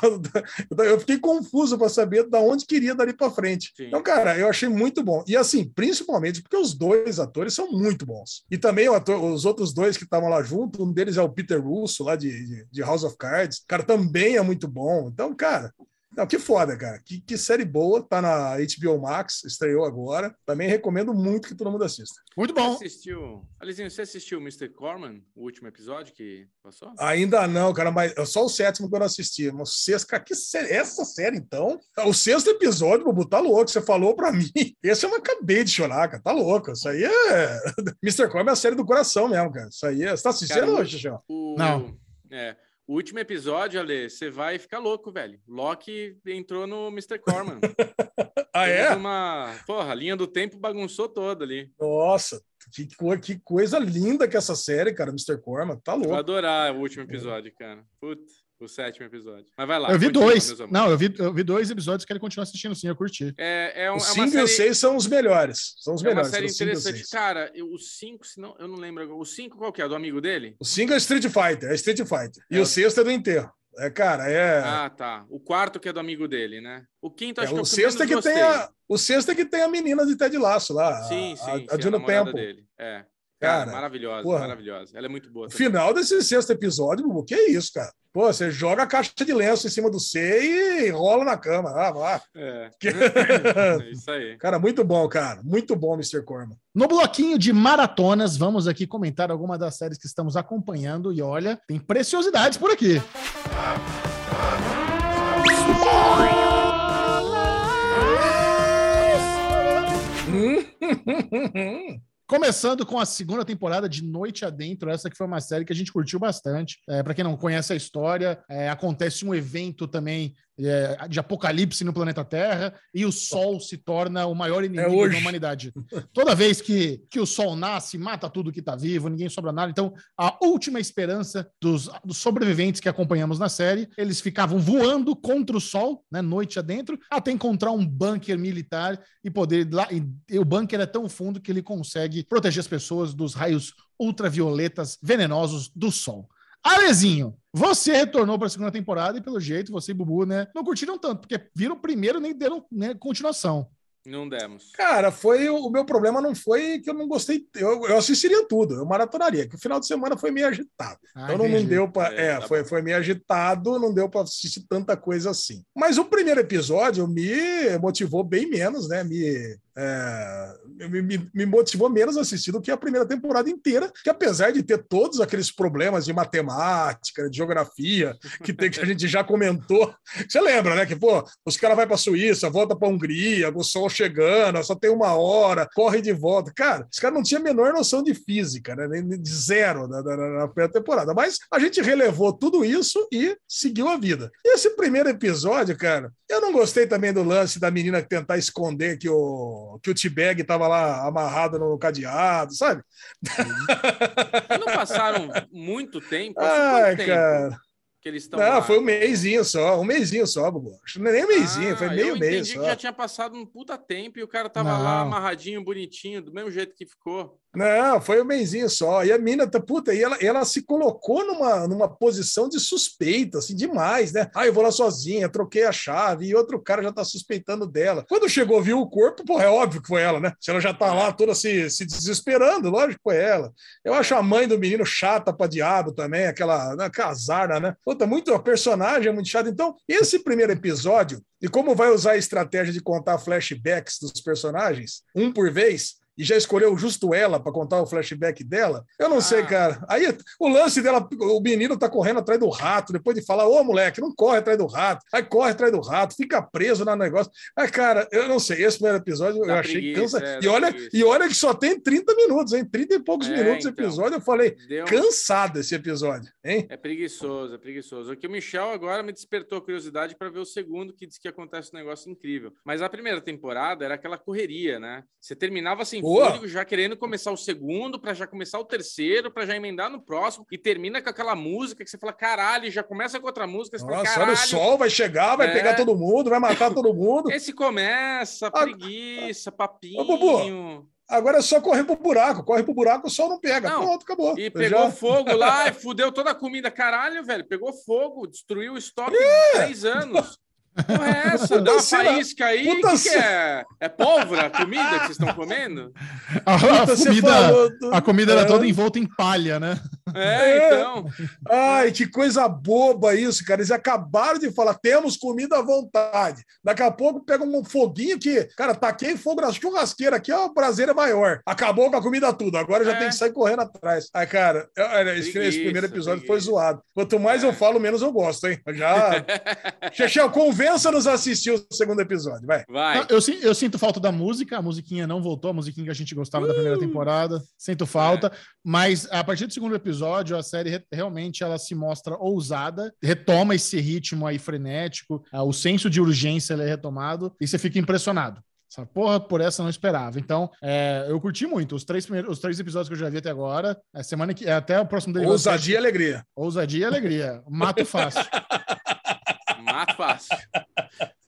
eu fiquei confuso para saber da onde queria dali para frente. Sim. Então, cara, eu achei muito bom. E assim, principalmente porque os dois atores são muito bons. E também ator, os outros dois que estavam lá junto, um deles é o Peter Russo, lá de, de, de House of Cards. Cara, também é muito bom. Então, cara, não, que foda, cara. Que, que, série boa. Tá na HBO Max, estreou agora. Também recomendo muito que todo mundo assista. Muito bom. Você assistiu... Alizinho, você assistiu o Mr. Corman, o último episódio que passou? Ainda não, cara, mas só o sétimo que eu não assisti. Mas o sexto, cara, que série... Essa série, então... O sexto episódio, Bubu, tá louco. Você falou pra mim. Esse eu não acabei de chorar, cara. Tá louco. Isso aí é... Mr. Corman é a série do coração mesmo, cara. Isso aí é... Você tá assistindo cara, hoje, o... Não. É... O último episódio, Ale, você vai ficar louco, velho. Loki entrou no Mr. Corman. ah, é? Uma... Porra, a linha do tempo bagunçou toda ali. Nossa, que, que coisa linda que essa série, cara, Mr. Corman. Tá louco. Vou adorar o último episódio, cara. Puta. O sétimo episódio. Mas vai lá. Eu vi dois. Não, eu vi, eu vi dois episódios que ele continua assistindo sim, eu curti. É, é, um, o 5 é série... e o 6 são os melhores. São os é melhores. uma série interessante. Cara, o 5, se não, eu não lembro. O 5 qual que é? Do amigo dele? O 5 é Street Fighter, é Street Fighter. E é. o sexto é do enterro. É, cara, é. Ah, tá. O quarto que é do amigo dele, né? O quinto acho é, que é o sexto é que tem a O sexto é que tem a menina de Ted Laço lá. Sim, sim. A, a, a Juno Temple. Dele. É. Cara, cara maravilhosa, porra. maravilhosa. Ela é muito boa. O final desse sexto episódio, o que é isso, cara? Pô, você joga a caixa de lenço em cima do C e rola na cama. Ah, vá. É. é isso aí. Cara, muito bom, cara. Muito bom, Mr. Corman. No bloquinho de maratonas, vamos aqui comentar alguma das séries que estamos acompanhando. E olha, tem preciosidades por aqui. Começando com a segunda temporada de Noite Adentro, essa que foi uma série que a gente curtiu bastante. É, para quem não conhece a história, é, acontece um evento também é, de apocalipse no planeta Terra e o Sol se torna o maior inimigo é da humanidade. Toda vez que, que o Sol nasce, mata tudo que está vivo, ninguém sobra nada. Então, a última esperança dos, dos, sobreviventes que acompanhamos na série, eles ficavam voando contra o Sol, né, noite adentro, até encontrar um bunker militar e poder lá. E, e o bunker é tão fundo que ele consegue proteger as pessoas dos raios ultravioletas venenosos do Sol. Alezinho, você retornou para a segunda temporada e, pelo jeito, você e Bubu, né, não curtiram tanto, porque viram o primeiro nem deram né, continuação. Não demos. Cara, foi o meu problema não foi que eu não gostei. Eu, eu assistiria tudo, eu maratonaria, que o final de semana foi meio agitado. Ah, então não, não, deu para. É, é tá foi, foi meio agitado, não deu para assistir tanta coisa assim. Mas o primeiro episódio me motivou bem menos, né? Me é, me, me, motivou menos a assistir do que a primeira temporada inteira, que apesar de ter todos aqueles problemas de matemática, de geografia, que, tem, que a gente já comentou, você lembra, né? Que, pô, os caras vão para a Suíça, volta para a Hungria, o sol chegando, só tem uma hora, corre de volta. Cara, os caras não tinham a menor noção de física, né? De zero na, na, na primeira temporada. Mas a gente relevou tudo isso e seguiu a vida. E esse primeiro episódio, cara, eu não gostei também do lance da menina tentar esconder que o o, que o T-Bag tava lá amarrado no cadeado, sabe? Não passaram muito tempo? Ai, tempo cara. que eles estão Não, lá? foi um mêsinho só, um mêsinho só, Bubu. Não é nem um mêsinho, Ah, foi meio eu mês entendi só. que já tinha passado um puta tempo e o cara tava Não. lá amarradinho, bonitinho, do mesmo jeito que ficou. Não, foi um mêsinho só. E a mina, tá, puta, e ela, ela se colocou numa, numa posição de suspeita, assim, demais, né? Ah, eu vou lá sozinha, troquei a chave, e outro cara já tá suspeitando dela. Quando chegou, viu o corpo, pô, é óbvio que foi ela, né? Se ela já tá lá toda se, se desesperando, lógico que foi ela. Eu acho a mãe do menino chata pra diabo também, aquela né, casarna, né? Puta, muito, a personagem é muito chata. Então, esse primeiro episódio, e como vai usar a estratégia de contar flashbacks dos personagens, um por vez, e já escolheu justo ela para contar o flashback dela, eu não sei, Ah. cara. Aí o lance dela, o menino tá correndo atrás do rato, depois de falar, ô moleque, não corre atrás do rato, aí corre atrás do rato, fica preso no negócio. Aí, cara, eu não sei, esse primeiro episódio eu Dá achei preguiça, cansa. é, e, olha, preguiça. e olha que só tem 30 minutos, hein? 30 e poucos É, minutos então. episódio. Eu falei, Deu... cansado esse episódio, hein? É preguiçoso, é preguiçoso. Aqui o Michel agora me despertou a curiosidade para ver o segundo, que diz que acontece um negócio incrível. Mas a primeira temporada era aquela correria, né? Você terminava sem Boa. fôlego, já querendo começar o segundo, para já começar o terceiro, para já emendar no próximo, e termina com aquela música que você fala, caralho, já começa com outra música, você fala, Nossa, caralho. olha o sol, vai chegar, vai É. pegar todo mundo, vai matar todo mundo. Esse começa, preguiça, papinho. Ô, Bubu, Agora é só correr pro buraco, corre pro buraco, o sol não pega. Não, Pronto, acabou. E pegou já- fogo lá e fudeu toda a comida. Caralho, velho. Pegou fogo, destruiu o estoque de três anos. Porra, é essa? Dá uma faísca aí. O puta que, que é? É pólvora a comida que vocês estão comendo? A, a Puta, comida, do- a comida era É. toda envolta em palha, né? É, É. então. Ai, que coisa boba isso, cara. Eles acabaram de falar, temos comida à vontade. Daqui a pouco pega um foguinho que, cara, taquei fogo na churrasqueira aqui, ó, o prazer é maior. Acabou com a comida tudo, agora já É. tem que sair correndo atrás. Ai, cara, eu- olha, esse, esse primeiro episódio foi zoado. Quanto mais eu falo, menos eu gosto, hein? Já. Chechel, convença-nos a assistir o segundo episódio, vai. Vai. Não, Eu, eu sinto falta da música, a musiquinha não voltou, a musiquinha que a gente gostava da primeira temporada, sinto falta, mas a partir do segundo episódio, a série re- realmente ela se mostra ousada, retoma esse ritmo aí frenético, ah, o senso de urgência ele é retomado, e você fica impressionado. Essa porra, por essa eu não esperava. Então, é, eu curti muito. Os três, primeiros, os três episódios que eu já vi até agora, a semana que. Até o próximo Derivado Ousadia e alegria. Ousadia e alegria. Mato fácil. Mato fácil.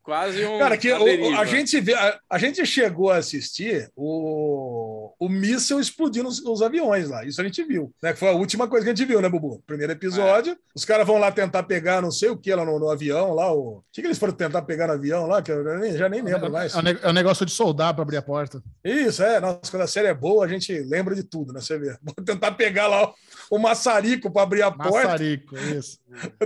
Quase um. Cara, que o- a, gente vê, a, a gente chegou a assistir o, o míssil explodindo os, os aviões lá. Isso a gente viu. Né? Que foi a última coisa que a gente viu, né, Bubu? Primeiro episódio. Os caras vão lá tentar pegar não sei o que lá no, no avião. lá o... O que, que eles foram tentar pegar no avião lá? Que eu nem- já nem lembro mais. É o é o negócio de soldar para abrir a porta. Isso, é. Nossa, quando a série é boa, a gente lembra de tudo, né? Você vê. Vou tentar pegar lá o, o maçarico para abrir a porta. Maçarico, isso.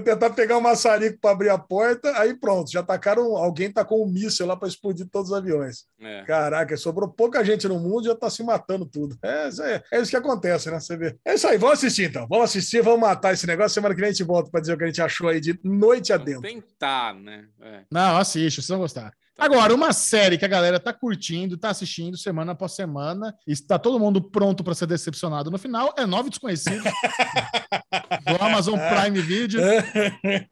Tentar pegar o maçarico para abrir a porta. Aí pronto, já tacaram. Alguém tacou um míssil lá para explodir todos os aviões. É. Caraca, sobrou pouca gente no mundo e já tá se matando tudo. É, isso aí- é isso que acontece, né? Você vê. É isso aí, vamos assistir então. Vamos assistir, vamos matar esse negócio. Semana que vem a gente volta para dizer o que a gente achou aí de noite Vamos adentro. tentar, né? É. Não, assiste, vocês vão gostar. Tá Agora, uma série que a galera tá curtindo, tá assistindo semana após semana, e está todo mundo pronto para ser decepcionado no final, é Nove Desconhecidos, do Amazon Prime Video,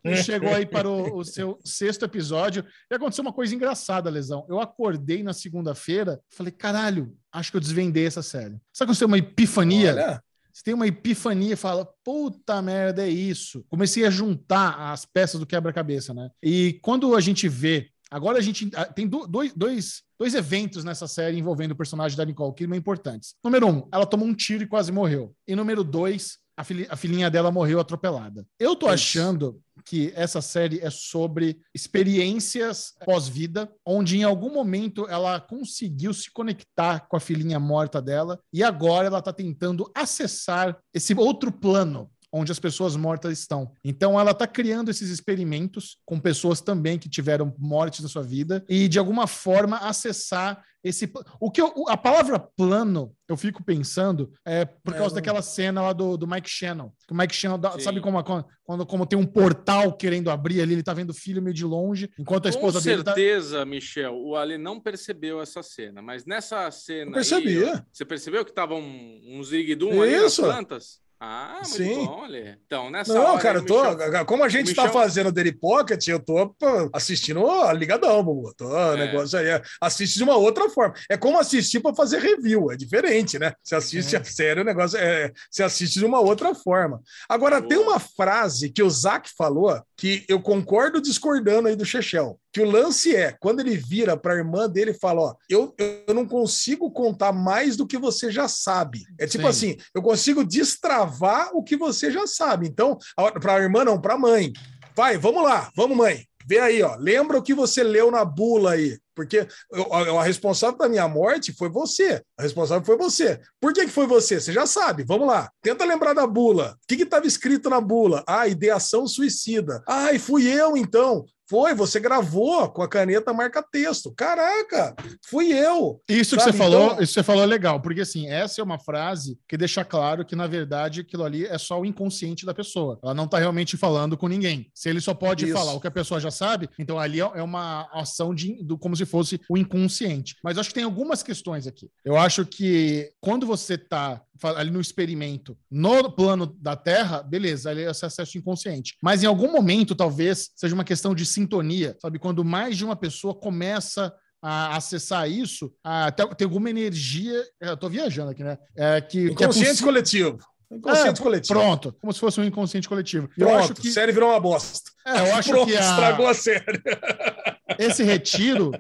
que chegou aí para o, o seu sexto episódio. E aconteceu uma coisa engraçada, Lesão. Eu acordei na segunda-feira, falei, caralho, acho que eu desvendei essa série. Sabe quando você tem uma epifania? Olha, Você tem uma epifania e fala, puta merda, é isso. Comecei a juntar as peças do quebra-cabeça, né? E quando a gente vê, agora a gente ah, tem do- dois, dois, dois eventos nessa série envolvendo o personagem da Nicole Kidman importantes. Número um, ela tomou um tiro e quase morreu. E número dois, a, filhi- a filhinha dela morreu atropelada. Eu tô Isso. achando que essa série é sobre experiências pós-vida, onde em algum momento ela conseguiu se conectar com a filhinha morta dela e agora ela está tentando acessar esse outro plano onde as pessoas mortas estão. Então ela está criando esses experimentos com pessoas também que tiveram mortes na sua vida e de alguma forma acessar esse o que eu- a palavra plano eu fico pensando é por É, causa não- daquela cena lá do, do Mike Shannon. Que o Mike Shannon dá- sabe como, quando, como tem um portal querendo abrir ali, ele tá vendo o filho meio de longe, enquanto a esposa Com dele tá certeza, Michel, o Ale não percebeu essa cena, mas nessa cena. Eu percebi. aí, ó, você percebeu que tava um, um zigdum ali nas plantas? Ah, muito Sim. bom, Lê. Então, nessa Não, hora, cara, eu tô, Michel- como a gente o tá Michel- fazendo o Daily Pocket, eu tô assistindo a ligadão, Bubu. Tô, É. negócio aí. é- Assiste de uma outra forma. É como assistir para fazer review, é diferente, né? Você assiste a série, o negócio é. Você assiste de uma outra forma. Agora, Boa. tem uma frase que o Zac falou que eu concordo discordando aí do Chechel. Que o lance é, quando ele vira para a irmã dele e fala: Ó, eu, eu não consigo contar mais do que você já sabe. É tipo Sim. assim, eu consigo destravar o que você já sabe. Então, para a irmã, não, para a mãe. Vai, vamos lá, vamos, mãe. Vê aí, ó. Lembra o que você leu na bula aí. Porque eu- a a responsável da minha morte foi você. A responsável foi você. Por que, que foi você? Você já sabe. Vamos lá. Tenta lembrar da bula. O que estava escrito na bula? Ah, ideação suicida. Ai, fui eu então. Foi, você gravou com a caneta marca-texto. Caraca, fui eu. Isso que Sabe, você falou, então- isso que você falou é legal, porque assim, essa é uma frase que deixa claro que, na verdade, aquilo ali é só o inconsciente da pessoa. Ela não tá realmente falando com ninguém. Se ele só pode Isso. falar o que a pessoa já sabe, então ali é é uma ação de, do, como se fosse o inconsciente. Mas acho que tem algumas questões aqui. Eu acho que quando você tá fa- ali no experimento, no plano da Terra, beleza, ali é esse acesso inconsciente. Mas em algum momento, talvez, seja uma questão de sintonia, sabe? Quando mais de uma pessoa começa a acessar isso, a, tem, alguma energia. Eu tô viajando aqui, né? É, que, que é Inconsciente coletivo. Inconsciente É, coletivo. Pronto, como se fosse um inconsciente coletivo. Eu Pronto, acho que, série virou uma bosta. é, eu acho Pronto, que a- estragou a série. esse retiro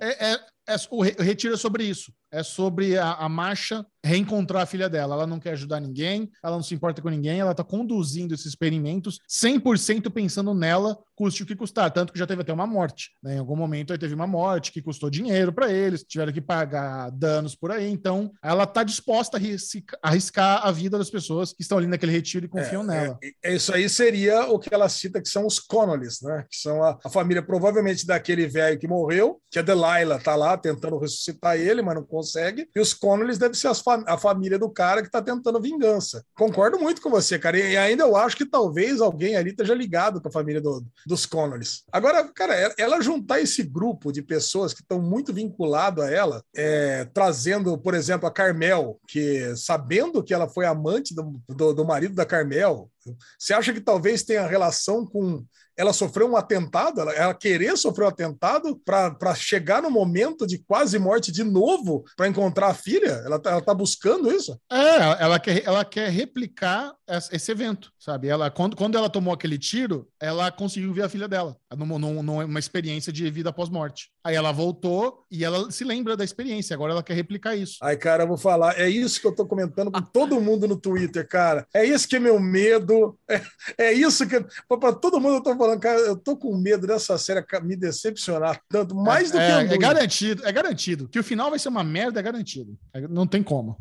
é, é- é- o re- o retiro é sobre isso. É sobre a, a Marcha reencontrar a filha dela. Ela não quer ajudar ninguém, ela não se importa com ninguém, ela está conduzindo esses experimentos 100% pensando nela, custe o que custar. Tanto que já teve até uma morte. né? Em algum momento aí teve uma morte que custou dinheiro para eles, tiveram que pagar danos por aí. Então, ela está disposta a arrisca- arriscar a vida das pessoas que estão ali naquele retiro e confiam nela. É, isso aí seria o que ela cita que são os Connollys, né? Que são a, a família provavelmente daquele velho que morreu, que a Delilah tá lá tentando ressuscitar ele, mas não consegue. E os Connollys devem ser as fa- a família do cara que tá tentando vingança. Concordo muito com você, cara. E ainda eu acho que talvez alguém ali esteja ligado com a família do- dos Connollys. Agora, cara, ela- juntar esse grupo de pessoas que estão muito vinculados a ela, é, trazendo, por exemplo, a Carmel, que sabendo que ela foi amante do, do, do marido da Carmel, você acha que talvez tenha relação com ela sofreu um atentado, ela, ela querer sofrer um atentado para chegar no momento de quase morte de novo para encontrar a filha? Ela tá, ela tá buscando isso? É, ela quer, ela quer replicar esse evento, sabe? Ela, quando, quando ela tomou aquele tiro, ela conseguiu ver a filha dela, numa, num- numa experiência de vida pós-morte. Aí ela voltou e ela se lembra da experiência, agora ela quer replicar isso. Ai, cara, eu vou falar. É isso que eu tô comentando com todo mundo no Twitter, cara. É isso que é meu medo. É, é isso que. Para todo mundo eu tô falando, cara, eu tô com medo dessa série me decepcionar tanto, mais do é, que a é, é garantido, é garantido. Que o final vai ser uma merda, é garantido. É- não tem como.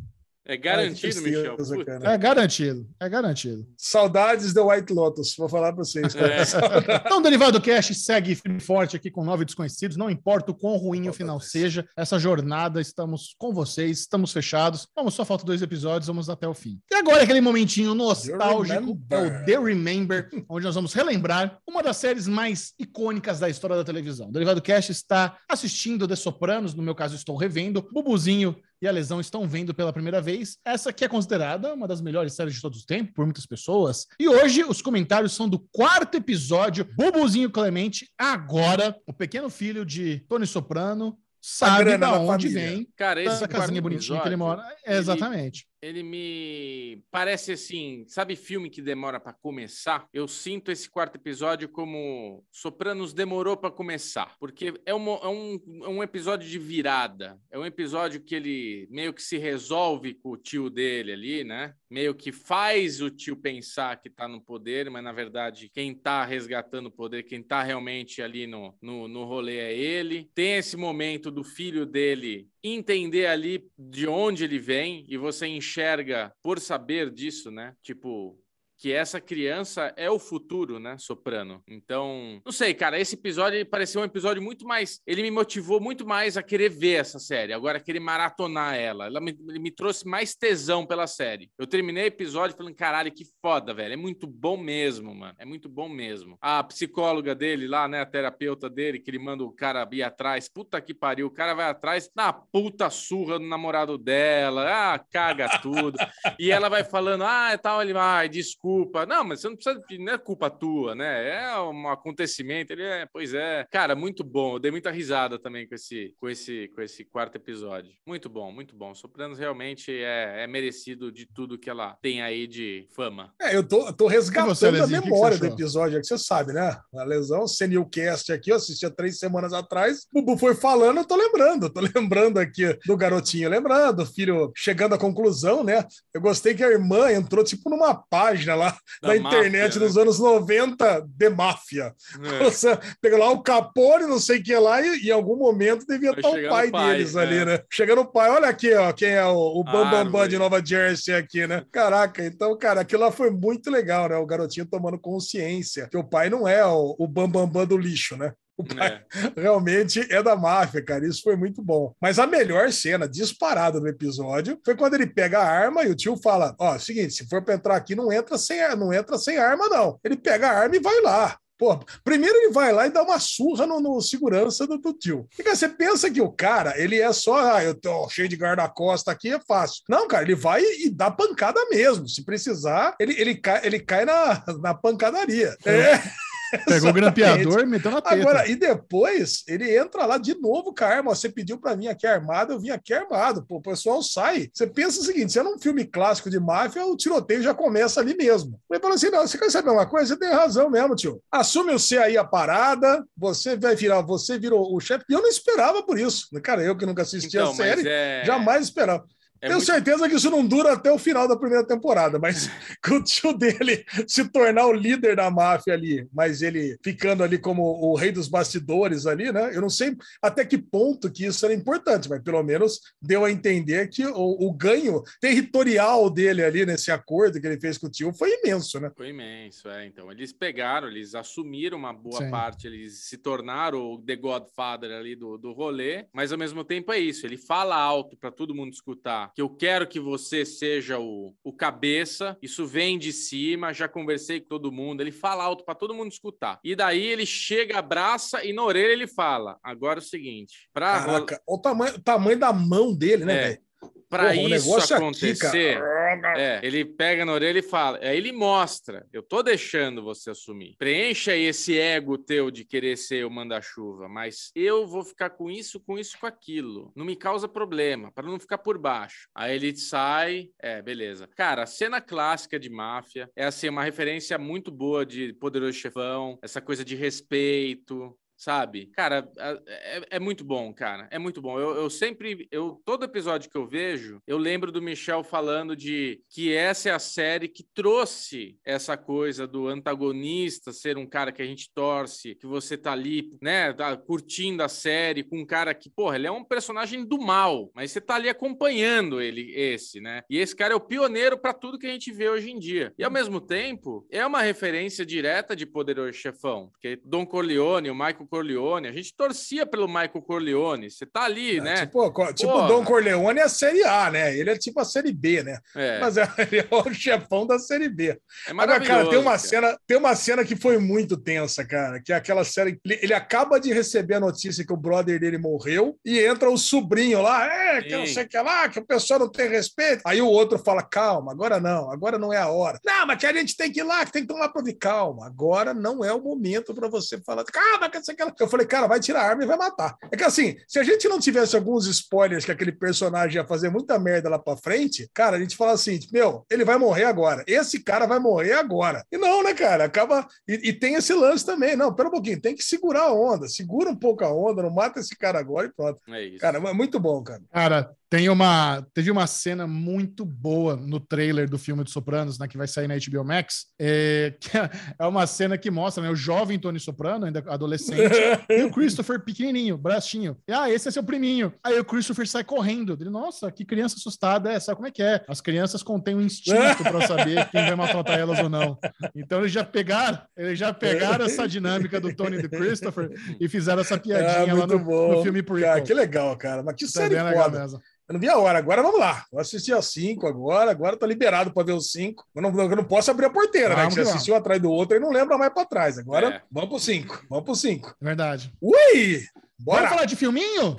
É garantido, Ai, Michel. Puta. É garantido, é garantido. Saudades do White Lotus, vou falar para vocês. É. Então, o Derivado Cash segue firme e forte aqui com nove desconhecidos. Não importa o quão ruim o final seja, essa jornada, estamos com vocês, estamos fechados. Vamos, só falta dois episódios, vamos até o fim. E agora aquele momentinho nostálgico, é o The Remember, onde nós vamos relembrar uma das séries mais icônicas da história da televisão. O Derivado Cash está assistindo The Sopranos, no meu caso estou revendo. Bubuzinho e a Lesão estão vendo pela primeira vez. Essa que é considerada uma das melhores séries de todos os tempos por muitas pessoas. E hoje os comentários são do quarto episódio, Bubuzinho Clemente. Agora, o pequeno filho de Tony Soprano sabe da onde família. vem Cara, esse essa casinha bonitinha que ele episódio, mora. É, exatamente. Ele me parece assim, sabe filme que demora pra começar? Eu sinto esse quarto episódio como Sopranos demorou pra começar, porque é, uma- é um, é um episódio de virada. É um episódio que ele meio que se resolve com o tio dele ali, né? Meio que faz o tio pensar que tá no poder, mas na verdade quem tá resgatando o poder, quem tá realmente ali no, no, no rolê é ele. Tem esse momento do filho dele entender ali de onde ele vem e você enxerga por saber disso, né? Tipo, que essa criança é o futuro, né, Soprano? Então, não sei, cara, esse episódio pareceu um episódio muito mais. Ele me motivou muito mais a querer ver essa série, agora querer maratonar ela. Ela me, me trouxe mais tesão pela série. Eu terminei o episódio falando, caralho, que foda, velho. É muito bom mesmo, mano. É muito bom mesmo. A psicóloga dele lá, né, a terapeuta dele, que ele manda o cara ir atrás. Puta que pariu, o cara vai atrás na puta surra do namorado dela. Ah, caga tudo. e ela vai falando, ah, tal, ele vai, desculpa. Não, mas você não precisa, não é culpa tua, né? É um acontecimento. Ele é, pois é. Cara, muito bom. Eu dei muita risada também com esse, com esse, com esse quarto episódio. Muito bom, muito bom. Sopranos realmente é, é merecido de tudo que ela tem aí de fama. É, eu tô, tô resgatando você, a memória do episódio, é que você sabe, né? A lesão, Senilcast aqui, eu assisti há três semanas atrás. O Bubu foi falando, eu tô lembrando. Eu tô lembrando aqui do garotinho, lembrando, o filho chegando à conclusão, né? Eu gostei que a irmã entrou tipo numa página lá da, da internet né? dos anos 90 de máfia. É. Você pega lá o Capone, não sei o que lá, e em algum momento devia estar o pai, pai deles né? ali, né? Chegando o pai, olha aqui, ó, quem é o, o Bambambam Bam Bam de Nova Jersey aqui, né? Caraca, então, cara, aquilo lá foi muito legal, né? O garotinho tomando consciência que o pai não é o, o Bambambam Bam Bam do lixo, né? O pai é. realmente é da máfia, cara. Isso foi muito bom. Mas a melhor cena disparada do episódio foi quando ele pega a arma e o tio fala: Ó, seguinte, se for para entrar aqui, não entra sem, não entra sem arma, não. Ele pega a arma e vai lá. Pô, primeiro ele vai lá e dá uma surra no, no segurança do, do tio. E, cara, você pensa que o cara, ele é só, ah, eu tô cheio de guarda-costa aqui, é fácil. Não, cara, ele vai e dá pancada mesmo. Se precisar, ele, ele cai, ele cai na, na pancadaria. É. é. Pegou o grampeador e meteu na teta. Agora, e depois ele entra lá de novo com a arma. Você pediu para mim aqui armado, eu vim aqui armado. Pô, o pessoal sai. Você pensa o seguinte: se é um filme clássico de máfia, o tiroteio já começa ali mesmo. Ele falou assim: não, você quer saber uma coisa? Você tem razão mesmo, tio. Assume você aí a parada, você vai virar, você virou o chefe. E eu não esperava por isso. Cara, eu que nunca assisti então, a série, é... jamais esperava. É Tenho muito... certeza que isso não dura até o final da primeira temporada, mas com o tio dele se tornar o líder da máfia ali, mas ele ficando ali como o rei dos bastidores ali, né? Eu não sei até que ponto que isso era importante, mas pelo menos deu a entender que o, o ganho territorial dele ali nesse acordo que ele fez com o tio foi imenso, né? Foi imenso, é. Então, eles pegaram, eles assumiram uma boa Sim. parte, eles se tornaram o The Godfather ali do, do rolê, mas ao mesmo tempo é isso, ele fala alto para todo mundo escutar que eu quero que você seja o, o cabeça, isso vem de cima, já conversei com todo mundo, ele fala alto para todo mundo escutar. E daí ele chega, abraça e na orelha ele fala: agora é o seguinte, pra Caraca, o tamanho, o tamanho da mão dele, né, é, para isso acontecer, aqui, é, ele pega na orelha e fala, aí ele mostra, eu tô deixando você assumir. Preencha esse ego teu de querer ser o manda-chuva, mas eu vou ficar com isso, com isso, com aquilo. Não me causa problema, para não ficar por baixo. Aí ele sai, é, beleza. Cara, a cena clássica de máfia é assim uma referência muito boa de Poderoso Chefão, essa coisa de respeito, sabe? Cara, é, é, muito bom, cara. É muito bom. Eu, eu, sempre, eu todo episódio que eu vejo, eu lembro do Michel falando de que essa é a série que trouxe essa coisa do antagonista ser um cara que a gente torce, que você tá ali, né, tá curtindo a série com um cara que, porra, ele é um personagem do mal, mas você tá ali acompanhando ele, esse, né? E esse cara é o pioneiro para tudo que a gente vê hoje em dia. E ao mesmo tempo, é uma referência direta de Poderoso Chefão, porque Don Corleone, o Michael Corleone. A gente torcia pelo Michael Corleone. Você tá ali, é, né? Tipo, tipo o Don Corleone é a Série A, né? Ele é tipo a Série B, né? É. Mas ele é o chefão da Série B. É Agora, cara, tem uma cena, tem uma cena que foi muito tensa, cara, que é aquela série ele, ele acaba de receber a notícia que o brother dele morreu e entra o sobrinho lá, é, que Sim. não sei o que lá, que o pessoal não tem respeito. Aí o outro fala: "Calma, agora não, agora não é a hora". Não, mas que a gente tem que ir lá, que tem que tomar para calma. Agora não é o momento para você falar: "Calma, que você aquela. Eu falei, cara, vai tirar a arma e vai matar. É que assim, se a gente não tivesse alguns spoilers que aquele personagem ia fazer muita merda lá pra frente, cara, a gente fala assim, meu, ele vai morrer agora. Esse cara vai morrer agora. E não, né, cara? Acaba. E, e tem esse lance também. Não, pera um pouquinho, tem que segurar a onda. Segura um pouco a onda, não mata esse cara agora e pronto. É isso. Cara, é muito bom, cara. Cara, Tem uma, teve uma cena muito boa no trailer do filme dos Sopranos, né, que vai sair na HBO Max, é, que é uma cena que mostra né, o jovem Tony Soprano, ainda adolescente, e o Christopher pequenininho, bracinho. E, ah, esse é seu priminho. Aí o Christopher sai correndo. Ele, nossa, que criança assustada é, sabe como é que é? As crianças contêm um instinto para saber quem vai maltratar elas ou não. Então eles já pegaram, eles já pegaram essa dinâmica do Tony e do Christopher e fizeram essa piadinha Ah, lá no, no filme Prequel. Cara, que legal, cara. Mas que Tá série foda. mesmo. Eu não vi a hora. Agora vamos lá. Vou assistir a 5 agora. Agora tá liberado para ver os 5. Eu não, eu não posso abrir a porteira, né? Que você assistiu um atrás do outro e não lembra mais para trás. Agora É. vamos pro 5. Vamos pro 5. É Verdade. Ui! Bora! Vamos falar de filminho?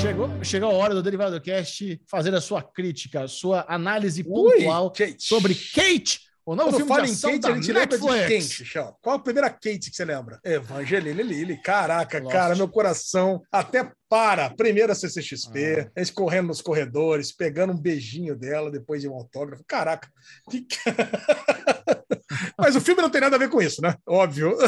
Chegou, chegou a hora do Derivado Cast fazer a sua crítica, a sua análise Ui, pontual Kate. sobre Kate, o novo Quando filme fala de em Kate, a gente lembra de Netflix. Chão? Qual a primeira Kate que você lembra? Evangeline Lilly. Caraca, Lost. cara, meu coração até para. Primeira CCXP, a gente correndo nos corredores, pegando um beijinho dela depois de um autógrafo. Caraca. que- Mas o filme não tem nada a ver com isso, né? Óbvio.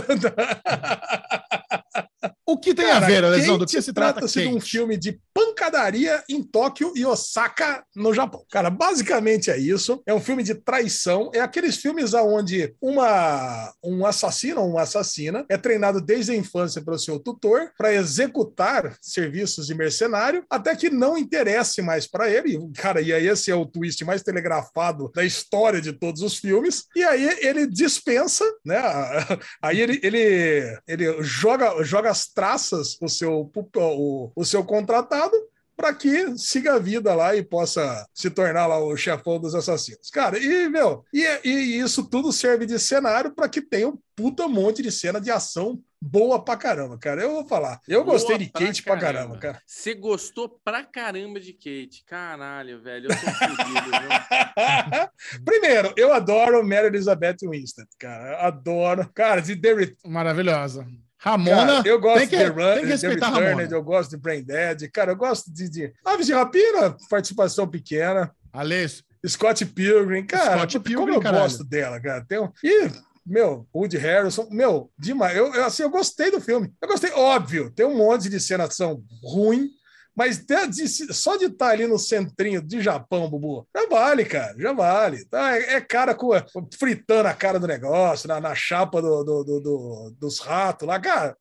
O que tem Cara, a ver, Alesão? Do que se trata Trata-se de um filme de pancadaria em Tóquio e Osaka, no Japão. Cara, basicamente é isso. É um filme de traição. É aqueles filmes onde uma, um assassino ou uma assassina é treinado desde a infância pelo seu tutor para executar serviços de mercenário até que não interesse mais para ele. Cara, e aí esse é o twist mais telegrafado da história de todos os filmes. E aí ele dispensa, né? Aí ele, ele, ele joga, joga as traças o seu, o, o seu contratado para que siga a vida lá e possa se tornar lá o chefão dos assassinos. Cara, e, meu, e, e isso tudo serve de cenário para que tenha um puta monte de cena de ação boa pra caramba, cara. Eu vou falar. Eu Boa gostei de pra Kate pra caramba, cara. Você gostou pra caramba de Kate. Caralho, velho. Eu tô fodido, viu? Primeiro, eu adoro Mary Elizabeth Winstead, cara. Eu adoro. Cara, de The Maravilhosa. Ramona, Cara, eu gosto tem que, de Run, tem que respeitar The Returned, Ramona. eu gosto de Brain Dead, cara, eu gosto de, de Aves de Rapina, participação pequena, Alessio, Scott Pilgrim, cara, Scott Pilgrim, como eu caralho. gosto dela, cara. Tem um... E, meu, Woody Harrison, meu, demais. Eu, eu, assim, eu gostei do filme. Eu gostei, óbvio, tem um monte de cenação ruim, mas de- de- só de estar ali no centrinho de Japão, Bubu, já vale, cara, já vale. Tá? É, é cara com, fritando a cara do negócio, na, na chapa do, do- do- do- dos ratos lá, cara.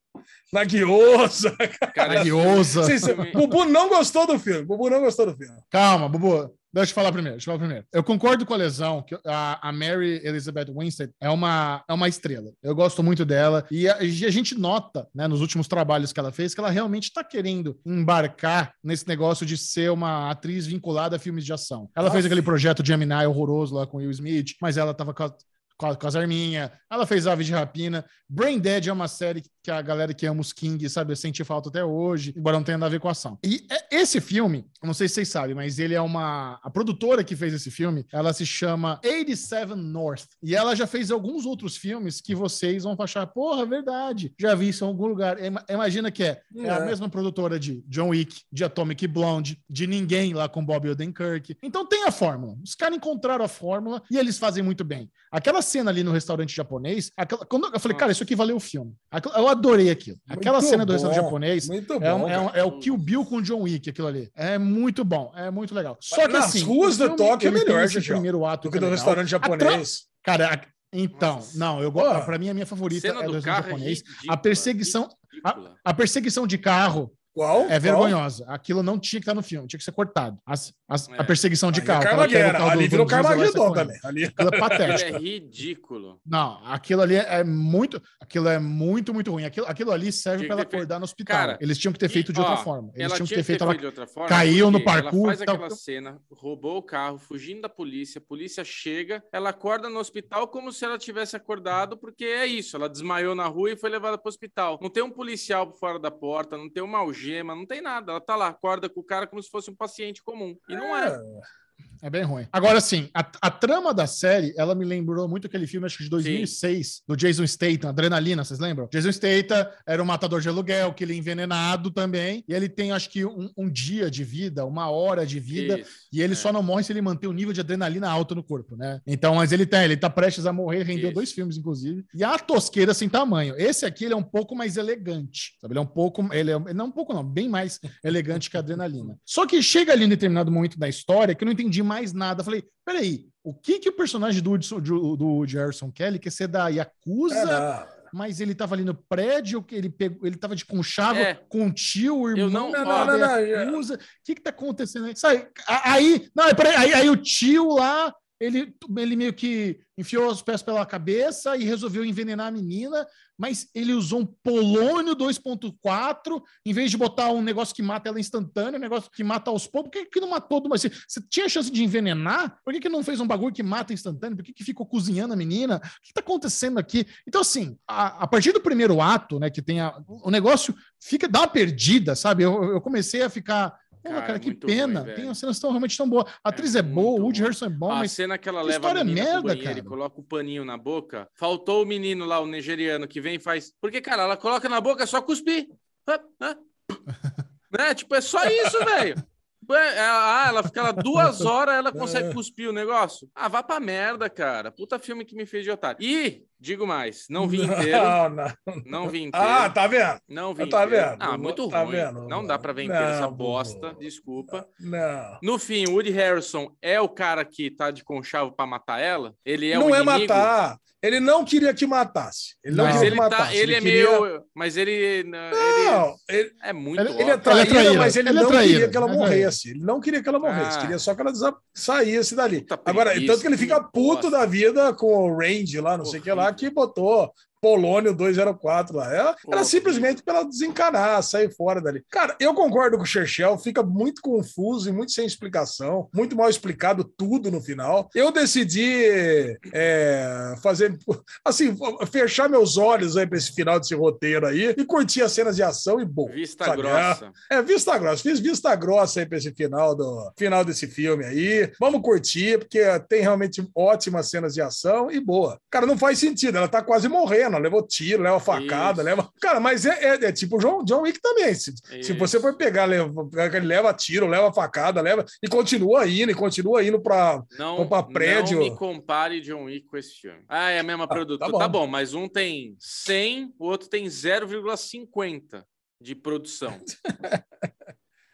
Na guiosa. Cara, Guiosa. Sim, sim. Bubu não gostou do filme. Bubu não gostou do filme. Calma, Bubu. Deixa eu falar primeiro. Deixa eu falar primeiro. Eu concordo com a lesão que a, Mary Elizabeth Winstead é uma, é uma estrela. Eu gosto muito dela. E a, a gente nota, né, nos últimos trabalhos que ela fez, que ela realmente está querendo embarcar nesse negócio de ser uma atriz vinculada a filmes de ação. Ela fez Nossa. aquele projeto Gemini horroroso lá com Will Smith, mas ela estava com com, as arminhas. Ela fez Aves de Rapina. Brain Dead é uma série que a galera que ama os King, sabe, sente falta até hoje, embora não tenha nada a ver com a ação. E é- esse filme, não sei se vocês sabem, mas ele é uma. A produtora que fez esse filme, ela se chama 87 North. E ela já fez alguns outros filmes que vocês vão achar, porra, verdade. Já vi isso em algum lugar. Ima- Imagina que é, é a É. mesma produtora de John Wick, de Atomic Blonde, de Ninguém lá com Bob Odenkirk. Então tem a fórmula. Os caras encontraram a fórmula e eles fazem muito bem. Aquela cena ali no restaurante japonês, aquela- quando eu falei, cara, isso aqui valeu o filme. Aquela- adorei aquilo. Aquela Muito cena do restaurante japonês Muito é, um- bom. é um- cara. é o Kill Bill com John Wick, aquilo ali. É muito bom, é muito legal. Só que Nas assim, ruas do Tóquio é melhor, esse primeiro ato Do que que é do legal. restaurante A japonês. Cara, a- então, Nossa. não, eu gosto. Pra mim, a minha favorita Cena é do do restaurante é japonês. ridícula, A perseguição- ridícula. A perseguição de carro Qual? é Qual? vergonhosa. Aquilo não tinha que estar no filme, tinha que ser cortado. As- as- É. A perseguição de é carro. carro do Ali virou e Carmageddon também. Ali... Aquilo é patético. É ridículo. Não, aquilo ali é muito. Aquilo é muito, muito ruim. Aquilo, aquilo ali serve para ela acordar no hospital. Cara, Eles tinham que ter E, feito de ó, outra forma. Eles ela tinham que ter feito. ela de outra forma. caiu no parkour, Ela faz tal- aquela cena, roubou o carro, fugindo da polícia. A polícia chega, ela acorda no hospital como se ela tivesse acordado, porque é isso. Ela desmaiou na rua e foi levada para o hospital. Não tem um policial por fora da porta, não tem uma algema, não tem nada. Ela tá lá, acorda com o cara como se fosse um paciente comum. E não é. É bem ruim. Agora, sim, a, a trama da série, ela me lembrou muito aquele filme, acho que de 2006, do Jason Statham, Adrenalina, vocês lembram? Jason Statham era um matador de aluguel, que ele é envenenado também, e ele tem, acho que, um, um dia de vida, uma hora de vida, Isso, e ele é. só não morre se ele manter o nível de adrenalina alto no corpo, né? Então, mas ele tem, ele tá prestes a morrer, rendeu Isso. dois filmes, inclusive. E a tosqueira sem tamanho. Esse aqui, ele é um pouco mais elegante, sabe? Ele é um pouco, ele é, não um pouco não, bem mais elegante que a adrenalina. Só que chega ali em determinado momento da história que eu não entendi mais nada. Eu falei, peraí, o que que o personagem do, do, do Harrison Kelly quer ser da Yakuza? É, não. mas ele tava ali no prédio, que ele pegou, ele tava de conchavo É. com o tio, o irmão não- da não, não, não, Yakuza. O que que tá acontecendo aí? A- aí, não, peraí, aí, aí o tio lá, ele, ele meio que enfiou os pés pela cabeça e resolveu envenenar a menina, mas ele usou um polônio 2.4, em vez de botar um negócio que mata ela instantâneo, um negócio que mata aos poucos, por que, que não matou vez? Você tinha chance de envenenar? Por que, que não fez um bagulho que mata instantâneo? Por que, que ficou cozinhando a menina? O que tá acontecendo aqui? Então, assim, a, a partir do primeiro ato, né, que tem a- o negócio fica, dá uma perdida, sabe? Eu, eu comecei a ficar. Porra, Cara, cara, que pena. ruim, tem as cenas tão realmente tão boas. A atriz é, boa, muito o Woody. Harrison é bom, a mas cena que ela que leva a história menina pro merda, banheiro e cara. coloca o paninho na boca. Faltou o menino lá, o nigeriano, que vem e faz. Porque, cara, ela coloca na boca é só cuspir. Né? Tipo, é só isso, velho. É, Ah, ela fica lá duas horas, ela consegue É. cuspir o negócio. Ah, vá pra merda, cara. Puta filme que me fez de otário. E, digo mais, não vi inteiro. Não, não. Não vi inteiro. Ah, tá vendo? Não vi tá inteiro. vendo? Ah, muito Tá ruim. vendo? Não dá pra ver inteiro essa Não, bosta. Bubu. Desculpa. Não. No fim, o Woody Harrison é o cara que tá de conchavo pra matar ela? Ele é não o é inimigo? matar. Ele não queria que matasse. Ele não, Não. Mas queria ele, que tá, matasse. ele é queria- meio. Mas ele. ele Não, ele, é muito. Ele- ele é traíra, traíra, mas ele, ele é não traíra, queria que ela ele é morresse. Ele não queria que ela morresse. Ah. Queria só que ela desa- saísse dali. Puta Agora, preguiça, tanto que ele fica puto bosta. da vida com o Range lá, não sei o que lá, que botou Polônio 204 lá. Era, era simplesmente para ela desencanar, sair fora dali. Cara, eu concordo com o Cherchel, fica muito confuso e muito sem explicação, muito mal explicado tudo no final. Eu decidi é, fazer, assim, fechar meus olhos aí para esse final desse roteiro aí e curtir as cenas de ação e bom. Vista sabe? grossa. É, vista grossa. Fiz vista grossa aí pra esse final, do, final desse filme aí. Vamos curtir, porque tem realmente ótimas cenas de ação e boa. Cara, não faz sentido. Ela tá quase morrendo. Ela levou tiro, leva facada, Isso. leva. Cara, mas é, é, é tipo John, John Wick também. Se, se você for pegar, leva, ele leva tiro, leva facada, leva. E continua indo, e continua indo pra. Não, pra prédio. não me compare John Wick com esse filme. Ah, é a mesma produtora. tá Tá bom. bom. mas um tem 100, o outro tem 0,50 de produção.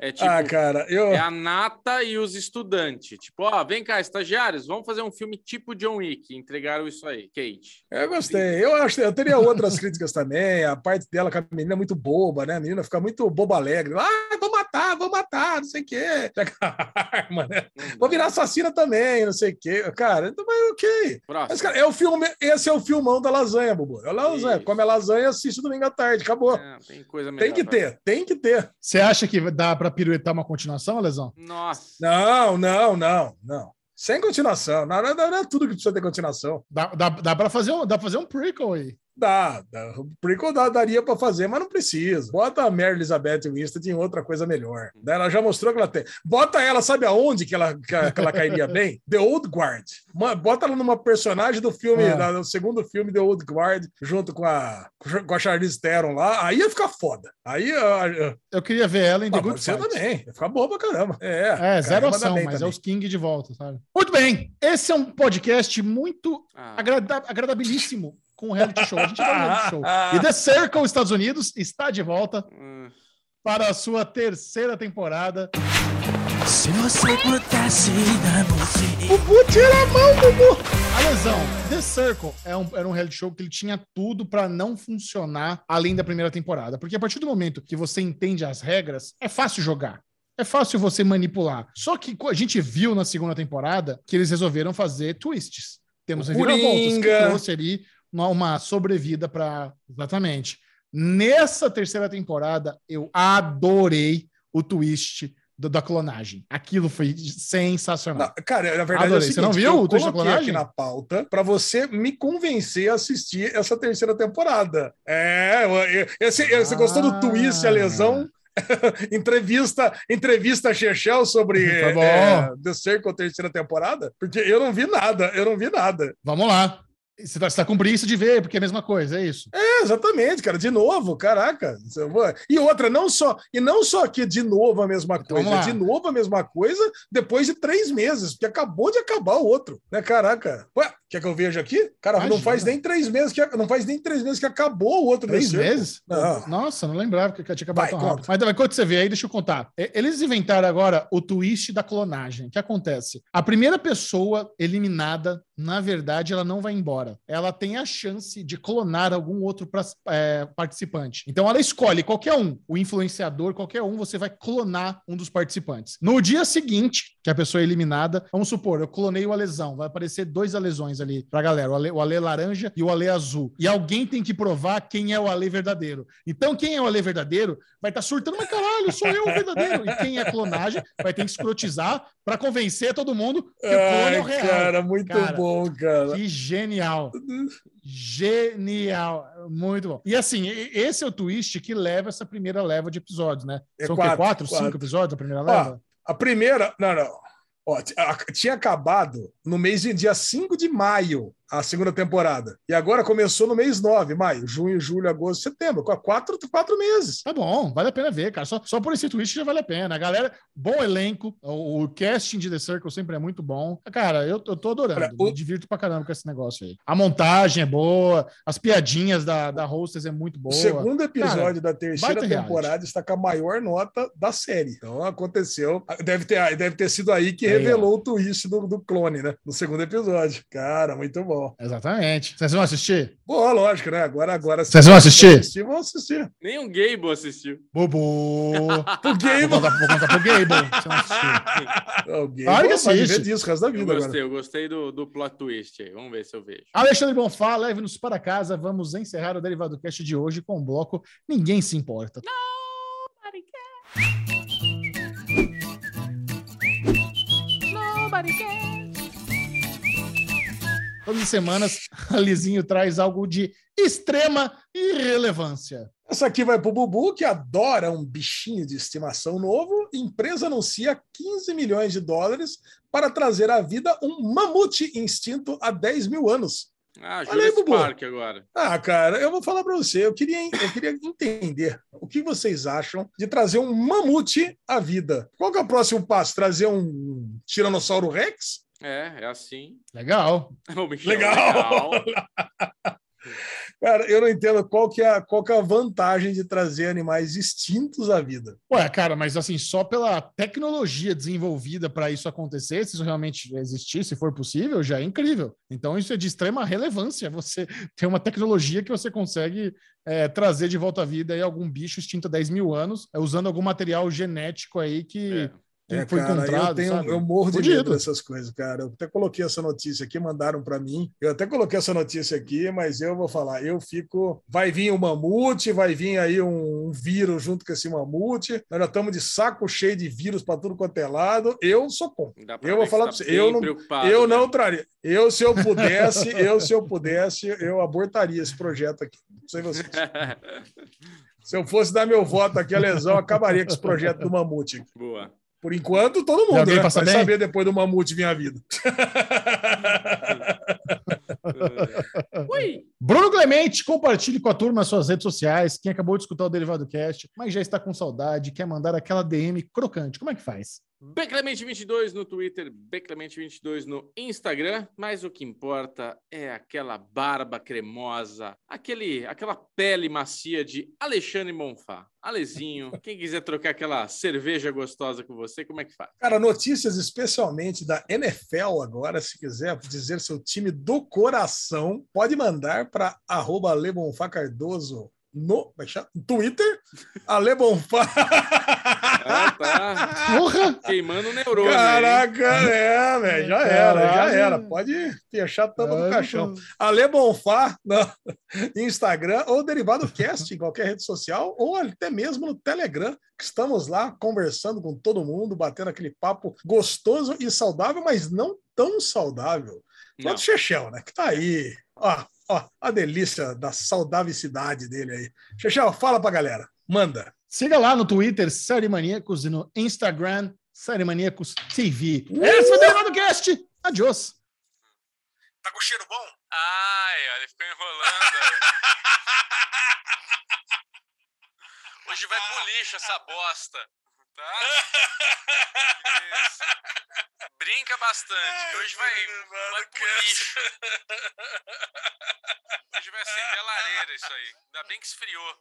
É tipo, ah, cara, eu. é a nata e os estudantes. Tipo, ó, vem cá, estagiários, vamos fazer um filme tipo John Wick. Entregaram isso aí, Kate. Eu gostei. Eu acho eu teria outras críticas também. A parte dela com a menina é muito boba, né? A menina fica muito boba alegre. Ah, vou matar, vou matar, não sei o quê. Pega a arma, né? Não Vou virar assassina também, não sei o quê. Cara, então, mas ok. Próximo. Mas, cara, é o filme, esse é o filmão da lasanha, Bubu. É a lasanha. Isso. Come a lasanha, assiste domingo à tarde. Acabou. É, tem coisa melhor tem que pra- ter, tem que ter. você acha que dá pra piruetar uma continuação, Lesão? Nossa. Não, não, não, não. Sem continuação. Não, não, não, não é tudo que precisa ter continuação. Dá, dá, dá pra fazer um, dá pra fazer um prequel aí. Dá, dá. O prequel dá- daria pra fazer, mas não precisa. Bota a Mary Elizabeth Winstead em outra coisa melhor. Daí Ela já mostrou que ela tem. Bota ela, sabe aonde que ela, que ela, que ela cairia bem? The Old Guard. Bota ela numa personagem do filme, É. da- do segundo filme The Old Guard, junto com a, com a Charlize Theron lá. Aí ia ficar foda. Aí ah, Eu queria ver ela em The ah, Good Fight. também. Ia ficar boa pra caramba. É, É, zero ação, mas é também. os King de volta, sabe? Muito bem. Esse é um podcast muito Ah, agrada- agradabilíssimo com o reality show. A gente vai no reality show. E The Circle Estados Unidos está de volta hum, para a sua terceira temporada. Se você pudesse dar você. Bubu, tira a mão, Bubu! A lesão, The Circle é um, era um reality show que ele tinha tudo para não funcionar além da primeira temporada. Porque a partir do momento que você entende as regras, é fácil jogar. É fácil você manipular. Só que a gente viu na segunda temporada que eles resolveram fazer twists. Temos reviravoltas que trouxe ali uma, sobrevida para exatamente. Nessa terceira temporada, eu adorei o twist do- da clonagem. Aquilo foi sensacional. Não, cara, na verdade Adorei. é o Você não seguinte, viu o Twist da coloquei aqui Clonagem? na pauta para você me convencer a assistir essa terceira temporada. É, esse- você gostou do twist, a lesão? entrevista, entrevista Chechel sobre Tá é, The Circle terceira temporada? Porque eu não vi nada, eu não vi nada. Vamos lá. Você tá, você tá com preguiça de ver, porque é a mesma coisa, é isso. É, exatamente, cara, de novo, caraca. E outra, não só, e não só que de novo a mesma Então, coisa, de novo a mesma coisa depois de três meses, porque acabou de acabar o outro, né, caraca. Ué, quer que eu veja aqui? Cara, não Imagina. faz nem três meses que não faz nem três meses que acabou o outro Três meses? Não. Nossa, não lembrava que tinha acabado Vai, tão conta. rápido. Mas mas enquanto você vê aí, deixa eu contar. Eles inventaram agora o twist da clonagem. O que acontece? A primeira pessoa eliminada, na verdade, ela não vai embora. Ela tem a chance de clonar algum outro pra- é, participante. Então ela escolhe qualquer um, o influenciador, qualquer um, você vai clonar um dos participantes. No dia seguinte, que a pessoa é eliminada, vamos supor, eu clonei o Alesão, vai aparecer dois Alesões ali pra galera, o Ale, o Ale laranja e o Ale azul. E alguém tem que provar quem é o Ale verdadeiro. Então, quem é o Ale verdadeiro vai estar surtando, mas caralho, sou eu o verdadeiro. E quem é clonagem vai ter que escrotizar pra convencer todo mundo que o clone é o real. cara, muito Cara, bom, cara. Que genial. Genial. Muito bom. E assim, esse é o twist que leva essa primeira leva de episódios, né? É São quatro, quatro, quatro, cinco episódios da primeira Ó, leva? A primeira, não, não. Ó, a- tinha acabado no mês de dia 5 de maio a segunda temporada. E agora começou no mês 9, maio, junho, julho, agosto, setembro. Quatro, quatro meses. Tá bom, vale a pena ver, cara. Só, só por esse twist já vale a pena. A galera, bom elenco, o, o casting de The Circle sempre é muito bom. Cara, eu, eu tô adorando. Olha, o- Me divirto pra caramba com esse negócio aí. A montagem é boa, as piadinhas da, da Hostess é muito boa. O segundo episódio da terceira temporada está com a maior nota da série. Então aconteceu. Deve ter, deve ter sido aí que Aí, revelou o twist do, do clone, né? No segundo episódio. Cara, muito bom. Exatamente. Vocês vão assistir? Bom, lógico, né? Agora, agora. Vocês vão assistir? assistir? Vão assistir. Nem um Gable assistiu. Bobo. O Game. Vou contar, vou contar pro Gable. se não assistir. O Game Claro que assiste. disso o resto da Eu vida agora. gostei, eu gostei do, do plot twist aí. Vamos ver se eu vejo. Alexandre Bonfá, leve-nos para casa. Vamos encerrar o Derivado Cast de hoje com o bloco Ninguém Se Importa. Nobody cares. Todas as semanas, a Lizinho traz algo de extrema irrelevância. Essa aqui vai pro Bubu, que adora um bichinho de estimação novo. Empresa anuncia 15 milhões de dólares para trazer à vida um mamute extinto há 10 mil anos. Ah, Olha aí, Bubu. Park agora. Ah, cara, eu vou falar para você. Eu queria, eu queria entender o que vocês acham de trazer um mamute à vida. Qual que é o próximo passo? Trazer um Tiranossauro Rex? É, é assim. Legal. O bicho Legal. legal. Cara, eu não entendo qual que, é, a- qual que é a vantagem de trazer animais extintos à vida. Ué, cara, mas assim, só pela tecnologia desenvolvida para isso acontecer, se isso realmente existir, se for possível, já é incrível. Então, isso é de extrema relevância. Você tem uma tecnologia que você consegue é, trazer de volta à vida aí algum bicho extinto há 10 mil anos, é, usando algum material genético aí que, É. que É, foi cara, encontrado. eu, tenho, sabe? eu morro de Fudido. medo dessas coisas, cara. Eu até coloquei essa notícia aqui, mandaram para mim. Eu até coloquei essa notícia aqui, mas eu vou falar, eu fico. Vai vir um mamute, vai vir aí um, um vírus junto com esse mamute. Nós já estamos de saco cheio de vírus para tudo quanto é lado. Eu sou contra. Pra Eu vou falar tá pra você, eu não- eu né? não traria. Eu, se eu pudesse, eu, se eu pudesse, eu abortaria esse projeto aqui. Não sei vocês. Se eu fosse dar meu voto aqui, a lesão acabaria com esse projeto do mamute. Boa. Por enquanto, todo mundo alguém né? vai bem? saber depois do mamute vir à vida. Ui! Bruno Clemente, compartilhe com a turma as suas redes sociais. Quem acabou de escutar o Derivado Cast, mas já está com saudade, quer mandar aquela DM crocante, como é que faz? Beclemente22 no Twitter, Beclemente22 no Instagram, mas o que importa é aquela barba cremosa, aquele, aquela pele macia de Alexandre Monfá. Alezinho, quem quiser trocar aquela cerveja gostosa com você, como é que faz? Cara, notícias especialmente da NFL agora, se quiser dizer seu time do coração, pode mandar para arroba Lebonfá Cardoso no é? Twitter, Alebonfá. Ah, tá. Porra! Queimando o neurônio. aí. Caraca, é, velho, já era, já era. Pode fechar a tampa do Ai, caixão. Ale Bonfá no Instagram ou Derivado Cast em qualquer rede social ou até mesmo no Telegram, que estamos lá conversando com todo mundo, batendo aquele papo gostoso e saudável, mas não tão saudável. Quanto o Chechel, né? Que tá aí. Ó, ó, a delícia da saudavicidade dele aí. Chechel, fala pra galera. Manda. Siga lá no Twitter, Série Maníacos, e no Instagram, Série Maníacos TV. Esse foi o Derivado Cast. Adiós. Tá com cheiro bom? Ai, olha, ele ficou enrolando. aí. Hoje vai pro lixo essa bosta. Tá? Isso. Brinca bastante, que hoje vai, vai pro lixo. Hoje vai acender a lareira isso aí. Ainda bem que esfriou.